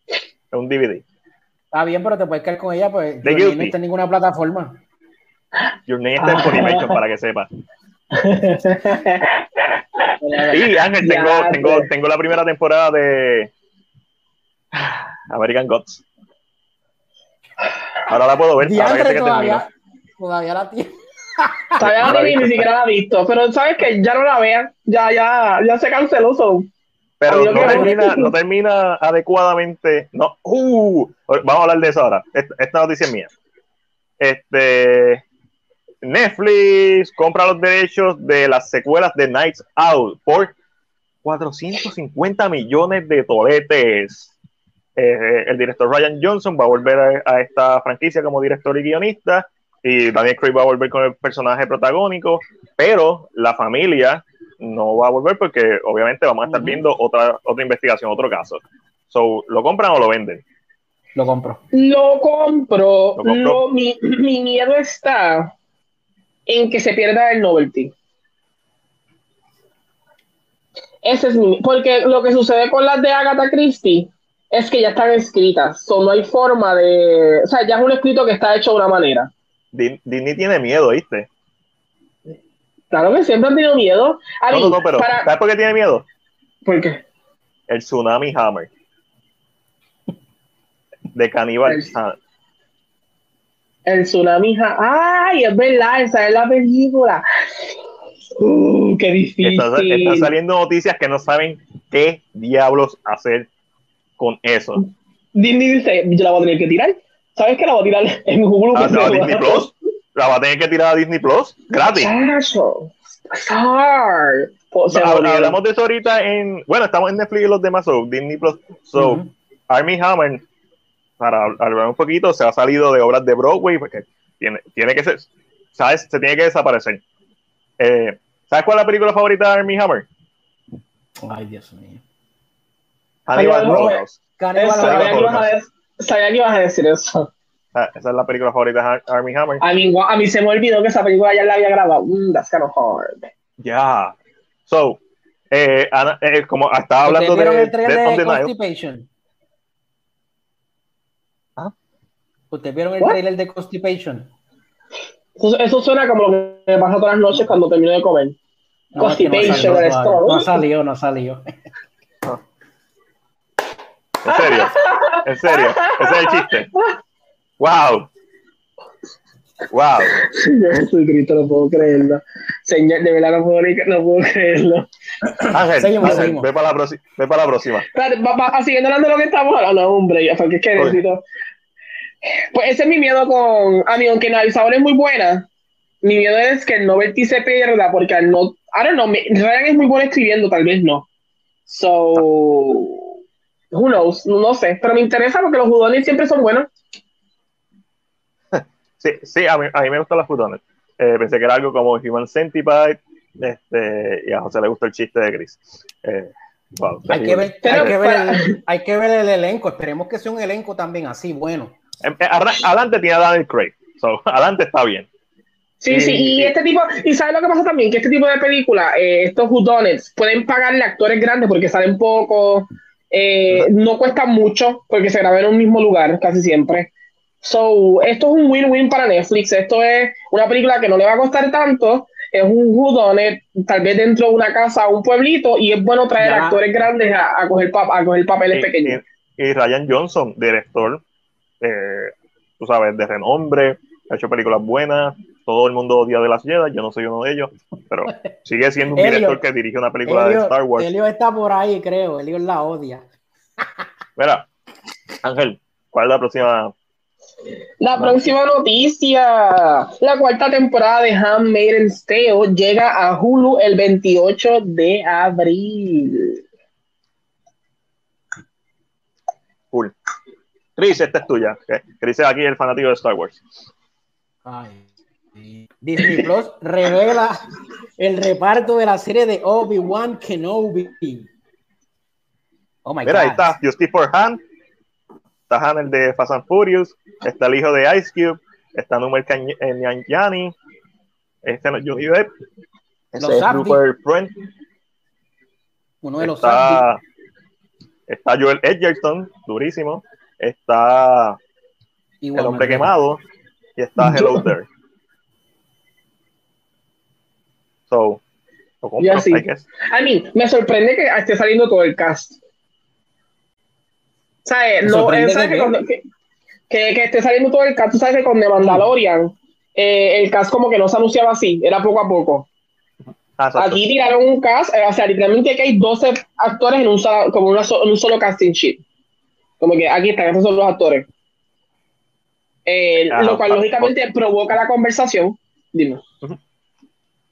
Es un DVD. Está bien, pero te puedes quedar con ella, pues. no está en ninguna plataforma. Your name está en Funimation, para que sepas. Sí, (laughs) Ángel, tengo, tengo, tengo la primera temporada de American Gods. Ahora la puedo ver. Ahora que todavía, termino. todavía la tiene. (laughs) Todavía no la vi, ni siquiera la he visto. Pero sabes que ya no la vean. Ya, ya, ya se canceló. so. Pero no termina, no (laughs) termina adecuadamente. No, uh, vamos a hablar de eso ahora. Esta, esta noticia es mía. Este Netflix compra los derechos de las secuelas de Nights Out por 450 millones de toletes. Eh, el director Ryan Johnson va a volver a, a esta franquicia como director y guionista y Daniel Craig va a volver con el personaje protagónico, pero la familia no va a volver porque obviamente vamos a estar viendo otra, otra investigación, otro caso. So, ¿Lo compran o lo venden? Lo compro. Lo compro. Lo compro. Lo- mi, mi miedo está en que se pierda el novelty. Ese es mi. Porque lo que sucede con las de Agatha Christie es que ya están escritas. So, no hay forma de. O sea, ya es un escrito que está hecho de una manera. Di- Disney tiene miedo, ¿viste? Claro que siempre han tenido miedo. A No, mí, no, no, pero para- ¿sabes por qué tiene miedo? ¿Por qué? El Tsunami Hammer. De Cannibal. El- Ah, El tsunami. ¡Ay! Es verdad, esa es la película. Uh, qué difícil. Está, están saliendo noticias que no saben qué diablos hacer con eso. Disney dice, yo la voy a tener que tirar. ¿Sabes que la voy a tirar en Hulu? Ah, se Disney? Plus. La va a tener que tirar a Disney Plus gratis. Chacho. Star. O sea, hablamos de eso ahorita en. Bueno, estamos en Netflix y los demás, so, Disney Plus. So, Ujú. Army Hammer, para hablar un poquito, se ha salido de obras de Broadway porque tiene, tiene que ser. ¿Sabes? Se tiene que desaparecer. Eh, ¿Sabes cuál es la película favorita de Army Hammer? Ay, Dios mío. Hannibal Holocaust. Sabía que ibas a de- decir eso. Ah, Esa es la película favorita de Ar- Army Hammer. A mí, a mí se me olvidó que esa película ya la había grabado. Mm, that's kind of hard. Ya. So, eh, Ana- eh, como estaba ¿Ustedes hablando de de the Nile. Constipation? ¿Ah? ¿Ustedes vieron el What? trailer de Constipation? Eso, eso suena como lo que me pasa todas las noches cuando termino de comer. No, es que no Constipation, salió. No salió, no salió. En serio. En serio. Ese es el chiste. Wow. Wow. Señor Jesucristo, no puedo creerlo. Señor, de verdad no puedo, ni- no puedo creerlo. Ángel, Seguimos, Ángel, seguimos. ve para la, ve para la próxima. Espérate, va- va- siguiendo hablando de lo que estamos hablando, hombre, porque es que necesito. Pues ese es mi miedo con. A mí, aunque el sabor es muy buena, mi miedo es que el novelty se pierda, porque al no. I don't know, me- Ryan es muy bueno escribiendo, tal vez no. So. Who knows? No sé, pero me interesa porque los judones siempre son buenos. (laughs) Sí, sí a, mí, a mí me gustan las futones. Eh, pensé que era algo como Human Centipede. Este, y a José le gusta el chiste de Chris. Eh, wow, Hay que, ver, hay, que ver el, hay que ver el elenco. Esperemos que sea un elenco también así, bueno. Eh, eh, adelante tiene a Daniel Craig. So, (laughs) adelante está bien. Sí, sí, Sí. y este tipo, y sabes lo que pasa también, que este tipo de películas, eh, estos whodunits, pueden pagarle a actores grandes porque salen poco, eh, no cuestan mucho porque se graban en un mismo lugar casi siempre. So, esto es un win-win para Netflix, esto es una película que no le va a costar tanto, es un whodunit, tal vez dentro de una casa o un pueblito, y es bueno traer Ya. actores grandes a, a coger, pap- a coger papeles Y, pequeños. y- y Ryan Johnson, director, eh, tú sabes, de renombre, ha hecho películas buenas. Todo el mundo odia de las Jedi, yo no soy uno de ellos, pero (laughs) sigue siendo un director que dirige una película de Star Wars. Elliot está por ahí, creo. Elliot la odia. (laughs) Mira, Ángel, ¿cuál es la próxima? La próxima noticia, la cuarta temporada de Handmaid's Tale llega a Hulu el 28 de abril. Cool. Chris, esta es tuya. que Chris es aquí el fanático de Star Wars. Ay. Disney Plus revela el reparto de la serie de Obi-Wan Kenobi. Oh my Mira, ahí God. está Justice for Han. Está Han, el de Fast and Furious. Está el hijo de Ice Cube. Está Numer Yanni. Este no Johnny Depp. Es. Rupert Friend. Uno de los. Está, está Joel Edgerton, durísimo. Está Igual, El Hombre. Quemado. Y está Hello There. So, lo compro, Ya sí. I guess. A mí me sorprende que esté saliendo todo el cast. ¿Sabes? ¿Te No, eh, ¿sabes de que cuando- que- que, que esté saliendo todo el cast. Tú sabes que con The Mandalorian, eh, el cast como que no se anunciaba así, era poco a poco. Ah, exacto. Aquí tiraron un cast, eh, o sea, literalmente que hay 12 actores en un solo, como una so- en un solo casting sheet. Como que aquí están, estos son los actores. Eh, Ah, lo cual ah, lógicamente provoca la conversación. Dime.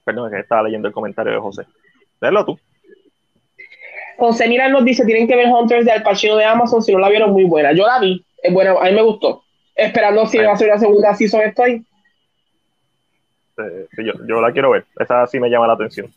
Perdón, es que estaba leyendo el comentario de José. Léelo tú. José Miran nos dice, tienen que ver Hunters de Al Pacino de Amazon, si no la vieron, muy buena. Yo la vi, es buena, a mí me gustó. Esperando si va a ser una segunda season estoy. Eh, sí, yo, yo la quiero ver. Esa sí me llama la atención.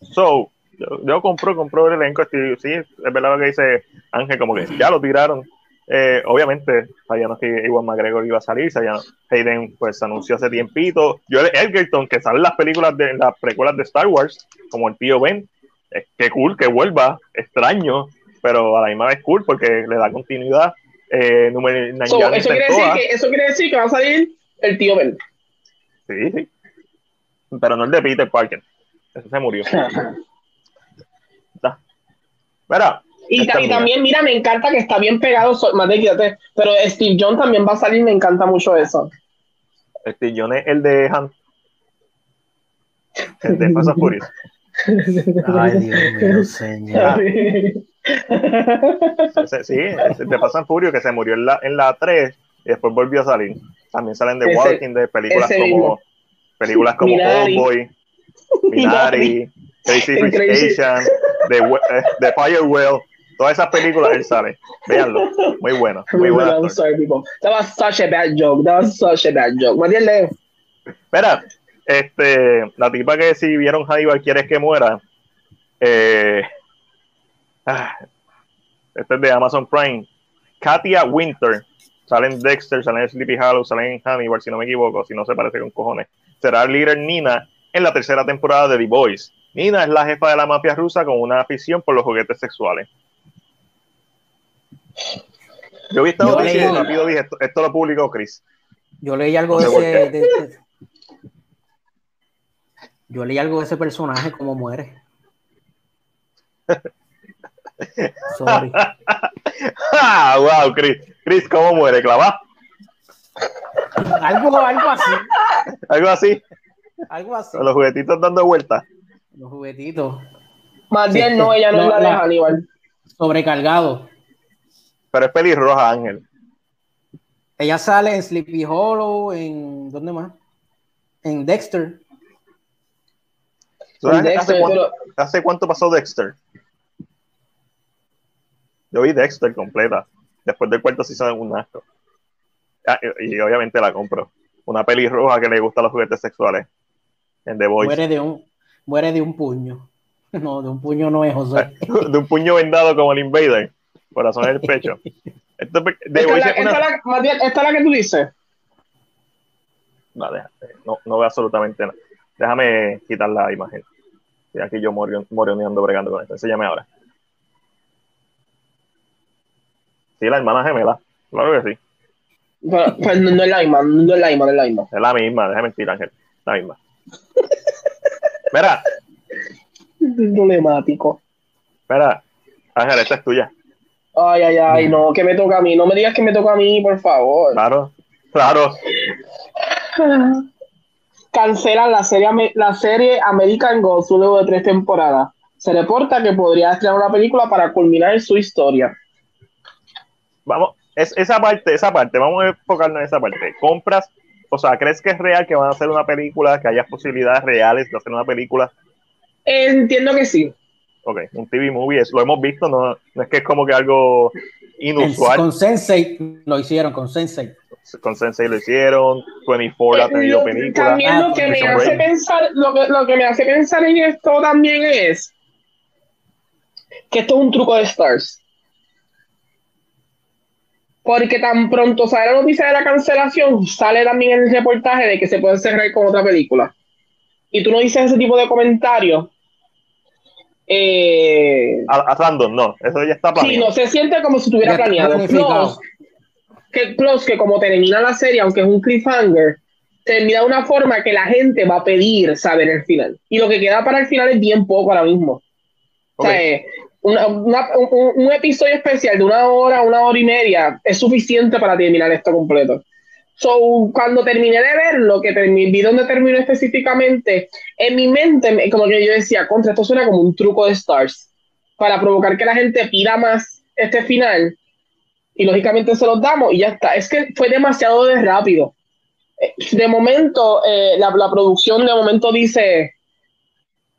So, yo, yo compro, compro el elenco. estoy- sí, es verdad lo que dice Ángel, como que ya lo tiraron. Eh, obviamente, sabíamos que Iwan McGregor iba a salir. Sabíamos, Hayden pues se anunció hace tiempito. Yo Edgerton, que sale en las películas de en las precuelas de Star Wars, como el tío Ben. Eh, qué cool que vuelva, extraño, pero a la misma vez cool porque le da continuidad. Eh, número, So, eso, quiere decir que, eso quiere decir que va a salir el tío Ben. Sí, sí. Pero no el de Peter Parker. Ese se murió. (laughs) Mira, Y, también, mira, me encanta que está bien pegado, so- más de quítate, pero Steve John también va a salir, me encanta mucho eso. este John es el de Han. El de Fast and Furious. (laughs) Ay, Dios mío, señor. Sí, el de Fast and Furious que se murió en la, en la 3 y después volvió a salir. También salen de Ese- Walking, de películas como películas como Minari. Old Boy, (laughs) Minari, Crazy Rich. Asian, The, eh, The Firewell. Todas esas películas él sale. Véanlo. Muy bueno. Muy bueno. I'm sorry, people. That was such a bad joke. That was such a bad joke. Matías, lee. Espera, este, la tipa que si vieron Hannibal quieres que muera, eh, ah, este es de Amazon Prime, Katia Winter, salen en Dexter, salen en Sleepy Hollow, salen en Hannibal, si no me equivoco, si no se parece con cojones, será el líder Nina en la tercera temporada de The Boys. Nina es la jefa de la mafia rusa con una afición por los juguetes sexuales. Yo vi esta noticia y rápido dije, esto, esto lo publicó Chris. Yo leí algo No de sé ese. de- de- yo leí algo de ese personaje, cómo muere. Sorry. (laughs) ¡Ah, wow, Chris! Chris, ¿cómo muere? ¿Clavá? Algo, algo así. Algo así, Algo así. con los juguetitos dando vueltas. Los juguetitos. Más bien, Sí, no, ella no, no, es la de Hannibal. Sobrecargado. Pero es pelirroja, Ángel. Ella sale en Sleepy Hollow, en. ¿Dónde más? En Dexter. ¿Tú sabes Dexter, ¿Hace, cuánto, pero- hace cuánto pasó Dexter? Yo vi Dexter completa. Después del cuarto season en un asco. Ah, y, y obviamente la compro. Una pelirroja que le gusta los juguetes sexuales. En The Voice. Muere de un. Muere de un puño. (laughs) No, de un puño no es José. (laughs) De un puño vendado como el Invader. Corazón en el pecho. Esto, Esta es la, una- esta la- Matías, esta es la que tú dices. No, deja- no, no veo absolutamente nada. Déjame quitar la imagen. Estoy aquí yo moroneando, bregando con esto. Enséñame ahora. Sí, la hermana gemela. Claro que sí. Pero, pues no, no es la misma, no es la misma, no es la misma. Es la misma. Déjame mentir, Ángel. La misma. (laughs) Mira, Problemático. mira. Ángel, esta es tuya. Ay, ay, ay, no, que me toca a mí. No me digas que me toca a mí, por favor. Claro. Claro. Cancelan la serie, la serie American Gods luego de tres temporadas. Se reporta que podría estrenar una película para culminar su historia. Vamos. Es, esa parte, esa parte. Vamos a enfocarnos en esa parte. Compras. O sea, ¿crees que es real que van a hacer una película? Que haya posibilidades reales de hacer una película? Entiendo que sí. Ok, un TV movie, es- lo hemos visto, no, no es que es como que algo inusual. con Sensei lo hicieron, con Sensei. Con Sensei lo hicieron, 24 ha Eh, tenido películas. También Ah, lo que me hace pensar, lo que, lo que me hace pensar en esto también es que esto es un truco de Stars. Porque tan pronto sale la noticia de la cancelación, sale también el reportaje de que se puede cerrar con otra película. Y tú no dices ese tipo de comentarios. Eh, A, a random, no, eso ya está sí, planeado. no se siente como si estuviera planeado. Plus, que, plus que como termina la serie, aunque es un cliffhanger, termina de una forma que la gente va a pedir saber el final. Y lo que queda para el final es bien poco ahora mismo. Ok. O sea, eh, una- una- un, un episodio especial de una hora, una hora y media es suficiente para terminar esto completo. So, cuando terminé de verlo, que vi dónde terminó específicamente, en mi mente, me- como que yo decía, contra, esto suena como un truco de Stars, para provocar que la gente pida más este final, y lógicamente se los damos, y ya está. Es que fue demasiado de rápido. Eh, De momento, eh, la, la producción de momento dice,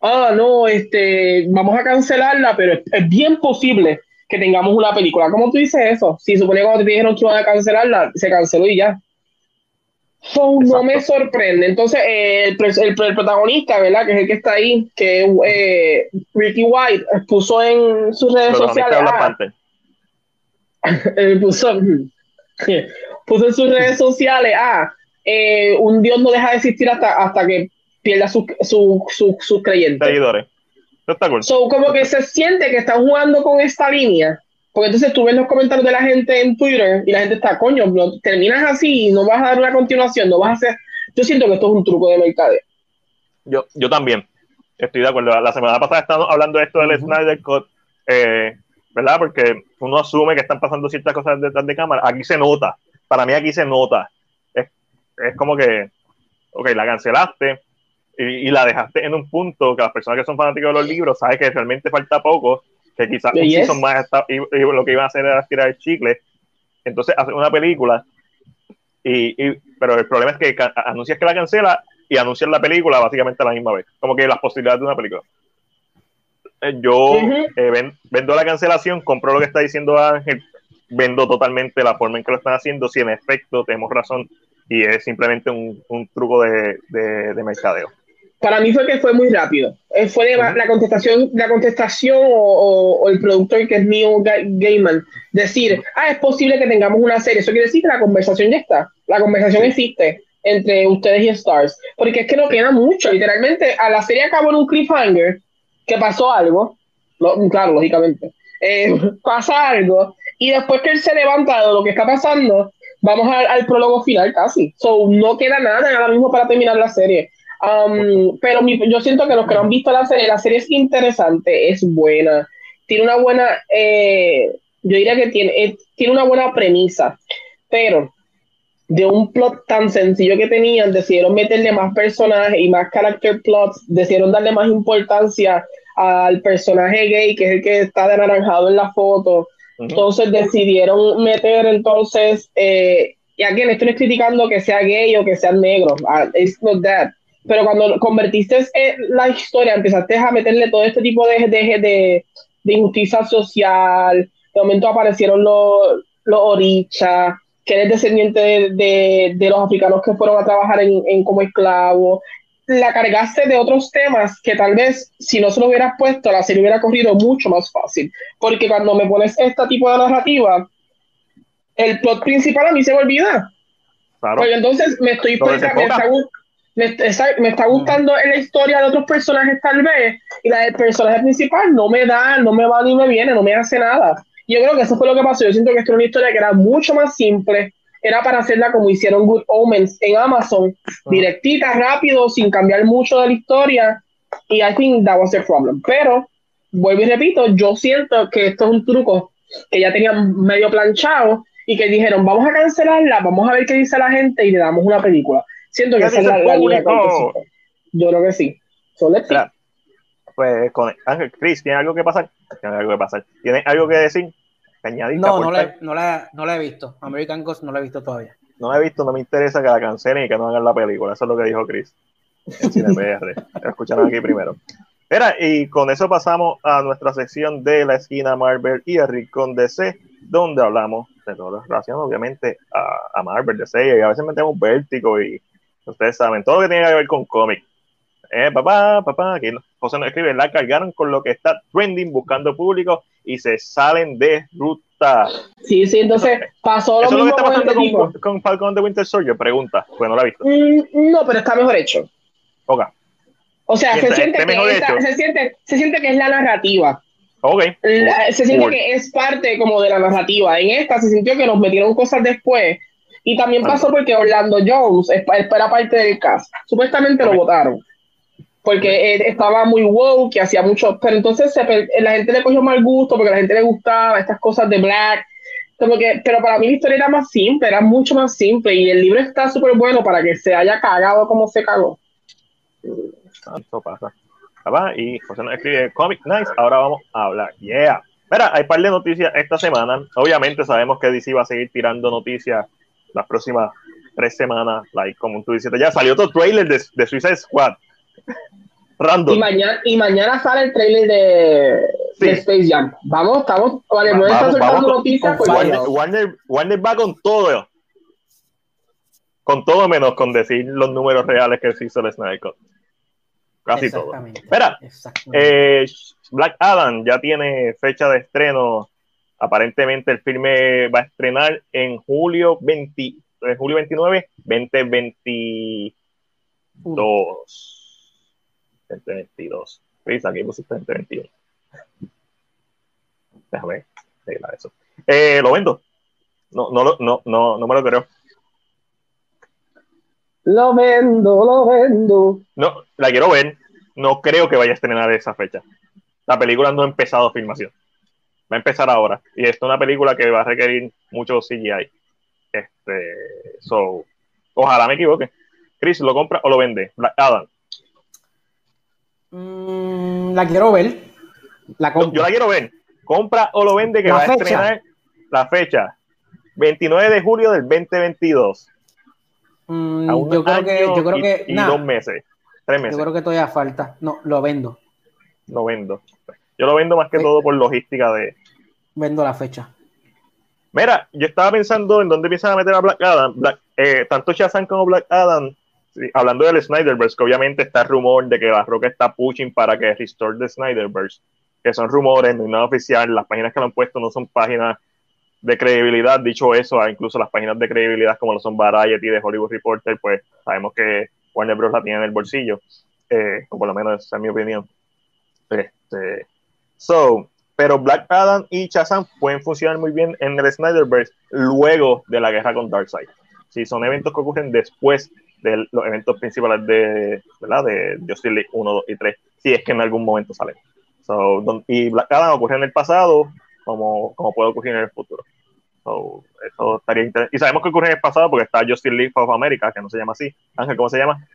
ah, no, este, vamos a cancelarla, pero es, es bien posible que tengamos una película. ¿Cómo tú dices eso? Si supone que cuando te dijeron que iban a cancelarla, se canceló y ya. So, no me sorprende. Entonces, eh, el, pres- el, el protagonista, ¿verdad? Que es el que está ahí, que es eh, Ricky White, puso en sus redes sociales. ah, (laughs) eh, puso, (laughs) puso en sus redes sociales, ah, eh, un Dios no deja de existir hasta, hasta que pierda sus su, su, sus creyentes. Seguidores. Está cool. So, como que se siente que están jugando con esta línea. Porque entonces tú ves los comentarios de la gente en Twitter y la gente está, coño, no, terminas así y no vas a dar una continuación, no vas a hacer. Yo siento que esto es un truco de mercadeo. Yo, yo también estoy de acuerdo. La semana pasada estábamos hablando de esto del. Snyder Cut, eh, ¿verdad? Porque uno asume que están pasando ciertas cosas detrás de cámara. Aquí se nota. Para mí aquí se nota. Es, es como que, ok, la cancelaste y, y la dejaste en un punto que las personas que son fanáticos de los libros saben que realmente falta poco, que quizás un Yes. season más está- y, y lo que iban a hacer era tirar el chicle. Entonces hacen una película y, pero el problema es que anuncias que la cancela y anuncias la película básicamente a la misma vez. Como que las posibilidades de una película. Eh, Yo eh, ven- vendo la cancelación, compro lo que está diciendo Ángel, vendo totalmente la forma en que lo están haciendo, si en efecto tenemos razón y es simplemente un, un truco de, de- de mercadeo. Para mí fue que fue muy rápido. Eh, fue de- la contestación, la contestación o, o- o el productor que es Neil Ga- Gaiman, decir, ah, es posible que tengamos una serie. Eso quiere decir que la conversación ya está. La conversación existe entre ustedes y Stars. Porque es que no queda mucho. Literalmente, a la serie acabó en un cliffhanger, que pasó algo. Lo- claro, lógicamente. Eh, (laughs) pasa algo. Y después que él se levanta de lo que está pasando, vamos al, al prólogo final casi. So, no queda nada ahora mismo para terminar la serie. Um, pero mi- yo siento que los que no han visto la serie, la serie es interesante, es buena, tiene una buena, eh, yo diría que tiene, eh, tiene una buena premisa, pero de un plot tan sencillo que tenían, decidieron meterle más personajes y más character plots, decidieron darle más importancia al personaje gay, que es el que está de anaranjado en la foto, entonces decidieron meter entonces, eh, y aquí no es criticando que sea gay o que sea negro, ah, it's not that. Pero cuando convertiste eh, la historia, empezaste a meterle todo este tipo de, de, de, de injusticia social, de momento aparecieron los, los orichas, que eres descendiente de, de, de los africanos que fueron a trabajar en, en como esclavos, la cargaste de otros temas que tal vez si no se lo hubieras puesto, la serie hubiera corrido mucho más fácil. Porque cuando me pones este tipo de narrativa, el plot principal a mí se me olvida. Claro. Porque entonces me estoy me está, me está- me está gustando la historia de otros personajes tal vez y la del personaje principal no me da, no me va ni me viene, no me hace nada. Yo creo que eso fue lo que pasó. Yo siento que esto era una historia que era mucho más simple. Era para hacerla como hicieron Good Omens en Amazon, directita, rápido, sin cambiar mucho de la historia. Y I think that was the problem. Pero, vuelvo y repito, yo siento que esto es un truco que ya tenían medio planchado y que dijeron, vamos a cancelarla, vamos a ver qué dice la gente y le damos una película. Siento que ¿Qué esa es la, la línea. Yo creo que sí. So, let's see. Mira, pues con Ángel, Chris, ¿tiene algo que pasar? Tiene algo que pasar. ¿Tiene algo que decir? Añadir, No, no la, no, la, no la he visto. American Ghost no la he visto todavía. No la he visto, no me interesa que la cancelen y que no hagan la película. Eso es lo que dijo Chris. En. Lo (laughs) escucharon aquí primero. Mira, y con eso pasamos a nuestra sección de la esquina Marvel y el Rincón DC, donde hablamos de todo lo relacionado, obviamente, a, a Marvel, DC, y a veces metemos vértigo y ustedes saben, todo lo que tiene que ver con cómic. Eh, papá, papá, aquí no- José nos escribe, la cargaron con lo que está trending, buscando público y se salen de ruta. Sí, sí, entonces pasó lo Eso es lo que mismo está con pasando tipo. con, con Falcon de Winter Soldier, pregunta, pues no la he visto. Mm, no, pero está mejor hecho. Ok, O sea, se siente, que esta- se, siente, se siente que es la narrativa. ok. La- se siente Cool. que es parte como de la narrativa. En esta se sintió que nos metieron cosas después. Y también pasó porque Orlando Jones era parte del cast. Supuestamente lo votaron. porque eh, estaba muy woke, que hacía mucho, pero entonces se la gente le cogió mal gusto porque a la gente le gustaba estas cosas de black, como que, pero para mí la historia era más simple, era mucho más simple y el libro está súper bueno para que se haya cagado como se cagó. Ah, Eso pasa. Y José nos escribe Comic Nice. Ahora vamos a hablar. Yeah. Mira, hay un par de noticias esta semana. Obviamente sabemos que DC va a seguir tirando noticias las próximas tres semanas. Like, como tú dices, ya salió otro trailer de, de Suicide Squad. (laughs) Random. Y mañana, y mañana sale el trailer de, Sí. de Space Jam. Vamos, estamos, vale, Vamos, está soltando vamos con- noticias. con pues, Warner, Warner, Warner va con todo. Con todo menos con decir los números reales que se hizo el Snyder Cut. Casi todo. Exactamente. Eh, Black Adam ya tiene fecha de estreno. Aparentemente el filme va a estrenar en julio 20, en julio 29, 2022. 2022. ¿Veis? Aquí pusiste 2021. Déjame arreglar eso. Eh, lo vendo. No, no, no, no, no me lo creo. Lo vendo, lo vendo. No, la quiero ver. No creo que vaya a estrenar esa fecha. La película no ha empezado filmación. Va a empezar ahora. Y es una película que va a requerir mucho CGI. Este, so, ojalá me equivoque. Chris, ¿lo compra o lo vende? Black Adam. Mm, la quiero ver. La Yo, compro. yo la quiero ver. Compra o lo vende que La va a estrenar la fecha. 29 de julio del 2022. Mm, yo creo que, yo creo y, que, y nah, dos meses. Tres yo meses. creo que todavía falta. No, lo vendo. Lo vendo. Yo lo vendo más que Sí. todo por logística de, Vendo la fecha. Mira, yo estaba pensando en dónde empiezan a meter a Black Adam. Eh, tanto Shazam como Black Adam, hablando del Snyderverse, que obviamente está el rumor de que La Roca está pushing para que restore the Snyderverse, que son rumores, no hay nada oficial. Las páginas que lo han puesto no son páginas de credibilidad. Dicho eso, ah, incluso las páginas de credibilidad como lo son Variety de Hollywood Reporter, pues sabemos que Warner Bros. la tiene en el bolsillo, eh, o por lo menos esa es mi opinión. Este, so, pero Black Adam y Shazam pueden funcionar muy bien en el Snyderverse luego de la guerra con Darkseid. Si son eventos que ocurren después de los eventos principales de, ¿verdad? de Justice League 1, 2 y 3, si es que en algún momento salen. So, don- y Black Adam ocurre en el pasado como, como puede ocurrir en el futuro. So, eso estaría inter- Y sabemos que ocurre en el pasado porque está Justice League of America, que no se llama así. Ángel, ¿cómo se llama?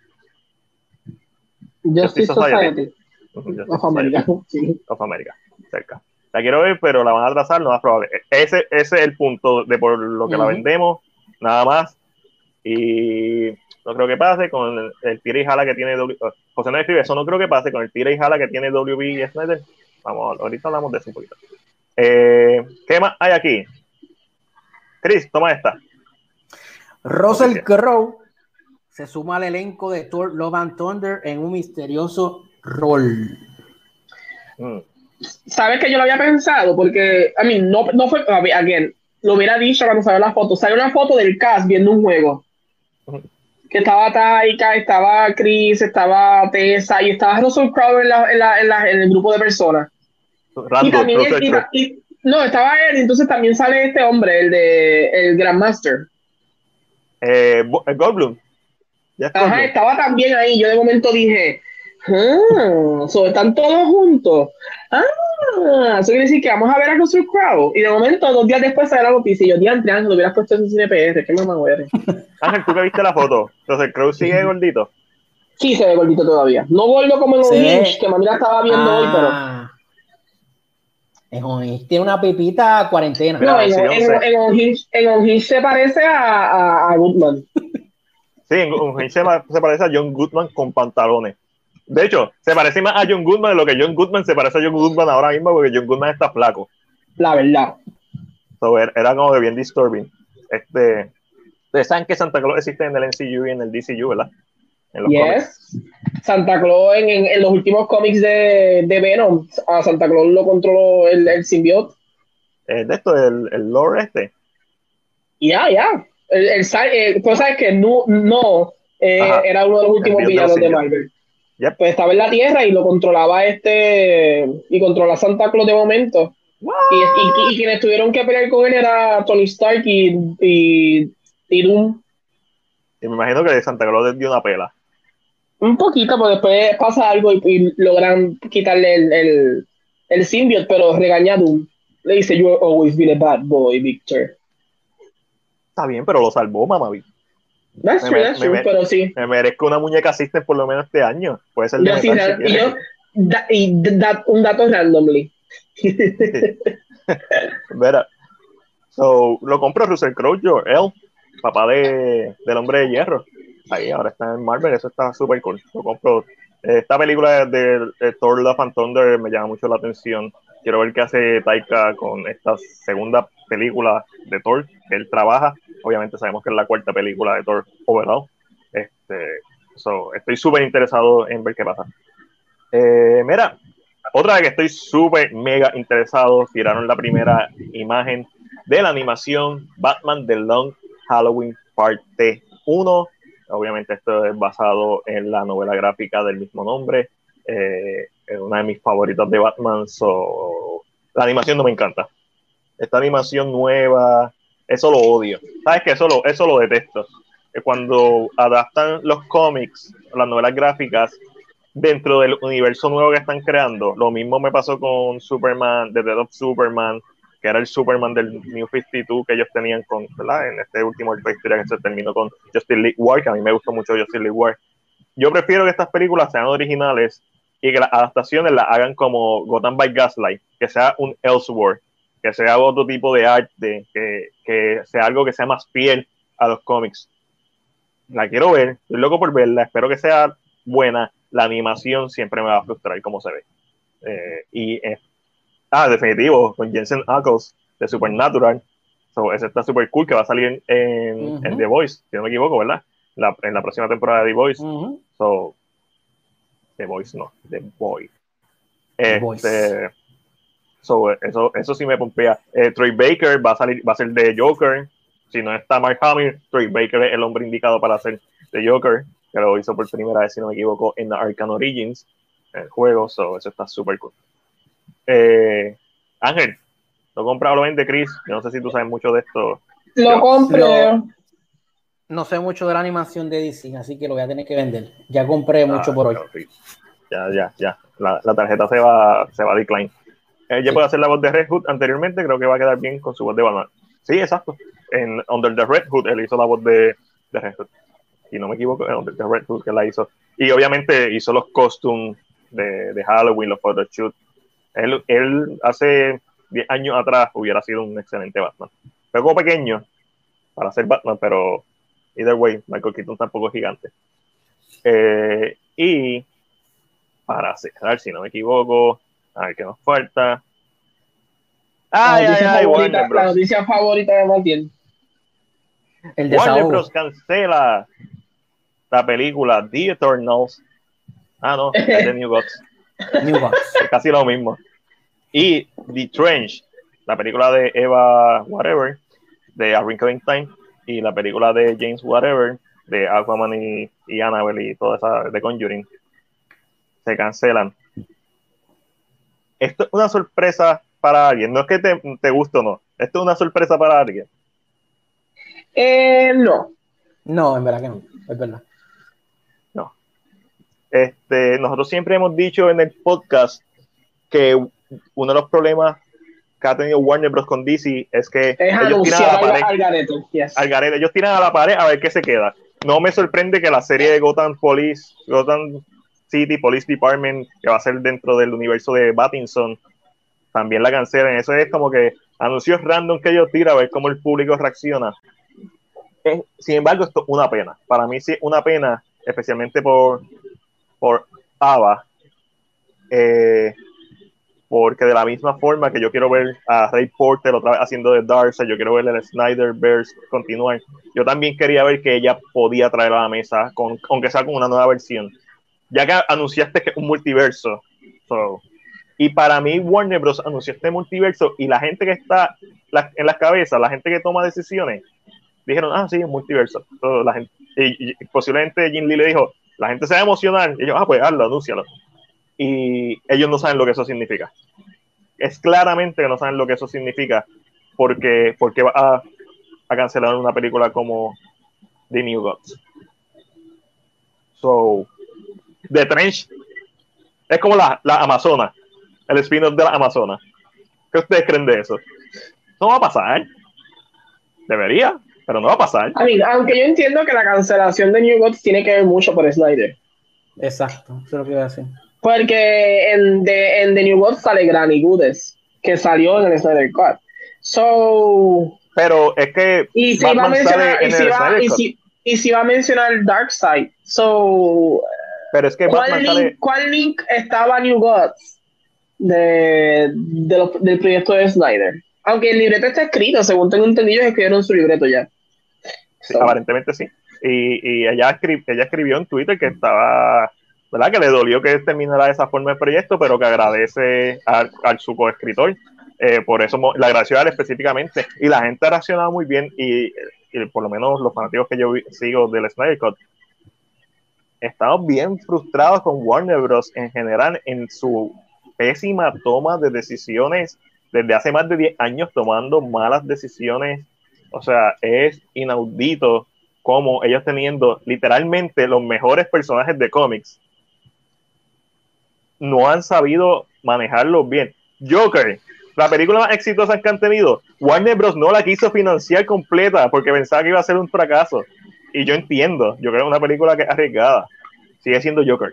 Justice Society. Society. Justice Of Society. America. (laughs) Sí. of America, cerca. La quiero ver, pero la van a atrasar, no es probable. Ese, ese es el punto de por lo que la vendemos, nada más. Y no creo que pase con el, el tira y jala que tiene W. eh, José no escribe, eso no creo que pase con el tira y jala que tiene WB y Snyder. Vamos, ahorita hablamos de eso un poquito. Eh, ¿Qué más hay aquí? Chris, toma esta. Russell. Crowe se suma al elenco de Thor Love and Thunder en un misterioso rol. Mm. ¿Sabes que yo lo había pensado? Porque, a mí, no, no fue, again, lo hubiera dicho cuando salió la foto. Salió una foto del cast viendo un juego. Que estaba Taika, estaba Chris, estaba Tessa y estaba Russell Crowe en, la, en, la, en, la- en el grupo de personas. Y también, y- y- no, estaba él, entonces también sale este hombre, el de el Grandmaster. Eh, eh, Goldblum. Ya es Ajá, Goldblum. estaba también ahí. Yo de momento dije, ah, so, están todos juntos. Ah, eso quiere decir que vamos a ver a Russell Crowe. Y de momento, dos días después sale la noticia. Y yo, diantre, Ángel, lo hubieras puesto en cine PR. Qué mamá eres. Ángel, tú que viste la foto. Entonces, Crowe sigue gordito. Sí, se ve gordito todavía. No gordo como en. Unhinged, que mami la estaba viendo hoy, pero. Ah. Tiene una pipita cuarentena. No, en, sí, en, en en se parece a, a, a Goodman. Sí, en se, ma- se parece a John Goodman con pantalones. De hecho, se parece más a John Goodman de lo que John Goodman se parece a John Goodman ahora mismo porque John Goodman está flaco. La verdad. So, era, como que bien disturbing. Este, ustedes saben que Santa Claus existe en el NCU y en el DCU, ¿verdad? En los cómics. Yes. Santa Claus en, en, en los últimos cómics de, de Venom, a Santa Claus lo controló el, el simbiote. Eh, de esto, el, el lore este. Ya, ya. El, el, sa- eh, pues sabes que no, no eh, era uno de los últimos El villanos de de Marvel. Yep. Pues estaba en la Tierra y lo controlaba este y controla Santa Claus de momento. Y, y, y quienes tuvieron que pelear con él era Tony Stark y, y, y Doom. Y me imagino que Santa Claus les dio una pela. Un poquito, porque después pasa algo y, logran quitarle el, el, el symbiote, pero regañado. Le dice, you always been a bad boy, Victor. Está bien, pero lo salvó, mamá. That's Me- true, that's me- true, me- pero sí. Me merezco una muñeca System por lo menos este año. Puede ser de Yo sí, metal, si y quieres. yo, da- y da- un dato randomly. (laughs) Verá. So, lo compró Russell Crowe, él, papá de, del hombre de hierro. Ahí, ahora está en Marvel, eso está súper cool. Lo compro. Esta película de, de Thor Love and Thunder me llama mucho la atención. Quiero ver qué hace Taika con esta segunda película de Thor él trabaja. Obviamente sabemos que es la cuarta película de Thor overall. Este, so, estoy súper interesado en ver qué pasa. Eh, mira, otra que estoy súper mega interesado, tiraron la primera imagen de la animación Batman The Long Halloween Parte 1. Obviamente esto es basado en la novela gráfica del mismo nombre. Eh, es una de mis favoritas de Batman. So, la animación no me encanta. Esta animación nueva, eso lo odio. ¿Sabes qué? Eso lo, eso lo detesto. Cuando adaptan los cómics, las novelas gráficas, dentro del universo nuevo que están creando. Lo mismo me pasó con Superman, The Death of Superman, que era el Superman del New 52 que ellos tenían con. En este último que se terminó con Justice League War, que a mí me gustó mucho Justice League War. Yo prefiero que estas películas sean originales y que las adaptaciones las hagan como Gotham by Gaslight, que sea un Elseworld, que sea otro tipo de arte, que, que sea algo que sea más fiel a los cómics. La quiero ver, estoy loco por verla, espero que sea buena. La animación siempre me va a frustrar como se ve. Eh, y eh, ah, definitivo, con Jensen Ackles de Supernatural. So, ese está súper cool que va a salir en, The Voice, si no me equivoco, ¿verdad? La- en la próxima temporada de The Voice. So, The Voice no, The Boy. The Este, Voice. so, eso, eso sí me pompea. Eh, Troy Baker va a salir, va a ser de Joker. Si no está Mark Hamill, Troy Baker es el hombre indicado para ser de Joker, que lo hizo por primera vez, si no me equivoco, en The Arkham Origins, el juego. So, eso está súper cool. Eh, Ángel, lo compra o lo vende Chris. Yo no sé si tú sabes mucho de esto. Lo compré. Lo- No sé mucho de la animación de DC, así que lo voy a tener que vender. Ya compré mucho Ah, por hoy. sí. Ya, ya, ya. La, la tarjeta se va, se va a decline. Ella Sí. puede hacer la voz de Red Hood anteriormente, creo que va a quedar bien con su voz de Batman. Sí, exacto. En Under the Red Hood, él hizo la voz de, de Red Hood. Si no me equivoco, en Under the Red Hood que la hizo. Y obviamente hizo los costumes de, de Halloween, los photoshoots. Él, él hace 10 años atrás hubiera sido un excelente Batman. Luego pequeño para ser Batman, pero either way, Michael Keaton tampoco es gigante. Eh, y para cerrar, si no me equivoco, a ver qué nos falta. Ay, ay, noticia ay, favorita- Warner la Bros. noticia favorita de Martín. El Warner. Bros. cancela la película The Eternals. Ah, no, es de (laughs) New Gods. New Gods. Es casi lo mismo. Y The Trench, la película de Eva Whatever, de A Wrinkle in Time, y la película de James Whatever, de Aquaman y, y Annabelle y toda esa de Conjuring, se cancelan. Esto es una sorpresa para alguien. No es que te, te guste o no. Esto es una sorpresa para alguien. Eh, no. No, en verdad que no. Es verdad. Este, nosotros siempre hemos dicho en el podcast que uno de los problemas que ha tenido Warner Bros. con DC es que Es ellos tiran a la pared. al garete. Yes. al garete. Ellos tiran a la pared a ver qué se queda. No me sorprende que la serie de Gotham Police, Gotham City Police Department, que va a ser dentro del universo de Battinson, también la cancelen. Eso es como que anuncios random que ellos tiran a ver cómo el público reacciona. Eh, sin embargo, esto es una pena. Para mí sí es una pena, especialmente por, por Ava. Eh, porque de la misma forma que yo quiero ver a Ray Porter otra vez haciendo de Darcy, yo quiero ver el Snyderverse continuar, yo también quería ver que ella podía traer a la mesa, con, aunque sea con una nueva versión. Ya que anunciaste que es un multiverso. so, y para mí Warner Bros. anunció este multiverso y la gente que está en las cabezas, la gente que toma decisiones, dijeron, ah, sí, un multiverso. So, la gente, y, posiblemente Jim Lee le dijo, la gente se va a. Y ellos, ah, pues hazlo, anúncialo. Y ellos no saben lo que eso significa. Es claramente que no saben lo que eso significa porque, porque va a, a cancelar una película como The New Gods. So, de Trench es como la, la Amazona, el spin-off de la Amazona. ¿Qué ustedes creen de eso? No va a pasar. Debería, pero no va a pasar. I mean, aunque yo entiendo que la cancelación de New Gods tiene que ver mucho por Snyder. Exacto, eso es lo que iba a decir. Porque en The, en The New Gods sale Granny Goodes, que salió en el Snyder Cut. So, Pero es que y si va a mencionar, y si va, y si, y si va a mencionar Darkseid. So, Pero es que ¿cuál Batman link, sale. cuál link estaba New Gods de, de del proyecto de Snyder? Aunque el libreto está escrito, según tengo entendido, escribieron su libreto ya. Sí, So, aparentemente sí. Y, y ella, escri- ella escribió en Twitter que estaba, ¿verdad? Que le dolió que terminara de esa forma el proyecto, pero que agradece al, su coescritor. Eh, por eso mo- le agradeció a él específicamente. Y la gente ha reaccionado muy bien, y, y por lo menos los fanáticos que yo vi- sigo del Snyder Cut, estamos bien frustrados con Warner Bros. en general en su pésima toma de decisiones desde hace más de 10 años tomando malas decisiones. O sea, es inaudito como ellos teniendo literalmente los mejores personajes de cómics no han sabido manejarlos bien. Joker, la película más exitosa que han tenido, Warner Bros. no la quiso financiar completa porque pensaba que iba a ser un fracaso. Y yo entiendo, yo creo que es una película que es arriesgada. Sigue siendo Joker.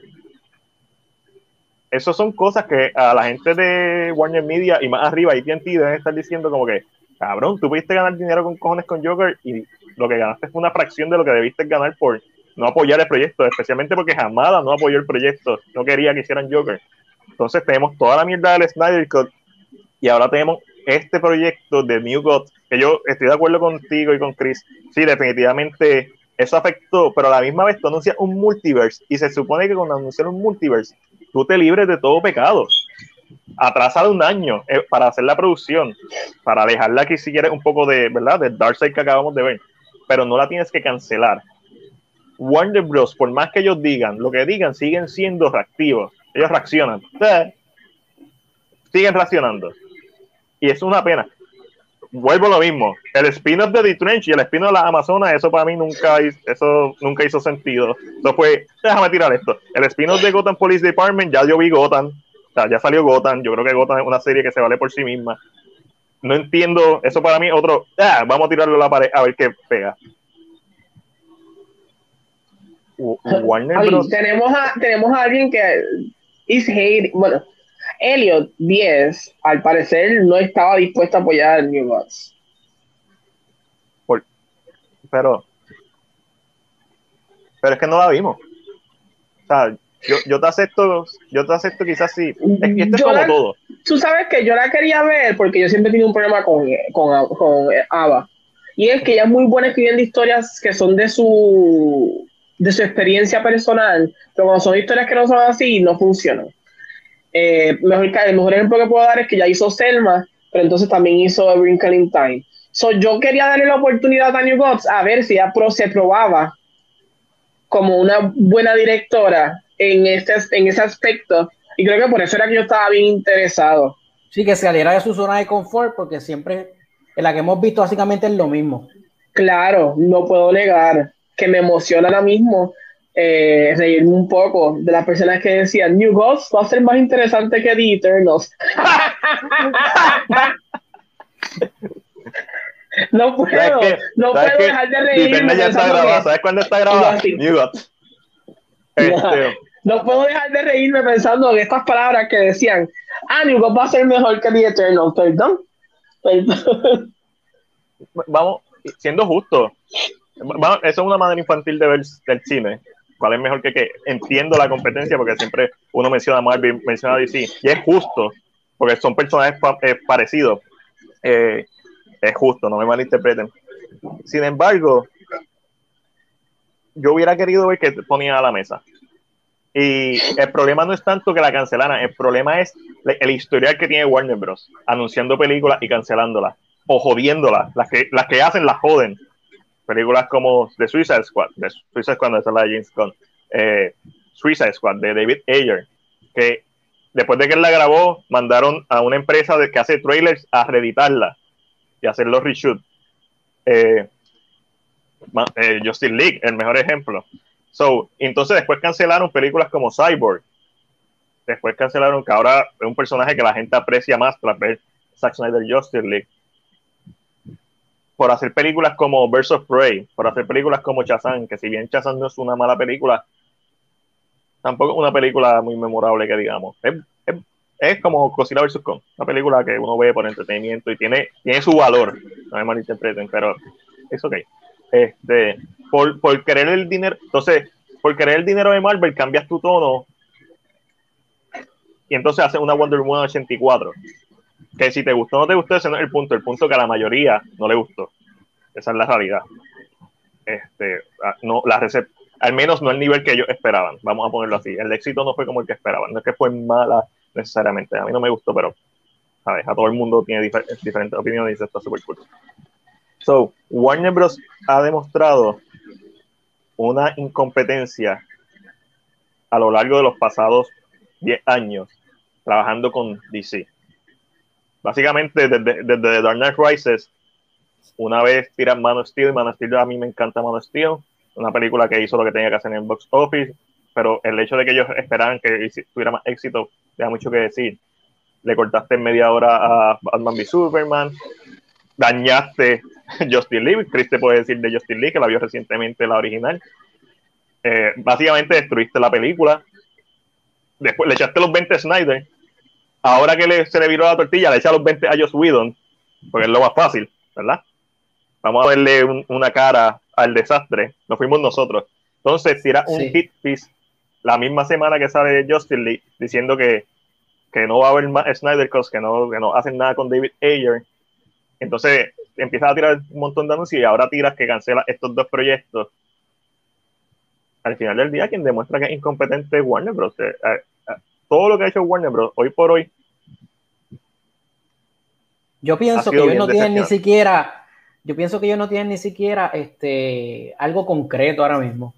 Esas son cosas que a la gente de Warner Media y más arriba, AT&T deben estar diciendo como que, cabrón, tú pudiste ganar dinero con cojones con Joker y lo que ganaste fue una fracción de lo que debiste ganar por no apoyar el proyecto, especialmente porque Hamada no apoyó el proyecto, no quería que hicieran Joker. Entonces tenemos toda la mierda del Snyder Cut y ahora tenemos este proyecto de New God, que yo estoy de acuerdo contigo y con Chris, sí, definitivamente eso afectó, pero a la misma vez tú anuncias un multiverse y se supone que cuando anuncias un multiverse, tú te libres de todo pecado. Atrasa de un año eh, para hacer la producción, para dejarla aquí si quieres un poco de, ¿verdad? Del Darkseid que acabamos de ver, pero no la tienes que cancelar. Warner Bros., por más que ellos digan, lo que digan, siguen siendo reactivos. Ellos reaccionan. Eh, siguen reaccionando. Y es una pena. Vuelvo a lo mismo. El spin-off de The Trench y el spin-off de las Amazonas, eso para mí nunca, eso nunca hizo sentido. Fue, déjame tirar esto. El spin-off de Gotham Police Department, ya yo vi Gotham. Ya salió Gotham. Yo creo que Gotham es una serie que se vale por sí misma. No entiendo, eso para mí otro, ah, vamos a tirarlo a la pared a ver qué pega. Warner Bros. tenemos, a, tenemos a alguien que is hate, bueno, Elliot 10, al parecer no estaba dispuesto a apoyar a New Gods. pero pero es que no la vimos o sea yo, yo te acepto yo te acepto quizás sí es que esto es como la- todo Tú sabes que yo la quería ver porque yo siempre he tenido un problema con, con, con Ava. Y es que ella es muy buena escribiendo historias que son de su de su experiencia personal, pero cuando son historias que no son así, no funcionan. Eh, mejor, el mejor ejemplo que puedo dar es que ya hizo Selma, pero entonces también hizo A Wrinkle in Time. So, yo quería darle la oportunidad a New Gods a ver si ella pro- se probaba como una buena directora en, este, en ese aspecto. Y creo que por eso era que yo estaba bien interesado. Sí, que saliera de su zona de confort, porque siempre en la que hemos visto básicamente es lo mismo. Claro, no puedo negar que me emociona ahora mismo eh, reírme un poco de las personas que decían New Gods va a ser más interesante que The Eternals. (laughs) no puedo, no ¿Sabes puedo dejar de reírme. ya está pensando grabada que- ¿sabes cuándo está grabada? New God. Este, No puedo dejar de reírme pensando en estas palabras que decían, ah, New Gods va a ser mejor que The Eternals. Perdón. Perdón. vamos siendo justos vamos, eso es una manera infantil de ver el cine cuál es mejor que qué entiendo la competencia porque siempre uno menciona a Marvel menciona DC y es justo porque son personajes pa- eh, parecidos Eh, es justo no me malinterpreten sin embargo yo hubiera querido ver que ponía a la mesa y el problema no es tanto que la cancelaran, el problema es el historial que tiene Warner Bros. anunciando películas y cancelándolas o jodiéndolas. Las que, las que hacen las joden. Películas como The Suicide Squad, Suicide Squad esa es la de James Gunn, eh, Suicide Squad de David Ayer, que después de que la grabó, mandaron a una empresa de, que hace trailers a reeditarla y hacer los reshoot. Eh, eh, Justice League, el mejor ejemplo. So, entonces después cancelaron películas como Cyborg. Después cancelaron que ahora es un personaje que la gente aprecia más tras ver Zack Snyder Justice League. Por hacer películas como Birds of Prey, por hacer películas como Shazam, que si bien Shazam no es una mala película, tampoco es una película muy memorable que digamos. Es, es, es como Godzilla vs. Kong, una película que uno ve por entretenimiento y tiene, tiene su valor, no me malinterpreten, pero es ok. Este, por, por querer el dinero, entonces, por querer el dinero de Marvel cambias tu tono y entonces haces una Wonder Woman 84. Que si te gustó o no te gustó, ese no es el punto. El punto que a la mayoría no le gustó. Esa es la realidad. Este, no, la al menos no el nivel que ellos esperaban. Vamos a ponerlo así. El éxito no fue como el que esperaban. No es que fue mala necesariamente. A mí no me gustó, pero ¿sabes? a todo el mundo tiene diferentes opiniones y se está súper cool. So, Warner Bros. ha demostrado una incompetencia a lo largo de los pasados 10 años trabajando con DC. Básicamente, desde, desde Dark Knight Rises, una vez tiran Man of Steel, Man of Steel a mí me encanta Man of Steel, una película que hizo lo que tenía que hacer en el box office, pero el hecho de que ellos esperaban que tuviera más éxito, deja mucho que decir. Le cortaste media hora a Batman v Superman, dañaste (laughs) Justin Lee, Chris puede decir de Justin Lee, que la vio recientemente la original. Eh, básicamente destruiste la película. Después le echaste los 20 a Snyder. Ahora que le, se le viró la tortilla, le echa los 20 a Joss Whedon, porque es lo más fácil, ¿verdad? Vamos a verle una cara al desastre. Nos fuimos nosotros. Entonces, tira un hit piece la misma semana que sale Justin Lee diciendo que, que no va a haber más Snyder Cuts, que no, que no hacen nada con David Ayer. Entonces, empiezas a tirar un montón de anuncios y ahora tiras que cancela estos dos proyectos. Al final del día, quien demuestra que es incompetente es Warner Bros. Eh, eh, todo lo que ha hecho Warner Bros. hoy por hoy. Yo pienso que ellos no tienen ni siquiera, yo pienso que ellos no tienen ni siquiera este algo concreto ahora mismo.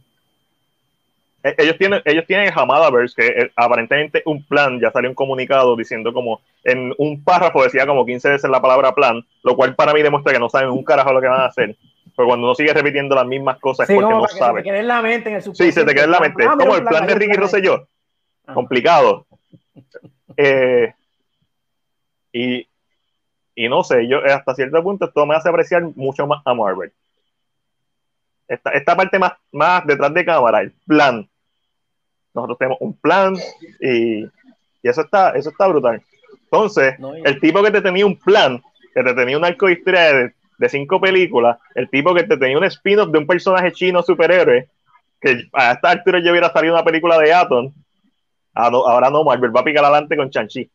Eh, ellos tienen, ellos tienen Hamadaverse, que es aparentemente un plan, ya salió un comunicado diciendo como, en un párrafo decía como 15 veces la palabra plan, lo cual para mí demuestra que no saben un carajo lo que van a hacer. Pero cuando uno sigue repitiendo las mismas cosas es porque no sabe. Se te queda en la mente en el Sí, se te queda en la mente. Ah, como el plan, de Ricky Rosselló. Ah. Complicado. Eh, y, y no sé, yo hasta cierto punto esto me hace apreciar mucho más a Marvel. Esta, esta parte más, más detrás de cámara, el plan, nosotros tenemos un plan y, y eso, está, eso está brutal. Entonces, el tipo que te tenía un plan, que te tenía un arco de historia de, de cinco películas, el tipo que te tenía un spin-off de un personaje chino superhéroe, que a esta altura yo hubiera salido una película de Atom, ah, ahora no, Marvel va a picar adelante con Chanchi.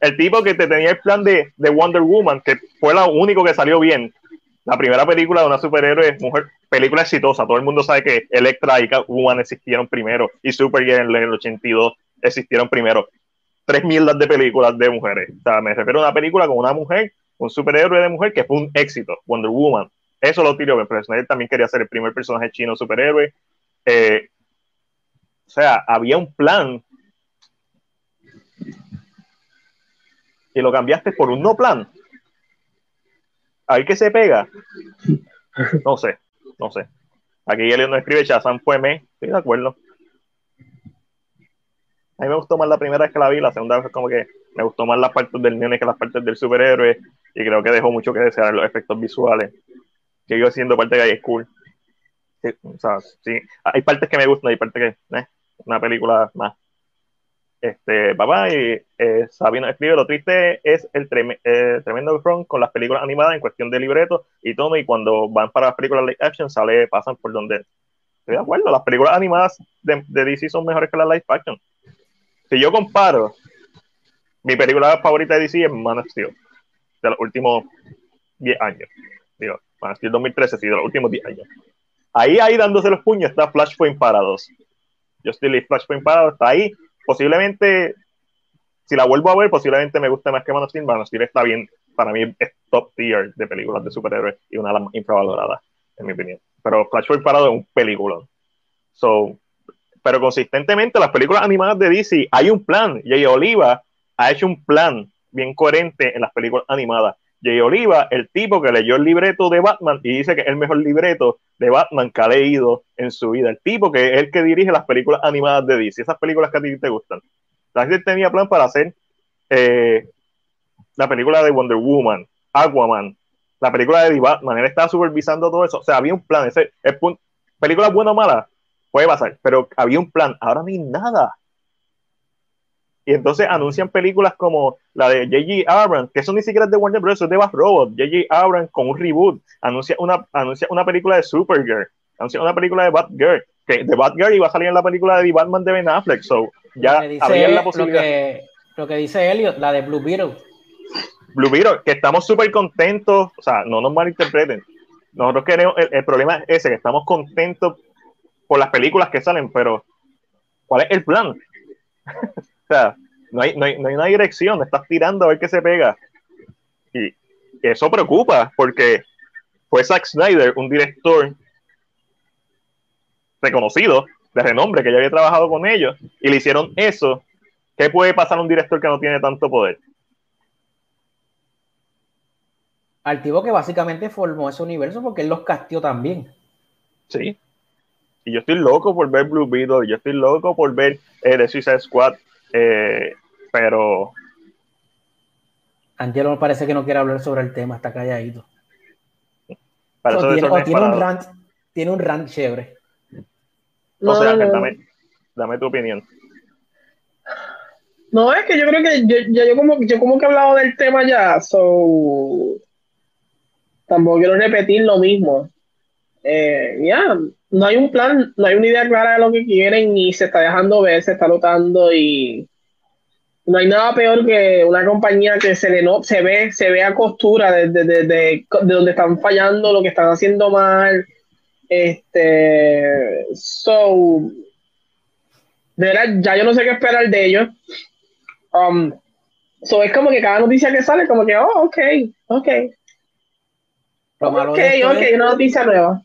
El tipo que te tenía el plan de, de Wonder Woman, que fue lo único que salió bien, la primera película de una superhéroe mujer, película exitosa. Todo el mundo sabe que Electra y Catwoman existieron primero y Supergirl en el 82 existieron primero. Tres mierdas de películas de mujeres. O sea, me refiero a una película con una mujer, un superhéroe de mujer que fue un éxito, Wonder Woman. Eso lo tiró, pero Snyder también quería ser el primer personaje chino superhéroe. Eh, o sea, había un plan. Y lo cambiaste por un no plan a ver qué se pega. No sé, no sé. Aquí él no escribe Shazam fue me, estoy de acuerdo. A mí me gustó más la primera vez que la vi, la segunda vez como que me gustó más las partes del nene que las partes del superhéroe y creo que dejó mucho que desear los efectos visuales. Sigo siendo parte de High School. o sea, sí, hay partes que me gustan, hay partes que, eh, una película más este, papá, y eh, Sabino escribe, lo triste es el eh, tremendo front con las películas animadas en cuestión de libreto y todo, y cuando van para las películas live action, sale, pasan por donde... Estoy de acuerdo, las películas animadas de, DC son mejores que las live action. Si yo comparo, mi película favorita de DC es Man of Steel, de los últimos 10 años. Digo, Man of Steel 2013, sí, de los últimos 10 años. Ahí, ahí dándose los puños está Flashpoint Parados. Yo estoy Flashpoint Parados, está ahí posiblemente, si la vuelvo a ver, posiblemente me guste más que Man of Steel. Man está bien, para mí es top tier de películas de superhéroes y una de las infravaloradas, en mi opinión. Pero Flash Parado es un película. So, pero consistentemente las películas animadas de DC hay un plan. Jay Oliva ha hecho un plan bien coherente en las películas animadas. Jay Oliva, el tipo que leyó el libreto de Batman y dice que es el mejor libreto de Batman que ha leído en su vida. El tipo que es el que dirige las películas animadas de DC, esas películas que a ti te gustan. La gente tenía plan para hacer eh, la película de Wonder Woman, Aquaman, la película de Batman. Él estaba supervisando todo eso. O sea, había un plan. Ese, el película buena o mala, puede pasar, pero había un plan. Ahora hay nada. Y entonces anuncian películas como la de J.J. Abrams, que eso ni siquiera es de Warner Bros., es de Bass Robot. J.J. Abrams con un reboot. Anuncia una, anuncia una película de Supergirl. Anuncia una película de Batgirl. Que de Batgirl iba a salir en la película de The Batman de Ben Affleck. So, ya había la posibilidad. Lo que, lo que dice Elliot, la de Blue Beetle. Blue Beetle, que estamos súper contentos. O sea, no nos malinterpreten. Nosotros queremos, el, el problema es ese, que estamos contentos por las películas que salen, pero ¿cuál es el plan? (laughs) o sea, no hay, no, hay, no hay, una dirección, estás tirando a ver qué se pega. Y eso preocupa, porque fue Zack Snyder, un director reconocido, de renombre, que ya había trabajado con ellos, y le hicieron eso. ¿Qué puede pasar a un director que no tiene tanto poder? Al tipo que básicamente formó ese universo porque él los castió también. Sí, y yo estoy loco por ver Blue Beetle, yo estoy loco por ver eh, The Suicide Squad, eh, pero... Angelo me parece que no quiere hablar sobre el tema, está calladito. Para o tiene, o tiene un rant, tiene un rant chévere. No, o sea, no, no. Dame, dame, tu opinión. No, es que yo creo que yo, yo, yo, como, yo como que he hablado del tema ya, so tampoco quiero repetir lo mismo. Eh, ya, no hay un plan, no hay una idea clara de lo que quieren y se está dejando ver, se está notando y no hay nada peor que una compañía que se le no, se ve, se ve a costura de, de, de, de, donde están fallando, lo que están haciendo mal. Este, so, de verdad, ya yo no sé qué esperar de ellos. Um, so es como que cada noticia que sale, como que, oh, ok, ok. Lo ok, ok, es- una noticia nueva.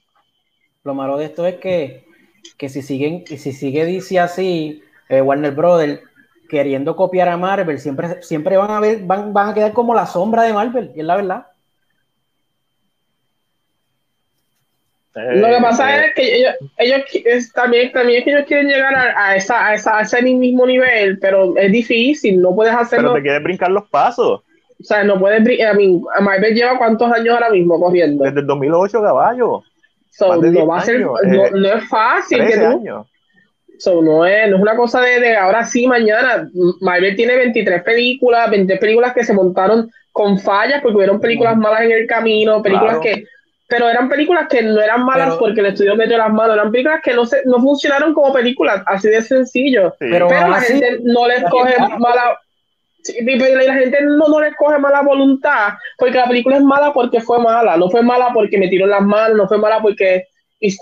Lo malo de esto es que, que si siguen, si sigue DC así, eh, Warner Brothers queriendo copiar a Marvel, siempre, siempre van a ver, van, van a quedar como la sombra de Marvel, y es la verdad. Lo que pasa Eh, es que ellos, ellos qui- es, también, también es que ellos quieren llegar a, a esa, a, esa, a ese mismo nivel, pero es difícil, no puedes pero hacerlo. te quieres brincar los pasos. O sea, no puedes. bri- I mean, Marvel lleva cuántos años ahora mismo corriendo. Desde el 2008, caballo. So, más de no 10 va a ser, años, no, eh, no es fácil que 13 tú. años. So, no, es, no es una cosa de, de ahora sí, mañana. Marvel tiene 23 películas, 23 películas que se montaron con fallas porque hubieron películas malas en el camino, películas Claro. que. Pero eran películas que no eran malas Pero- porque el estudio metió las manos, eran películas que no, se, no funcionaron como películas, así de sencillo. Sí. Pero Pero la así, gente no les coge mala. Pero la gente no, no les coge mala voluntad porque la película es mala porque fue mala, no fue mala porque me tiró las manos, no fue mala porque. y.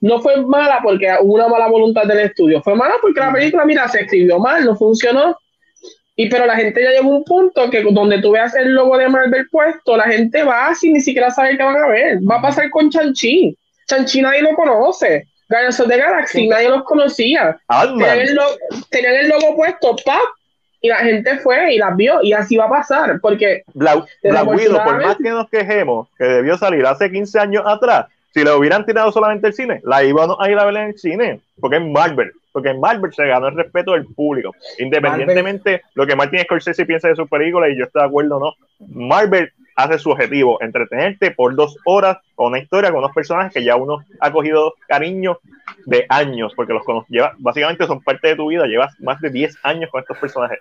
No fue mala porque hubo una mala voluntad del estudio, fue mala porque la película, mira, se escribió mal, no funcionó. Y pero la gente ya llegó a un punto que donde tú veas el logo de Marvel puesto, la gente va sin ni siquiera saber qué van a ver. Va a pasar con Chanchi. Chanchi nadie lo conoce. Guardians of the Galaxy nadie los conocía. Tenían el, logo, tenían el logo puesto, ¡pap! Y la gente fue y las vio. Y así va a pasar. Porque Black, Black Widow, por más que nos quejemos, que debió salir hace 15 años atrás, si la hubieran tirado solamente al cine, la íbamos a ir a ver en el cine, porque es Marvel, porque en Marvel se ganó el respeto del público, independientemente de lo que Martin Scorsese piensa de sus películas, y yo estoy de acuerdo o no, Marvel hace su objetivo, entretenerte por dos horas con una historia, con unos personajes que ya uno ha cogido cariño de años, porque los lleva, básicamente son parte de tu vida, llevas más de 10 años con estos personajes.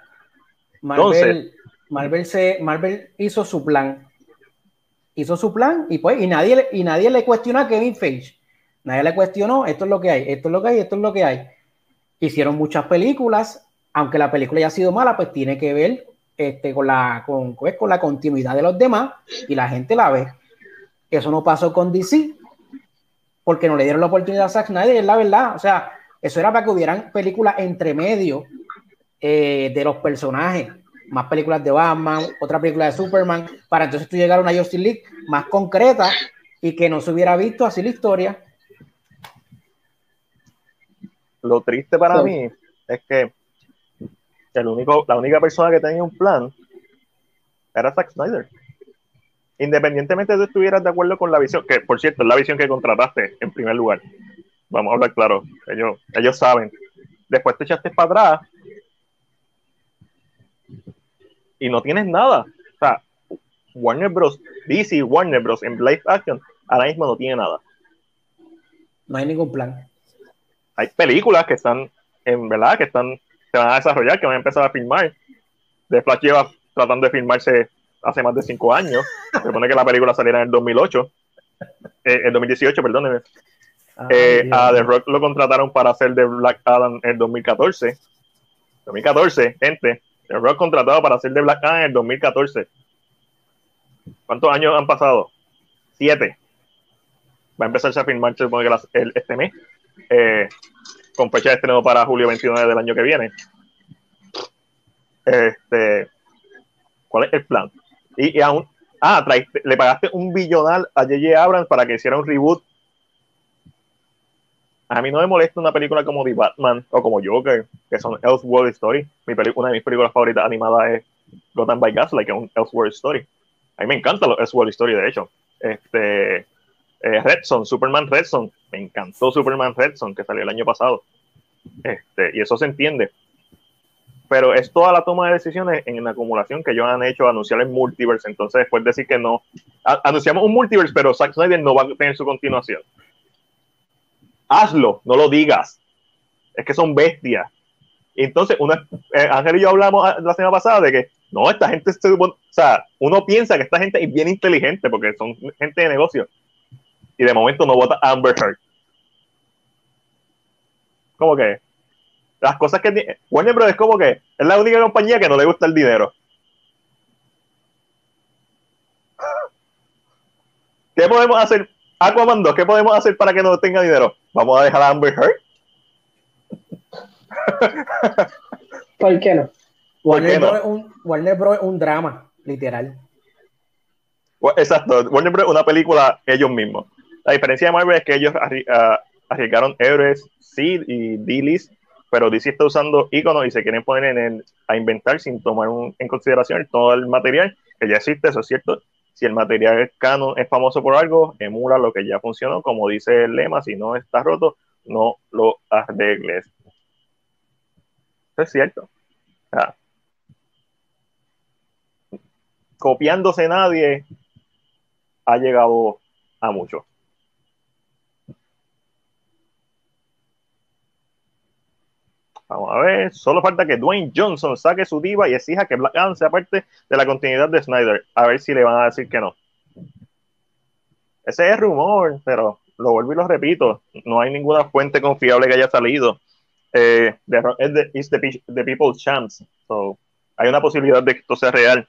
Marvel, Entonces- Marvel, se, Marvel hizo su plan. Hizo su plan y pues, y nadie, le- y nadie le cuestionó a Kevin Feige. Nadie le cuestionó, esto es lo que hay, esto es lo que hay, esto es lo que hay. Hicieron muchas películas, aunque la película haya sido mala, pues tiene que ver este, con, la, con, pues, con la continuidad de los demás y la gente la ve. Eso no pasó con DC, porque no le dieron la oportunidad a Zack Snyder, es la verdad. O sea, eso era para que hubieran películas entre medio eh, de los personajes, más películas de Batman, otra película de Superman, para entonces tú llegar a una Justice League más concreta y que no se hubiera visto así la historia. Lo triste para mí es que el único, la única persona que tenía un plan era Zack Snyder. Independientemente de que estuvieras de acuerdo con la visión, que por cierto es la visión que contrataste en primer lugar, vamos a hablar claro, ellos, ellos saben, después te echaste para atrás y no tienes nada. O sea, Warner Bros. DC Warner Bros. en live action ahora mismo no tiene nada. No hay ningún plan. Hay películas que están, en verdad, que están, se van a desarrollar, que van a empezar a filmar. The Flash lleva tratando de filmarse hace más de cinco años. Se supone que la película saliera en el 2008. Eh, en 2018, perdónenme. Eh, a The Rock lo contrataron para hacer de Black Adam en 2014. 2014, gente. The Rock contratado para hacer de Black Adam en 2014. ¿Cuántos años han pasado? Siete. Va a empezarse a filmarse el, este mes. Eh, con fecha de estreno para julio 29 del año que viene. Este, ¿Cuál es el plan? Y, aún, ah, le pagaste un billonal a J.J. Abrams para que hiciera un reboot. A mí no me molesta una película como The Batman o como Joker, que son Elseworld Story. Mi una de mis películas favoritas animadas es Gotham by Gaslight, que es un Elseworld Story. A mí me encanta los Elseworld Story, de hecho. Este, eh, Redson, Superman Redson. Me encantó Superman Redson, que salió el año pasado. Este, y eso se entiende pero es toda la toma de decisiones en la acumulación que ellos han hecho anunciar el multiverse. Entonces, después decir que no, anunciamos un multiverse, pero Zack Snyder no va a tener su continuación. Hazlo, no lo digas. Es que son bestias. Entonces, una, eh, Ángel y yo hablamos la semana pasada de que no, esta gente, o sea, uno piensa que esta gente es bien inteligente porque son gente de negocio. Y de momento no vota Amber Heard. ¿Cómo que? Las cosas que tiene. Warner Bros. es como que es la única compañía que no le gusta el dinero. (laughs) ¿Qué podemos hacer? Aquaman 2, ¿qué podemos hacer para que no tenga dinero? Vamos a dejar a Amber Heard. (laughs) ¿Por qué no? Warner, Bros. Es un, Warner Bros. es un drama, literal. Exacto, Warner Bros. es una película ellos mismos. La diferencia de Marvel es que ellos ah, arriesgaron héroes, Seed y D-List pero DC está usando iconos y se quieren poner en a inventar sin tomar en consideración todo el material que ya existe, eso es cierto. Si el material canon es famoso por algo, emula lo que ya funcionó, como dice el lema, si no está roto, no lo arregles. Eso es cierto. copiándose nadie ha llegado a mucho. Vamos a ver, solo falta que Dwayne Johnson saque su diva y exija que Black Adam sea parte de la continuidad de Snyder. A ver si le van a decir que no. Ese es rumor, pero lo vuelvo y lo repito. No hay ninguna fuente confiable que haya salido. Eh, es the, people's chance. So, hay una posibilidad de que esto sea real,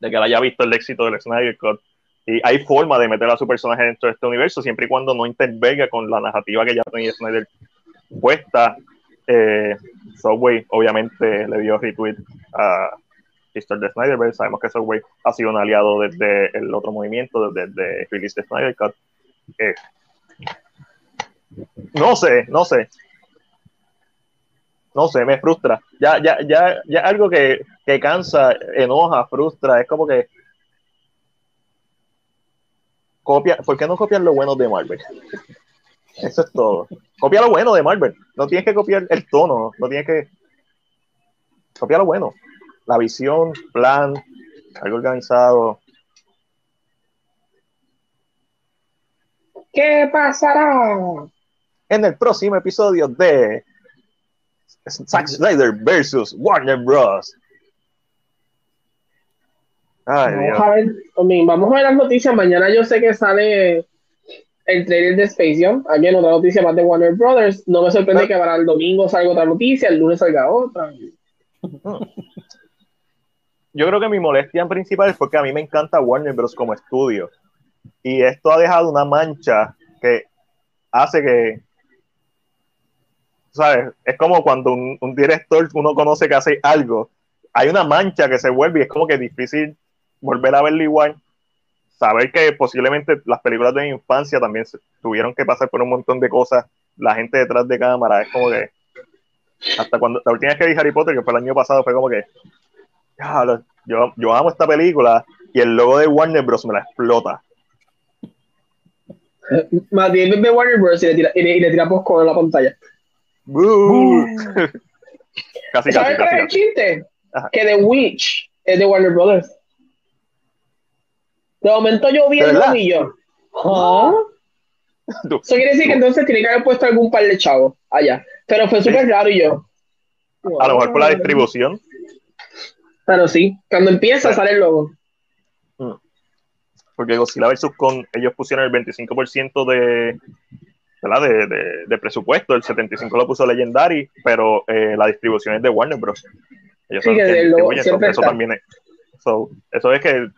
de que él haya visto el éxito del Snyder Cut. Y hay forma de meter a su personaje dentro de este universo, siempre y cuando no intervenga con la narrativa que ya tenía Snyder puesta eh, Subway obviamente le dio retweet a Mr. de Snyder, sabemos que Subway ha sido un aliado desde el otro movimiento, desde, Release de Snyder. Eh, no sé, no sé. No sé, me frustra. Ya, ya, ya, ya algo que, que cansa, enoja, frustra. Es como que copia, ¿por qué no copian lo bueno de Marvel? Eso es todo. Copia lo bueno de Marvel. No tienes que copiar el tono, no tienes que. Copia lo bueno. La visión, plan, algo organizado. ¿Qué pasará? En el próximo episodio de Zack Snyder versus Warner Bros. vamos, A ver, vamos a ver las noticias. Mañana yo sé que sale el trailer de Space Jam. Alguien otra noticia más de Warner Brothers. No me sorprende que para el domingo salga otra noticia, el lunes salga otra. (laughs) Yo creo que mi molestia principal es porque a mí me encanta Warner Bros. como estudio. Y esto ha dejado una mancha que hace que. ¿Sabes? Es como cuando un, un director uno conoce que hace algo. Hay una mancha que se vuelve y es como que difícil volver a verlo igual saber que posiblemente las películas de mi infancia también tuvieron que pasar por un montón de cosas, la gente detrás de cámara, es como que hasta cuando la última vez que vi Harry Potter, que fue el año pasado, fue como que yo, yo amo esta película y el logo de Warner Bros. me la explota. Más bien ve Warner Bros. y le tira, y le, y le tira Postcode en la pantalla. Boo. (laughs) casi, casi, ¿Sabes cuál es el chiste? Ajá. Que The Witch es de Warner Brothers. De momento yo vi ¿De el y yo. ¿Ah? Eso quiere decir que entonces tiene que haber puesto algún par de chavos allá. Pero fue súper raro y yo. A lo mejor por la distribución. Pero sí, cuando empieza sale el logo. porque Godzilla vs. Kong, ellos pusieron el 25% de, ¿verdad? De, de, de presupuesto, el 75% lo puso Legendary, pero eh, la distribución es de Warner Bros. Ellos Sí, son que el logo siempre so, eso está. también es. So, eso es que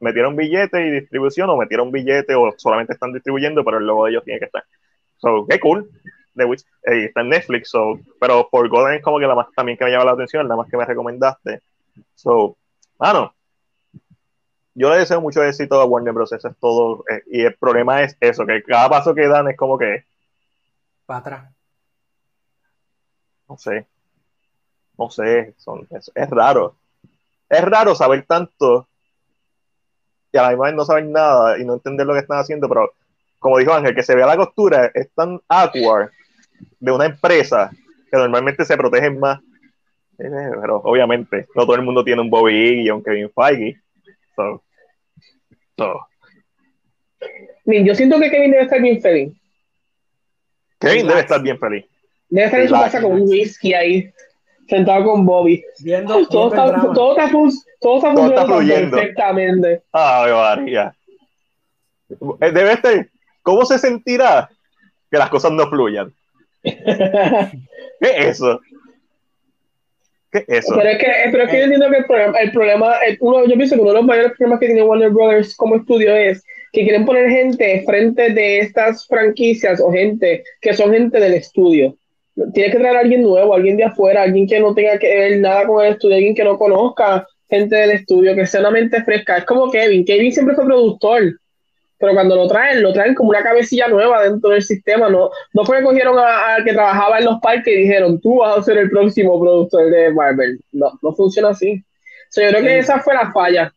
metieron billete y distribución, o metieron billete, o solamente están distribuyendo, pero el logo de ellos tiene que estar. So, qué cool. The Witch, eh, está en Netflix, so, pero por Golden es como que la más también que me llama la atención, la más que me recomendaste. So, mano, yo le deseo mucho éxito a Warner Bros. Eso es todo. eh, y el problema es eso, que cada paso que dan es como que, Para atrás. no sé, no sé, son, es, es raro. Es raro saber tanto y a la misma vez no saber nada y no entender lo que están haciendo, pero como dijo Ángel, que se vea la costura es tan awkward de una empresa que normalmente se protegen más. Eh, Pero obviamente, no todo el mundo tiene un Bobby Ig y un Kevin Feige. So, so, Yo siento que Kevin debe estar bien feliz. Kevin debe estar bien feliz. Debe estar en su casa con un whisky ahí, sentado con Bobby. Viendo, Todo viendo está, todo está, fun- todo está Todo está funcionando fluyendo. perfectamente. Ay, María. Eh, Debe estar. ¿Cómo se sentirá que las cosas no fluyan? (laughs) ¿Qué es eso? ¿Qué es eso? Pero es que, pero es que yo entiendo que el problema, el problema el- uno, yo pienso que uno de los mayores problemas que tiene Warner Brothers como estudio es que quieren poner gente frente de estas franquicias o gente que son gente del estudio. Tienes que traer a alguien nuevo, alguien de afuera, alguien que no tenga que ver nada con el estudio, alguien que no conozca gente del estudio, que sea una mente fresca. Es como Kevin. Kevin siempre fue productor, pero cuando lo traen, lo traen como una cabecilla nueva dentro del sistema. No, no fue que cogieron a- al que trabajaba en los parques y dijeron, tú vas a ser el próximo productor de Marvel. No, no funciona así. So, yo creo que esa fue la falla.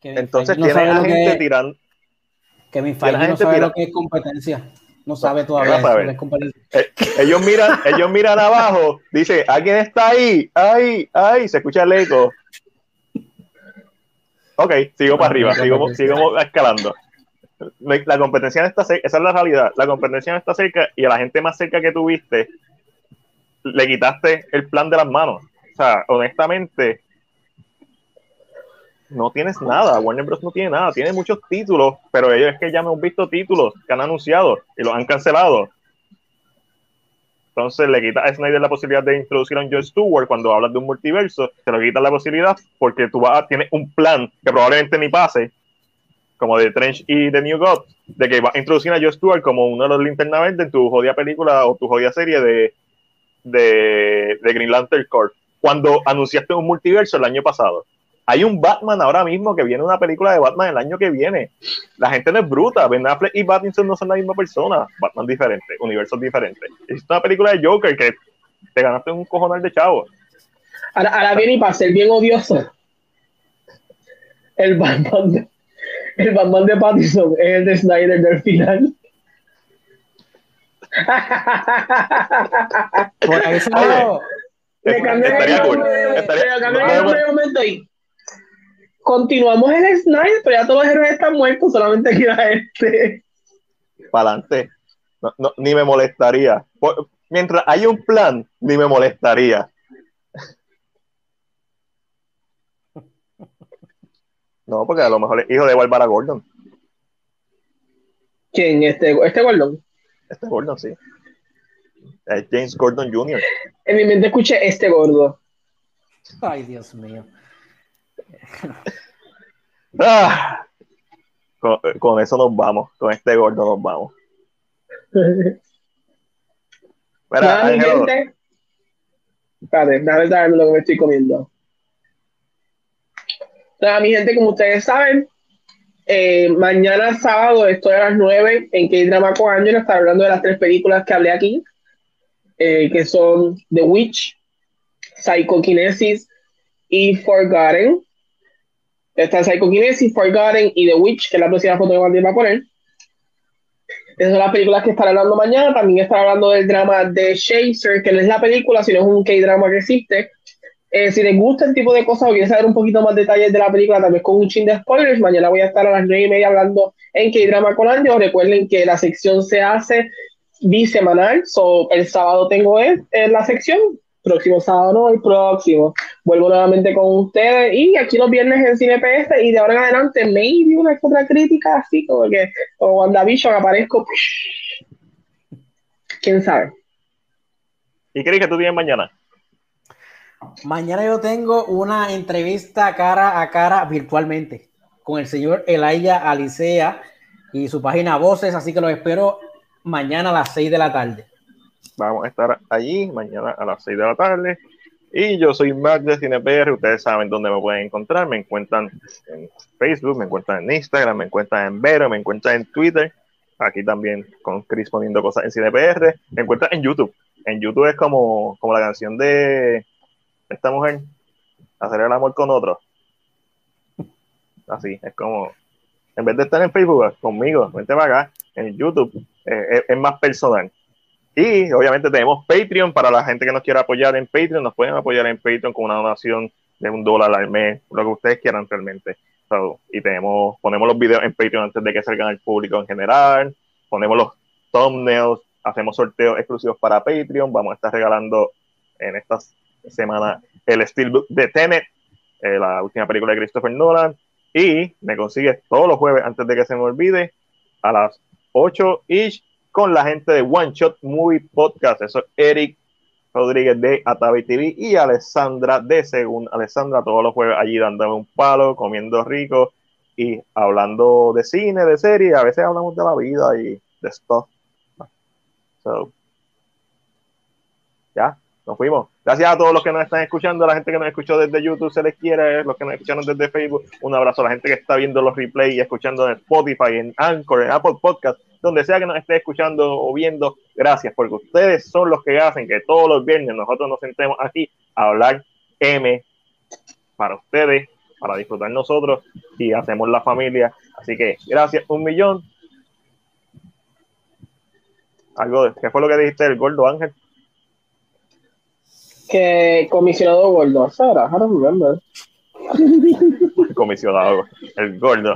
Kevin Entonces no tiene a que gente tirando. Kevin Feige a no gente sabe tira- lo que es competencia. No sabe todavía va a saber. lo que es competencia. Eh, ellos miran, (laughs) ellos miran abajo, dice, ¿alguien está ahí? ¡Ay! ¡Ay! Se escucha el eco. Ok, sigo para arriba, sigo, sigo escalando. La competencia está cerca, esa es la realidad. La competencia está cerca y a la gente más cerca que tuviste le quitaste el plan de las manos. O sea, honestamente, no tienes nada. Warner Bros. no tiene nada. Tiene muchos títulos, pero ellos es que ya hemos visto títulos que han anunciado y los han cancelado. Entonces le quita a Snyder la posibilidad de introducir a un John Stewart cuando hablas de un multiverso, te lo quita la posibilidad porque tú vas tienes un plan que probablemente ni pase, como de Trench y de New God, de que vas a introducir a John Stewart como uno de los linterna verde en tu jodida película o tu jodida serie de, de, de Green Lantern Corps. Cuando anunciaste un multiverso el año pasado. Hay un Batman ahora mismo que viene una película de Batman el año que viene. La gente no es bruta. Ben Affleck y Pattinson no son la misma persona. Batman diferente, universos diferentes. Es una película de Joker que te ganaste un cojonal de chavo. Ahora, ahora viene y para ser bien odioso. El Batman de, el Batman de Pattinson es el de Snyder del final. Por lo- Le cambian el Estaría cool. nombre de- Estaría- le cambian no, el no, nombre de momento y continuamos el Snyder, pero ya todos los héroes están muertos, solamente queda este. Para adelante. No, no, ni me molestaría. Por- mientras hay un plan, ni me molestaría. No, porque a lo mejor es hijo de Barbara Gordon. ¿Quién? Este, este Gordon. Este Gordon, sí. Es James Gordon Jr. En mi mente escuché este gordo. Ay, Dios mío. Ah. Con, con eso nos vamos. Con este gordo nos vamos. Mira, gente. Espérate, déjame darme lo que me estoy comiendo. Nada, mi gente, como ustedes saben, eh, mañana sábado estoy a las 9 en K-Drama con Angela, está hablando de las tres películas que hablé aquí, eh, que son The Witch, Psychokinesis y Forgotten. Está Psychokinesis, Forgotten y The Witch, que es la próxima foto que Martín va a poner. Esas son las películas que estaré hablando mañana. También estaré hablando del drama de Chaser, que no es la película, sino es un K-drama que existe. Eh, si les gusta el tipo de cosas o quieren saber un poquito más detalles de la película, también con un chin de spoilers, mañana voy a estar a las 9 y media hablando en K-Drama con Andy. Recuerden que la sección se hace bisemanal, so el sábado tengo en la sección, próximo sábado no, el próximo. Vuelvo nuevamente con ustedes y aquí los viernes en Cine PS y de ahora en adelante maybe una otra crítica así como que o WandaVision aparezco. (laughs) ¿Quién sabe? ¿Y crees que tú tienes mañana? Mañana yo tengo una entrevista cara a cara virtualmente con el señor Elaya Alicea y su página Voces, así que lo espero mañana a las 6 de la tarde. Vamos a estar allí mañana a las 6 de la tarde. Y yo soy Max de CinePR, ustedes saben dónde me pueden encontrar, me encuentran en Facebook, me encuentran en Instagram, me encuentran en Vero, me encuentran en Twitter, aquí también con Chris poniendo cosas en CinePR, me encuentran en YouTube. En YouTube es como, como la canción de esta mujer, hacer el amor con otro. Así, es como, en vez de estar en Facebook conmigo, vente para acá, en YouTube, eh, es, más personal. Y obviamente tenemos Patreon para la gente que nos quiera apoyar en Patreon, nos pueden apoyar en Patreon con una donación de un dólar al mes, lo que ustedes quieran realmente. y tenemos, ponemos los videos en Patreon antes de que salgan al público en general, ponemos los thumbnails, hacemos sorteos exclusivos para Patreon, vamos a estar regalando en estas semana el Steelbook de Tenet, eh, la última película de Christopher Nolan. Y me consigues todos los jueves, antes de que se me olvide, a las 8 ish con la gente de One Shot Movie Podcast. Eso es Eric Rodríguez de Atavi TV y Alessandra de Según Alessandra, todos los jueves allí dándome un palo, comiendo rico y hablando de cine, de serie. A veces hablamos de la vida y de stuff. So, ya, nos fuimos. Gracias a todos los que nos están escuchando, a la gente que nos escuchó desde YouTube, se les quiere, los que nos escucharon desde Facebook, un abrazo a la gente que está viendo los replays y escuchando en Spotify, en Anchor, en Apple Podcast, donde sea que nos esté escuchando o viendo, gracias, porque ustedes son los que hacen que todos los viernes nosotros nos sentemos aquí a hablar M para ustedes, para disfrutar nosotros y hacemos la familia. Así que gracias, un millón. Algo de, ¿qué fue lo que dijiste el gordo Ángel? que comisionado gordo, Sara, I don't remember. comisionado, el gordo.